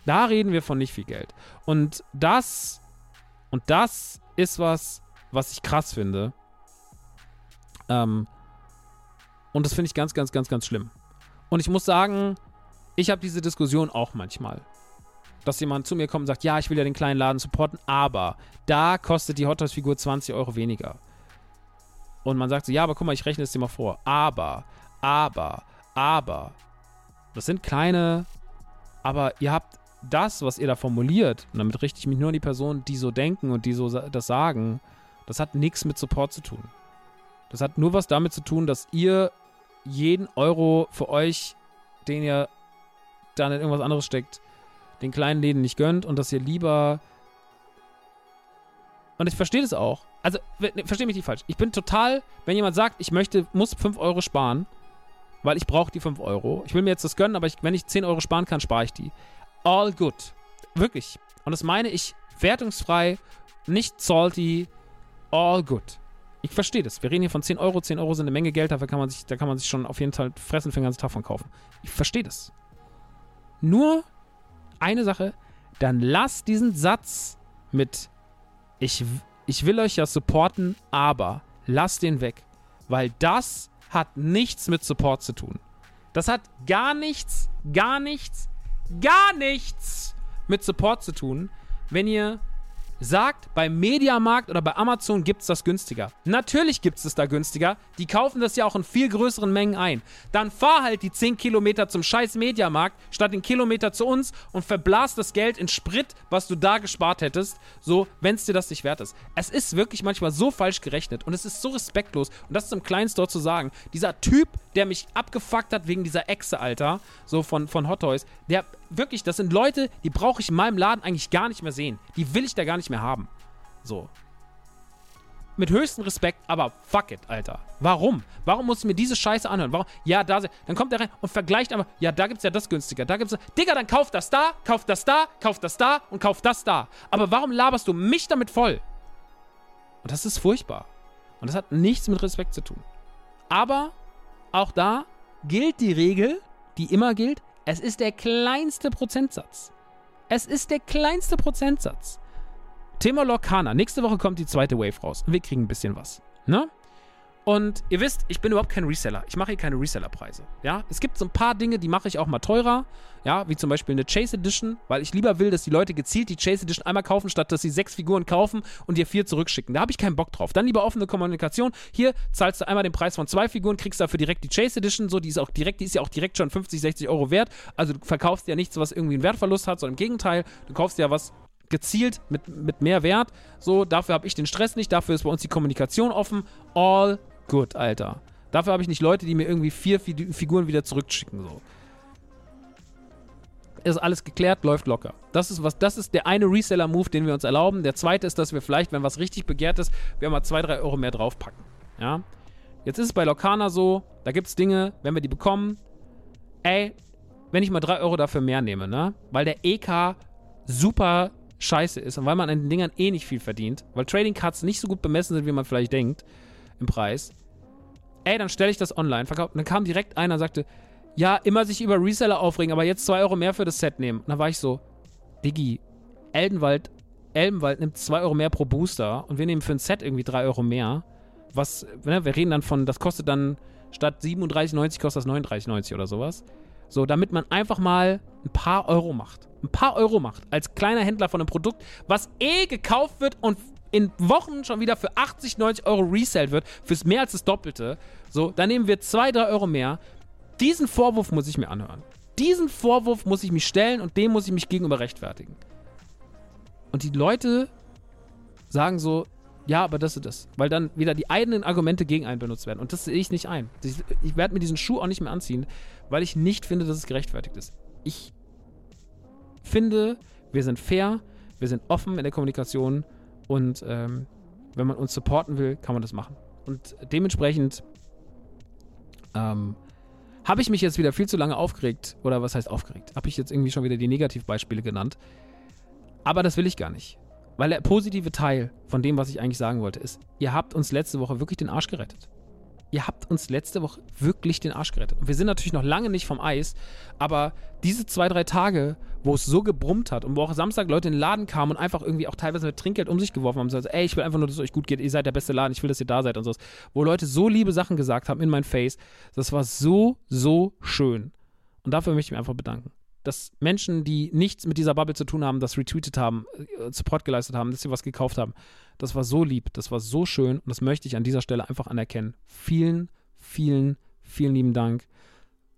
Da reden wir von nicht viel Geld. Und das, und das ist was, was ich krass finde. Ähm, und das finde ich ganz, ganz, ganz, ganz schlimm. Und ich muss sagen, ich habe diese Diskussion auch manchmal dass jemand zu mir kommt und sagt, ja, ich will ja den kleinen Laden supporten, aber da kostet die Hot Toys Figur 20 Euro weniger. Und man sagt so, ja, aber guck mal, ich rechne es dir mal vor. Aber, aber, aber. Das sind kleine, aber ihr habt das, was ihr da formuliert, und damit richte ich mich nur an die Personen, die so denken und die so das sagen, das hat nichts mit Support zu tun. Das hat nur was damit zu tun, dass ihr jeden Euro für euch, den ihr dann in irgendwas anderes steckt, den kleinen Läden nicht gönnt und dass ihr lieber. Und ich verstehe das auch. Also, ne, verstehe mich nicht falsch. Ich bin total, wenn jemand sagt, ich möchte, muss 5 Euro sparen, weil ich brauche die 5 Euro. Ich will mir jetzt das gönnen, aber ich, wenn ich 10 Euro sparen kann, spare ich die. All good. Wirklich. Und das meine ich wertungsfrei, nicht salty, all good. Ich verstehe das. Wir reden hier von 10 Euro. 10 Euro sind eine Menge Geld, dafür kann man sich, da kann man sich schon auf jeden Fall fressen für den ganzen Tag von kaufen. Ich verstehe das. Nur eine Sache, dann lasst diesen Satz mit ich, ich will euch ja supporten, aber lasst den weg. Weil das hat nichts mit Support zu tun. Das hat gar nichts, gar nichts, gar nichts mit Support zu tun, wenn ihr sagt, beim Mediamarkt oder bei Amazon gibt es das günstiger. Natürlich gibt es es da günstiger. Die kaufen das ja auch in viel größeren Mengen ein. Dann fahr halt die 10 Kilometer zum scheiß Mediamarkt statt den Kilometer zu uns und verblas das Geld in Sprit, was du da gespart hättest, so, wenn es dir das nicht wert ist. Es ist wirklich manchmal so falsch gerechnet und es ist so respektlos und das ist im Kleinen Store zu sagen. Dieser Typ, der mich abgefuckt hat wegen dieser Echse, Alter, so von, von Hot Toys, der wirklich, das sind Leute, die brauche ich in meinem Laden eigentlich gar nicht mehr sehen. Die will ich da gar nicht mehr haben. So. Mit höchstem Respekt, aber fuck it, Alter. Warum? Warum muss ich mir diese Scheiße anhören? Warum? Ja, da, dann kommt er rein und vergleicht aber, ja, da gibt's ja das günstiger, da gibt's, Digga, dann kauf das da, kauf das da, kauf das da und kauf das da. Aber warum laberst du mich damit voll? Und das ist furchtbar. Und das hat nichts mit Respekt zu tun. Aber auch da gilt die Regel, die immer gilt, es ist der kleinste Prozentsatz. Es ist der kleinste Prozentsatz. Thema Lorcana. Nächste Woche kommt die zweite Wave raus. Wir kriegen ein bisschen was. Ne? Und ihr wisst, ich bin überhaupt kein Reseller. Ich mache hier keine Resellerpreise. Ja, es gibt so ein paar Dinge, die mache ich auch mal teurer. Ja, wie zum Beispiel eine Chase Edition, weil ich lieber will, dass die Leute gezielt die Chase Edition einmal kaufen, statt dass sie sechs Figuren kaufen und dir vier zurückschicken. Da habe ich keinen Bock drauf. Dann lieber offene Kommunikation. Hier zahlst du einmal den Preis von zwei Figuren, kriegst dafür direkt die Chase Edition. So, die ist auch direkt, die ist ja auch direkt schon 50, 60 Euro wert. Also du verkaufst ja nichts, was irgendwie einen Wertverlust hat, sondern im Gegenteil, du kaufst ja was gezielt mit, mit mehr Wert. So, dafür habe ich den Stress nicht, dafür ist bei uns die Kommunikation offen. All Gut, Alter. Dafür habe ich nicht Leute, die mir irgendwie vier Figuren wieder zurückschicken. So. Ist alles geklärt, läuft locker. Das ist, was, das ist der eine Reseller-Move, den wir uns erlauben. Der zweite ist, dass wir vielleicht, wenn was richtig begehrt ist, wir mal zwei, drei Euro mehr draufpacken. Ja. Jetzt ist es bei Lokana so, da gibt es Dinge, wenn wir die bekommen, ey, wenn ich mal drei Euro dafür mehr nehme, ne? Weil der EK super scheiße ist und weil man an den Dingern eh nicht viel verdient, weil Trading Cards nicht so gut bemessen sind, wie man vielleicht denkt, im Preis. Ey, dann stelle ich das online, verkauft. Und dann kam direkt einer und sagte, ja, immer sich über Reseller aufregen, aber jetzt 2 Euro mehr für das Set nehmen. Und dann war ich so, Diggi, Eldenwald, Elbenwald nimmt 2 Euro mehr pro Booster und wir nehmen für ein Set irgendwie 3 Euro mehr. Was, ne, wir reden dann von, das kostet dann statt 37,90 kostet das 39,90 oder sowas. So, damit man einfach mal ein paar Euro macht. Ein paar Euro macht. Als kleiner Händler von einem Produkt, was eh gekauft wird und in Wochen schon wieder für 80, 90 Euro resellt wird, fürs mehr als das Doppelte, so, dann nehmen wir 2, 3 Euro mehr. Diesen Vorwurf muss ich mir anhören. Diesen Vorwurf muss ich mich stellen und dem muss ich mich gegenüber rechtfertigen. Und die Leute sagen so, ja, aber das ist das. Weil dann wieder die eigenen Argumente gegen einen benutzt werden. Und das sehe ich nicht ein. Ich, ich werde mir diesen Schuh auch nicht mehr anziehen, weil ich nicht finde, dass es gerechtfertigt ist. Ich finde, wir sind fair, wir sind offen in der Kommunikation und ähm, wenn man uns supporten will, kann man das machen. Und dementsprechend ähm, habe ich mich jetzt wieder viel zu lange aufgeregt. Oder was heißt aufgeregt? Habe ich jetzt irgendwie schon wieder die Negativbeispiele genannt. Aber das will ich gar nicht. Weil der positive Teil von dem, was ich eigentlich sagen wollte, ist, ihr habt uns letzte Woche wirklich den Arsch gerettet. Ihr habt uns letzte Woche wirklich den Arsch gerettet. Und wir sind natürlich noch lange nicht vom Eis, aber diese zwei, drei Tage, wo es so gebrummt hat und wo auch Samstag Leute in den Laden kamen und einfach irgendwie auch teilweise mit Trinkgeld um sich geworfen haben, so, also, ey, ich will einfach nur, dass es euch gut geht, ihr seid der beste Laden, ich will, dass ihr da seid und so. Wo Leute so liebe Sachen gesagt haben in mein Face, das war so, so schön. Und dafür möchte ich mich einfach bedanken dass Menschen, die nichts mit dieser Bubble zu tun haben, das retweetet haben, äh, Support geleistet haben, dass sie was gekauft haben. Das war so lieb, das war so schön und das möchte ich an dieser Stelle einfach anerkennen. Vielen, vielen, vielen lieben Dank.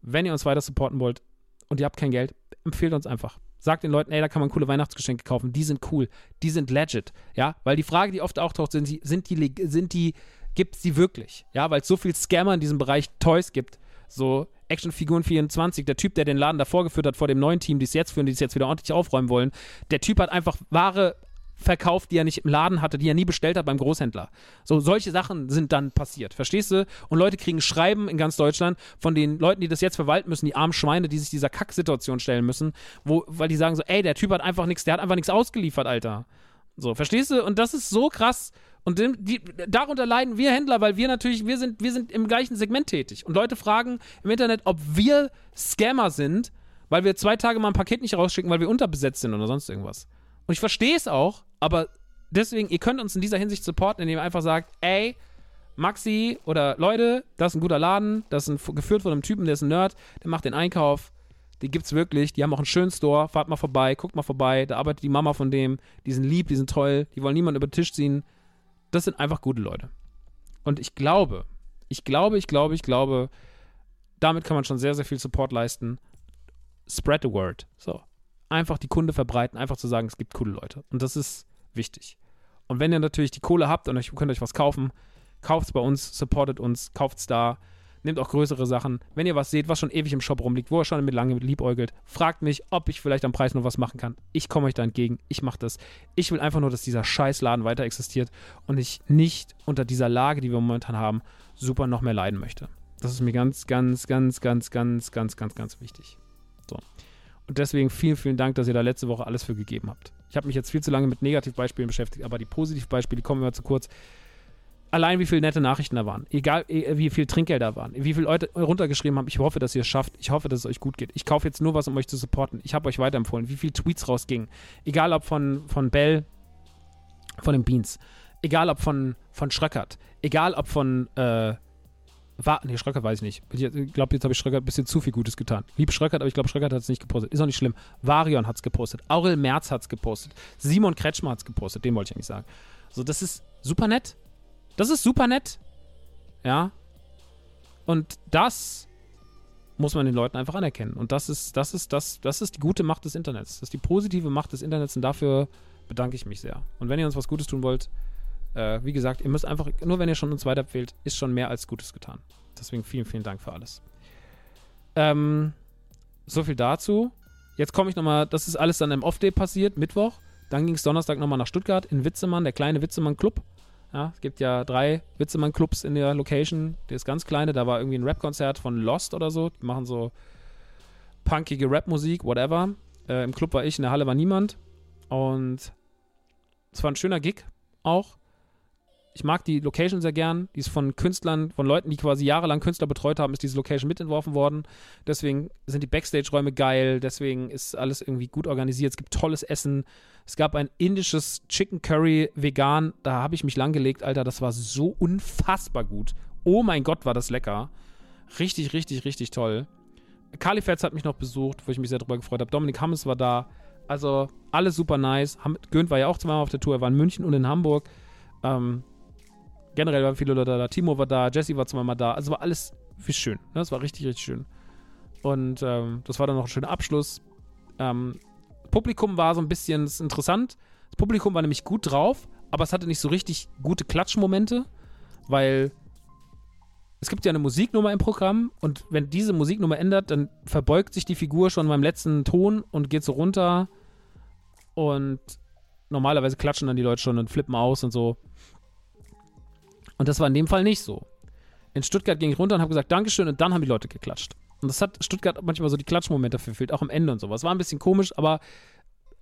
Wenn ihr uns weiter supporten wollt und ihr habt kein Geld, empfehlt uns einfach. Sagt den Leuten, ey, da kann man coole Weihnachtsgeschenke kaufen. Die sind cool, die sind legit, ja, weil die Frage, die oft auftaucht, sind die, sind die, sind die, gibt es die wirklich? Ja, weil es so viel Scammer in diesem Bereich Toys gibt. So, Actionfiguren 24, der Typ, der den Laden davor geführt hat, vor dem neuen Team, die es jetzt führen, die es jetzt wieder ordentlich aufräumen wollen, der Typ hat einfach Ware verkauft, die er nicht im Laden hatte, die er nie bestellt hat beim Großhändler. So, solche Sachen sind dann passiert, verstehst du? Und Leute kriegen Schreiben in ganz Deutschland von den Leuten, die das jetzt verwalten müssen, die armen Schweine, die sich dieser Kacksituation stellen müssen, wo, weil die sagen so, ey, der Typ hat einfach nichts, der hat einfach nichts ausgeliefert, Alter. So, verstehst du? Und das ist so krass. Und die, darunter leiden wir Händler, weil wir natürlich, wir sind, wir sind im gleichen Segment tätig. Und Leute fragen im Internet, ob wir Scammer sind, weil wir zwei Tage mal ein Paket nicht rausschicken, weil wir unterbesetzt sind oder sonst irgendwas. Und ich verstehe es auch, aber deswegen, ihr könnt uns in dieser Hinsicht supporten, indem ihr einfach sagt, ey, Maxi oder Leute, das ist ein guter Laden, das ist ein, geführt von einem Typen, der ist ein Nerd, der macht den Einkauf, die gibt's wirklich, die haben auch einen schönen Store, fahrt mal vorbei, guckt mal vorbei, da arbeitet die Mama von dem, die sind lieb, die sind toll, die wollen niemanden über den Tisch ziehen. Das sind einfach gute Leute. Und ich glaube, ich glaube, ich glaube, ich glaube, damit kann man schon sehr, sehr viel Support leisten. Spread the word. So. Einfach die Kunde verbreiten, einfach zu sagen, es gibt coole Leute. Und das ist wichtig. Und wenn ihr natürlich die Kohle habt und euch könnt euch was kaufen, kauft es bei uns, supportet uns, kauft es da nehmt auch größere Sachen. Wenn ihr was seht, was schon ewig im Shop rumliegt, wo ihr schon mit lange liebäugelt, fragt mich, ob ich vielleicht am Preis noch was machen kann. Ich komme euch da entgegen. Ich mache das. Ich will einfach nur, dass dieser Scheißladen weiter existiert und ich nicht unter dieser Lage, die wir momentan haben, super noch mehr leiden möchte. Das ist mir ganz, ganz, ganz, ganz, ganz, ganz, ganz, ganz wichtig. So. Und deswegen vielen, vielen Dank, dass ihr da letzte Woche alles für gegeben habt. Ich habe mich jetzt viel zu lange mit Negativbeispielen beschäftigt, aber die Positivbeispiele kommen immer zu kurz allein wie viele nette Nachrichten da waren, egal eh, wie viel Trinkgeld da waren, wie viele Leute runtergeschrieben haben, ich hoffe, dass ihr es schafft, ich hoffe, dass es euch gut geht. Ich kaufe jetzt nur was, um euch zu supporten. Ich habe euch weiterempfohlen, wie viele Tweets rausgingen. Egal ob von, von Bell, von den Beans, egal ob von, von Schröckert, egal ob von, äh, war, nee, Schröckert weiß ich nicht. Ich glaube, jetzt habe ich Schröckert ein bisschen zu viel Gutes getan. Lieb Schröckert, aber ich glaube, Schröckert hat es nicht gepostet. Ist auch nicht schlimm. Varion hat es gepostet. Aurel Merz hat es gepostet. Simon Kretschmer hat es gepostet. Den wollte ich eigentlich sagen. So, das ist super nett. Das ist super nett. Ja. Und das muss man den Leuten einfach anerkennen. Und das ist, das ist, das, das ist die gute Macht des Internets. Das ist die positive Macht des Internets und dafür bedanke ich mich sehr. Und wenn ihr uns was Gutes tun wollt, äh, wie gesagt, ihr müsst einfach, nur wenn ihr schon uns weiterempfehlt, ist schon mehr als Gutes getan. Deswegen vielen, vielen Dank für alles. Ähm, so viel dazu. Jetzt komme ich nochmal, das ist alles dann im Off-Day passiert, Mittwoch. Dann ging es Donnerstag nochmal nach Stuttgart in Witzemann, der kleine Witzemann-Club. Ja, es gibt ja drei Witzemann-Clubs in der Location. Ist ganz kleine. Da war irgendwie ein Rap-Konzert von Lost oder so. Die machen so punkige Rap-Musik, whatever. Äh, Im Club war ich, in der Halle war niemand. Und es war ein schöner Gig auch ich mag die Location sehr gern. Die ist von Künstlern, von Leuten, die quasi jahrelang Künstler betreut haben, ist diese Location mitentworfen worden. Deswegen sind die Backstage-Räume geil. Deswegen ist alles irgendwie gut organisiert. Es gibt tolles Essen. Es gab ein indisches Chicken Curry vegan. Da habe ich mich langgelegt, Alter. Das war so unfassbar gut. Oh mein Gott, war das lecker. Richtig, richtig, richtig toll. Kalifetz hat mich noch besucht, wo ich mich sehr drüber gefreut habe. Dominik Hammes war da. Also alles super nice. Gönt war ja auch zweimal auf der Tour. Er war in München und in Hamburg. Ähm, generell waren viele Leute da. Timo war da, Jesse war zweimal da. Also war alles wie schön. Ne? Das war richtig, richtig schön. Und ähm, das war dann noch ein schöner Abschluss. Ähm, Publikum war so ein bisschen interessant. Das Publikum war nämlich gut drauf, aber es hatte nicht so richtig gute Klatschmomente, weil es gibt ja eine Musiknummer im Programm und wenn diese Musiknummer ändert, dann verbeugt sich die Figur schon beim letzten Ton und geht so runter und normalerweise klatschen dann die Leute schon und flippen aus und so. Und das war in dem Fall nicht so. In Stuttgart ging ich runter und habe gesagt Dankeschön und dann haben die Leute geklatscht. Und das hat Stuttgart manchmal so die Klatschmomente verfehlt, auch am Ende und sowas. War ein bisschen komisch, aber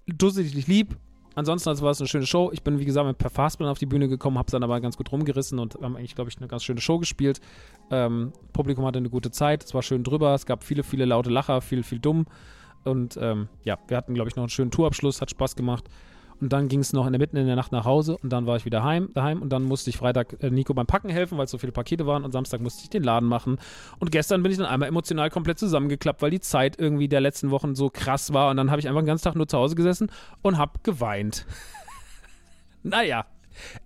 dusselig lieb. Ansonsten also war es eine schöne Show. Ich bin, wie gesagt, mit Per Fastball auf die Bühne gekommen, habe es dann aber ganz gut rumgerissen und haben eigentlich, glaube ich, eine ganz schöne Show gespielt. Ähm, Publikum hatte eine gute Zeit, es war schön drüber, es gab viele, viele laute Lacher, viel, viel dumm. Und ähm, ja, wir hatten, glaube ich, noch einen schönen Tourabschluss, hat Spaß gemacht. Und dann ging es noch in der Mitten in der Nacht nach Hause und dann war ich wieder heim, daheim und dann musste ich Freitag äh, Nico beim Packen helfen, weil so viele Pakete waren und Samstag musste ich den Laden machen. Und gestern bin ich dann einmal emotional komplett zusammengeklappt, weil die Zeit irgendwie der letzten Wochen so krass war und dann habe ich einfach den ganzen Tag nur zu Hause gesessen und habe geweint. naja.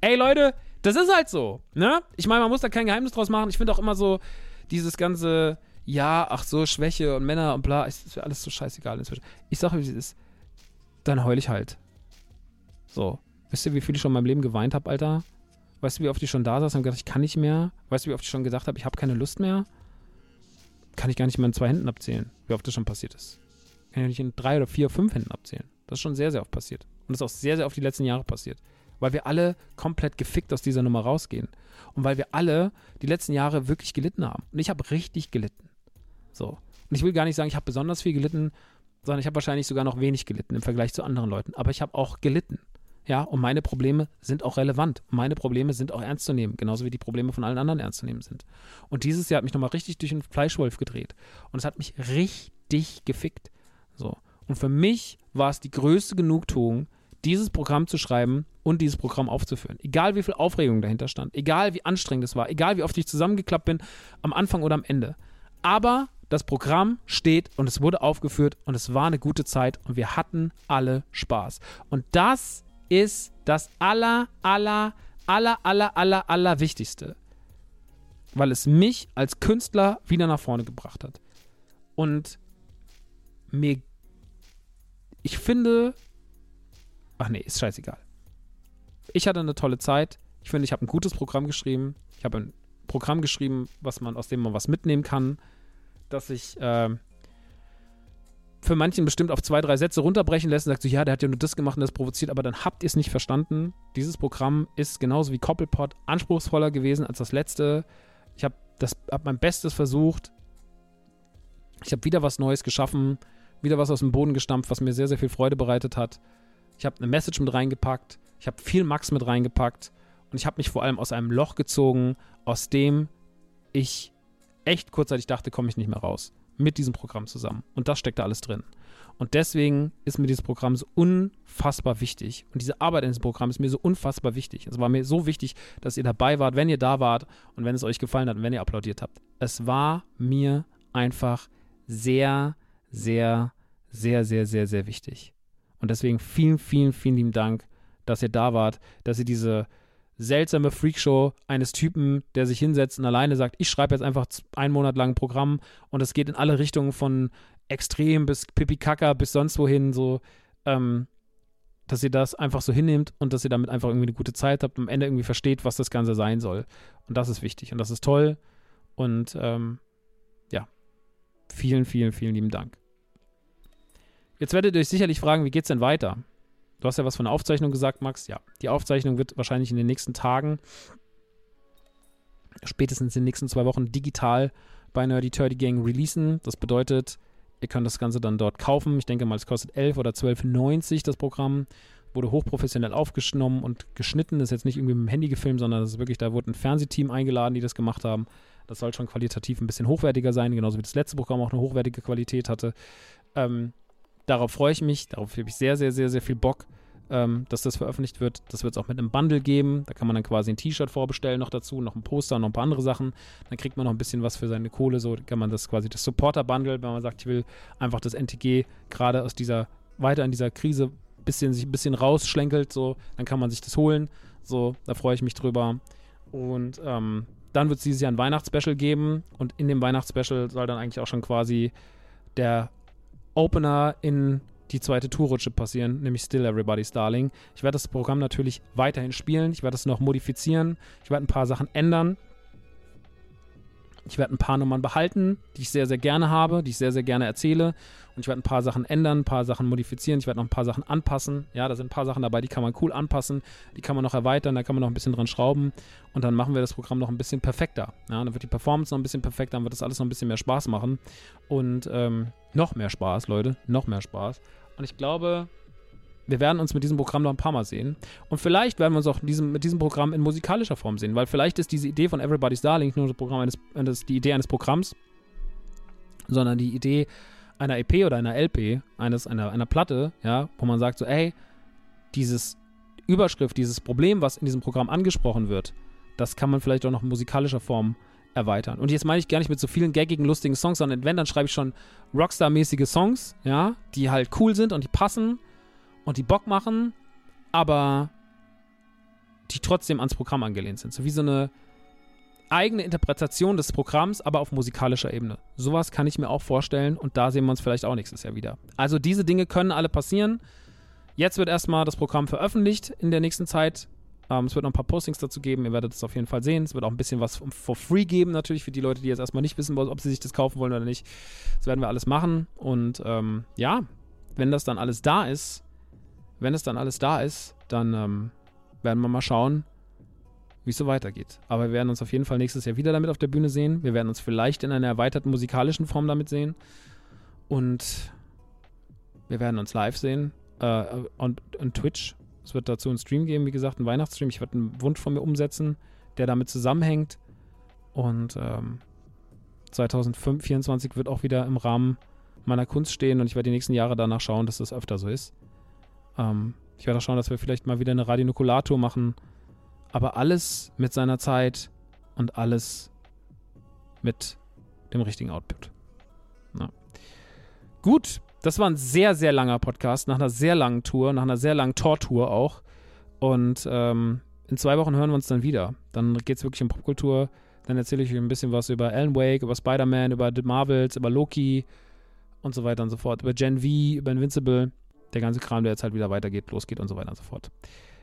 Ey Leute, das ist halt so, ne? Ich meine, man muss da kein Geheimnis draus machen. Ich finde auch immer so dieses ganze ja, ach so, Schwäche und Männer und bla, ist alles so scheißegal inzwischen. Ich sage, wie es ist. Dann heul ich halt. So. Wisst ihr, wie viel ich schon in meinem Leben geweint habe, Alter? Weißt du, wie oft ich schon da saß und gedacht, ich kann nicht mehr? Weißt du, wie oft ich schon gesagt habe, ich habe keine Lust mehr? Kann ich gar nicht mehr in zwei Händen abzählen, wie oft das schon passiert ist. Kann ich nicht in drei oder vier, fünf Händen abzählen. Das ist schon sehr, sehr oft passiert. Und das ist auch sehr, sehr oft die letzten Jahre passiert. Weil wir alle komplett gefickt aus dieser Nummer rausgehen. Und weil wir alle die letzten Jahre wirklich gelitten haben. Und ich habe richtig gelitten. So. Und ich will gar nicht sagen, ich habe besonders viel gelitten, sondern ich habe wahrscheinlich sogar noch wenig gelitten im Vergleich zu anderen Leuten. Aber ich habe auch gelitten. Ja, und meine Probleme sind auch relevant. Meine Probleme sind auch ernst zu nehmen, genauso wie die Probleme von allen anderen ernst zu nehmen sind. Und dieses Jahr hat mich nochmal richtig durch den Fleischwolf gedreht. Und es hat mich richtig gefickt. So. Und für mich war es die größte Genugtuung, dieses Programm zu schreiben und dieses Programm aufzuführen. Egal wie viel Aufregung dahinter stand, egal wie anstrengend es war, egal wie oft ich zusammengeklappt bin, am Anfang oder am Ende. Aber das Programm steht und es wurde aufgeführt und es war eine gute Zeit und wir hatten alle Spaß. Und das ist das aller, aller, aller, aller, aller, aller Wichtigste. Weil es mich als Künstler wieder nach vorne gebracht hat. Und mir, ich finde, ach nee, ist scheißegal. Ich hatte eine tolle Zeit. Ich finde, ich habe ein gutes Programm geschrieben. Ich habe ein Programm geschrieben, was man, aus dem man was mitnehmen kann dass sich äh, für manchen bestimmt auf zwei, drei Sätze runterbrechen lässt und sagt so, ja, der hat ja nur das gemacht und das provoziert, aber dann habt ihr es nicht verstanden. Dieses Programm ist genauso wie Koppelpot anspruchsvoller gewesen als das letzte. Ich habe hab mein Bestes versucht. Ich habe wieder was Neues geschaffen, wieder was aus dem Boden gestampft, was mir sehr, sehr viel Freude bereitet hat. Ich habe eine Message mit reingepackt. Ich habe viel Max mit reingepackt. Und ich habe mich vor allem aus einem Loch gezogen, aus dem ich echt kurzzeitig dachte, komme ich nicht mehr raus. Mit diesem Programm zusammen. Und das steckt da alles drin. Und deswegen ist mir dieses Programm so unfassbar wichtig. Und diese Arbeit in diesem Programm ist mir so unfassbar wichtig. Es war mir so wichtig, dass ihr dabei wart, wenn ihr da wart und wenn es euch gefallen hat und wenn ihr applaudiert habt. Es war mir einfach sehr, sehr, sehr, sehr, sehr, sehr wichtig. Und deswegen vielen, vielen, vielen lieben Dank, dass ihr da wart, dass ihr diese seltsame Freakshow eines Typen, der sich hinsetzt und alleine sagt, ich schreibe jetzt einfach einen Monat lang ein Programm und es geht in alle Richtungen von extrem bis Pipi Kaka bis sonst wohin, so, ähm, dass ihr das einfach so hinnehmt und dass ihr damit einfach irgendwie eine gute Zeit habt und am Ende irgendwie versteht, was das Ganze sein soll. Und das ist wichtig und das ist toll. Und ähm, ja, vielen, vielen, vielen lieben Dank. Jetzt werdet ihr euch sicherlich fragen, wie geht's denn weiter? Du hast ja was von der Aufzeichnung gesagt, Max. Ja, die Aufzeichnung wird wahrscheinlich in den nächsten Tagen, spätestens in den nächsten zwei Wochen digital bei Nerdy Turdy Gang releasen. Das bedeutet, ihr könnt das Ganze dann dort kaufen. Ich denke mal, es kostet 11 oder 12,90 das Programm. Wurde hochprofessionell aufgenommen und geschnitten. Das ist jetzt nicht irgendwie mit dem Handy gefilmt, sondern das ist wirklich, da wurde ein Fernsehteam eingeladen, die das gemacht haben. Das soll schon qualitativ ein bisschen hochwertiger sein, genauso wie das letzte Programm auch eine hochwertige Qualität hatte. Ähm, Darauf freue ich mich, darauf habe ich sehr, sehr, sehr, sehr viel Bock, ähm, dass das veröffentlicht wird. Das wird es auch mit einem Bundle geben. Da kann man dann quasi ein T-Shirt vorbestellen noch dazu, noch ein Poster, noch ein paar andere Sachen. Dann kriegt man noch ein bisschen was für seine Kohle. So kann man das quasi das Supporter-Bundle, wenn man sagt, ich will einfach das NTG gerade aus dieser, weiter in dieser Krise bisschen, sich ein bisschen rausschlenkelt, so, dann kann man sich das holen. So, da freue ich mich drüber. Und ähm, dann wird es dieses Jahr ein Weihnachtsspecial geben und in dem Weihnachtsspecial soll dann eigentlich auch schon quasi der Opener in die zweite Tourrutsche passieren, nämlich Still Everybody's Darling. Ich werde das Programm natürlich weiterhin spielen, ich werde es noch modifizieren, ich werde ein paar Sachen ändern. Ich werde ein paar Nummern behalten, die ich sehr, sehr gerne habe, die ich sehr, sehr gerne erzähle. Und ich werde ein paar Sachen ändern, ein paar Sachen modifizieren. Ich werde noch ein paar Sachen anpassen. Ja, da sind ein paar Sachen dabei, die kann man cool anpassen. Die kann man noch erweitern, da kann man noch ein bisschen dran schrauben. Und dann machen wir das Programm noch ein bisschen perfekter. Ja, dann wird die Performance noch ein bisschen perfekter, dann wird das alles noch ein bisschen mehr Spaß machen. Und ähm, noch mehr Spaß, Leute. Noch mehr Spaß. Und ich glaube, wir werden uns mit diesem Programm noch ein paar Mal sehen. Und vielleicht werden wir uns auch diesem, mit diesem Programm in musikalischer Form sehen, weil vielleicht ist diese Idee von Everybody's Darling nicht nur das Programm eines, das die Idee eines Programms, sondern die Idee einer EP oder einer LP, eines, einer, einer Platte, ja, wo man sagt so, ey, dieses Überschrift, dieses Problem, was in diesem Programm angesprochen wird, das kann man vielleicht auch noch in musikalischer Form erweitern. Und jetzt meine ich gar nicht mit so vielen gaggigen, lustigen Songs, sondern wenn, dann schreibe ich schon Rockstar-mäßige Songs, ja, die halt cool sind und die passen und die Bock machen, aber die trotzdem ans Programm angelehnt sind. So wie so eine eigene Interpretation des Programms, aber auf musikalischer Ebene. Sowas kann ich mir auch vorstellen und da sehen wir uns vielleicht auch nächstes Jahr wieder. Also diese Dinge können alle passieren. Jetzt wird erstmal das Programm veröffentlicht in der nächsten Zeit. Ähm, es wird noch ein paar Postings dazu geben. Ihr werdet es auf jeden Fall sehen. Es wird auch ein bisschen was for free geben, natürlich für die Leute, die jetzt erstmal nicht wissen, ob sie sich das kaufen wollen oder nicht. Das werden wir alles machen. Und ähm, ja, wenn das dann alles da ist, wenn es dann alles da ist, dann ähm, werden wir mal schauen, wie es so weitergeht. Aber wir werden uns auf jeden Fall nächstes Jahr wieder damit auf der Bühne sehen. Wir werden uns vielleicht in einer erweiterten musikalischen Form damit sehen. Und wir werden uns live sehen. Äh, und, und Twitch. Es wird dazu einen Stream geben, wie gesagt, einen Weihnachtsstream. Ich werde einen Wunsch von mir umsetzen, der damit zusammenhängt. Und ähm, 2024 wird auch wieder im Rahmen meiner Kunst stehen und ich werde die nächsten Jahre danach schauen, dass das öfter so ist. Ähm, ich werde auch schauen, dass wir vielleicht mal wieder eine Radionukulator machen. Aber alles mit seiner Zeit und alles mit dem richtigen Output. Ja. Gut, das war ein sehr, sehr langer Podcast, nach einer sehr langen Tour, nach einer sehr langen Tortour auch. Und ähm, in zwei Wochen hören wir uns dann wieder. Dann geht es wirklich um Popkultur. Dann erzähle ich euch ein bisschen was über Alan Wake, über Spider-Man, über The Marvels, über Loki und so weiter und so fort. Über Gen V, über Invincible der ganze Kram, der jetzt halt wieder weitergeht, losgeht und so weiter und so fort.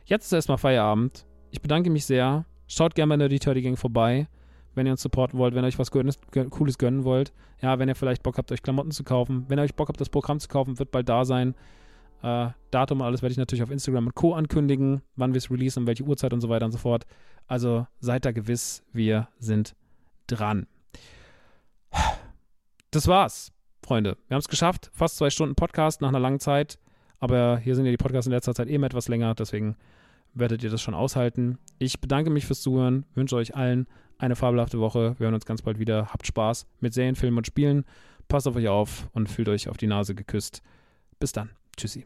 Jetzt ist erstmal Feierabend. Ich bedanke mich sehr. Schaut gerne bei Nerdy Turdy Gang vorbei, wenn ihr uns supporten wollt, wenn ihr euch was Gönnes, Cooles gönnen wollt. Ja, wenn ihr vielleicht Bock habt, euch Klamotten zu kaufen. Wenn ihr euch Bock habt, das Programm zu kaufen, wird bald da sein. Äh, Datum und alles werde ich natürlich auf Instagram und Co. ankündigen, wann wir es releasen und welche Uhrzeit und so weiter und so fort. Also seid da gewiss, wir sind dran. Das war's, Freunde. Wir haben es geschafft. Fast zwei Stunden Podcast nach einer langen Zeit. Aber hier sind ja die Podcasts in letzter Zeit eben etwas länger, deswegen werdet ihr das schon aushalten. Ich bedanke mich fürs Zuhören, wünsche euch allen eine fabelhafte Woche. Wir hören uns ganz bald wieder. Habt Spaß mit Serien, Filmen und Spielen. Passt auf euch auf und fühlt euch auf die Nase geküsst. Bis dann. Tschüssi.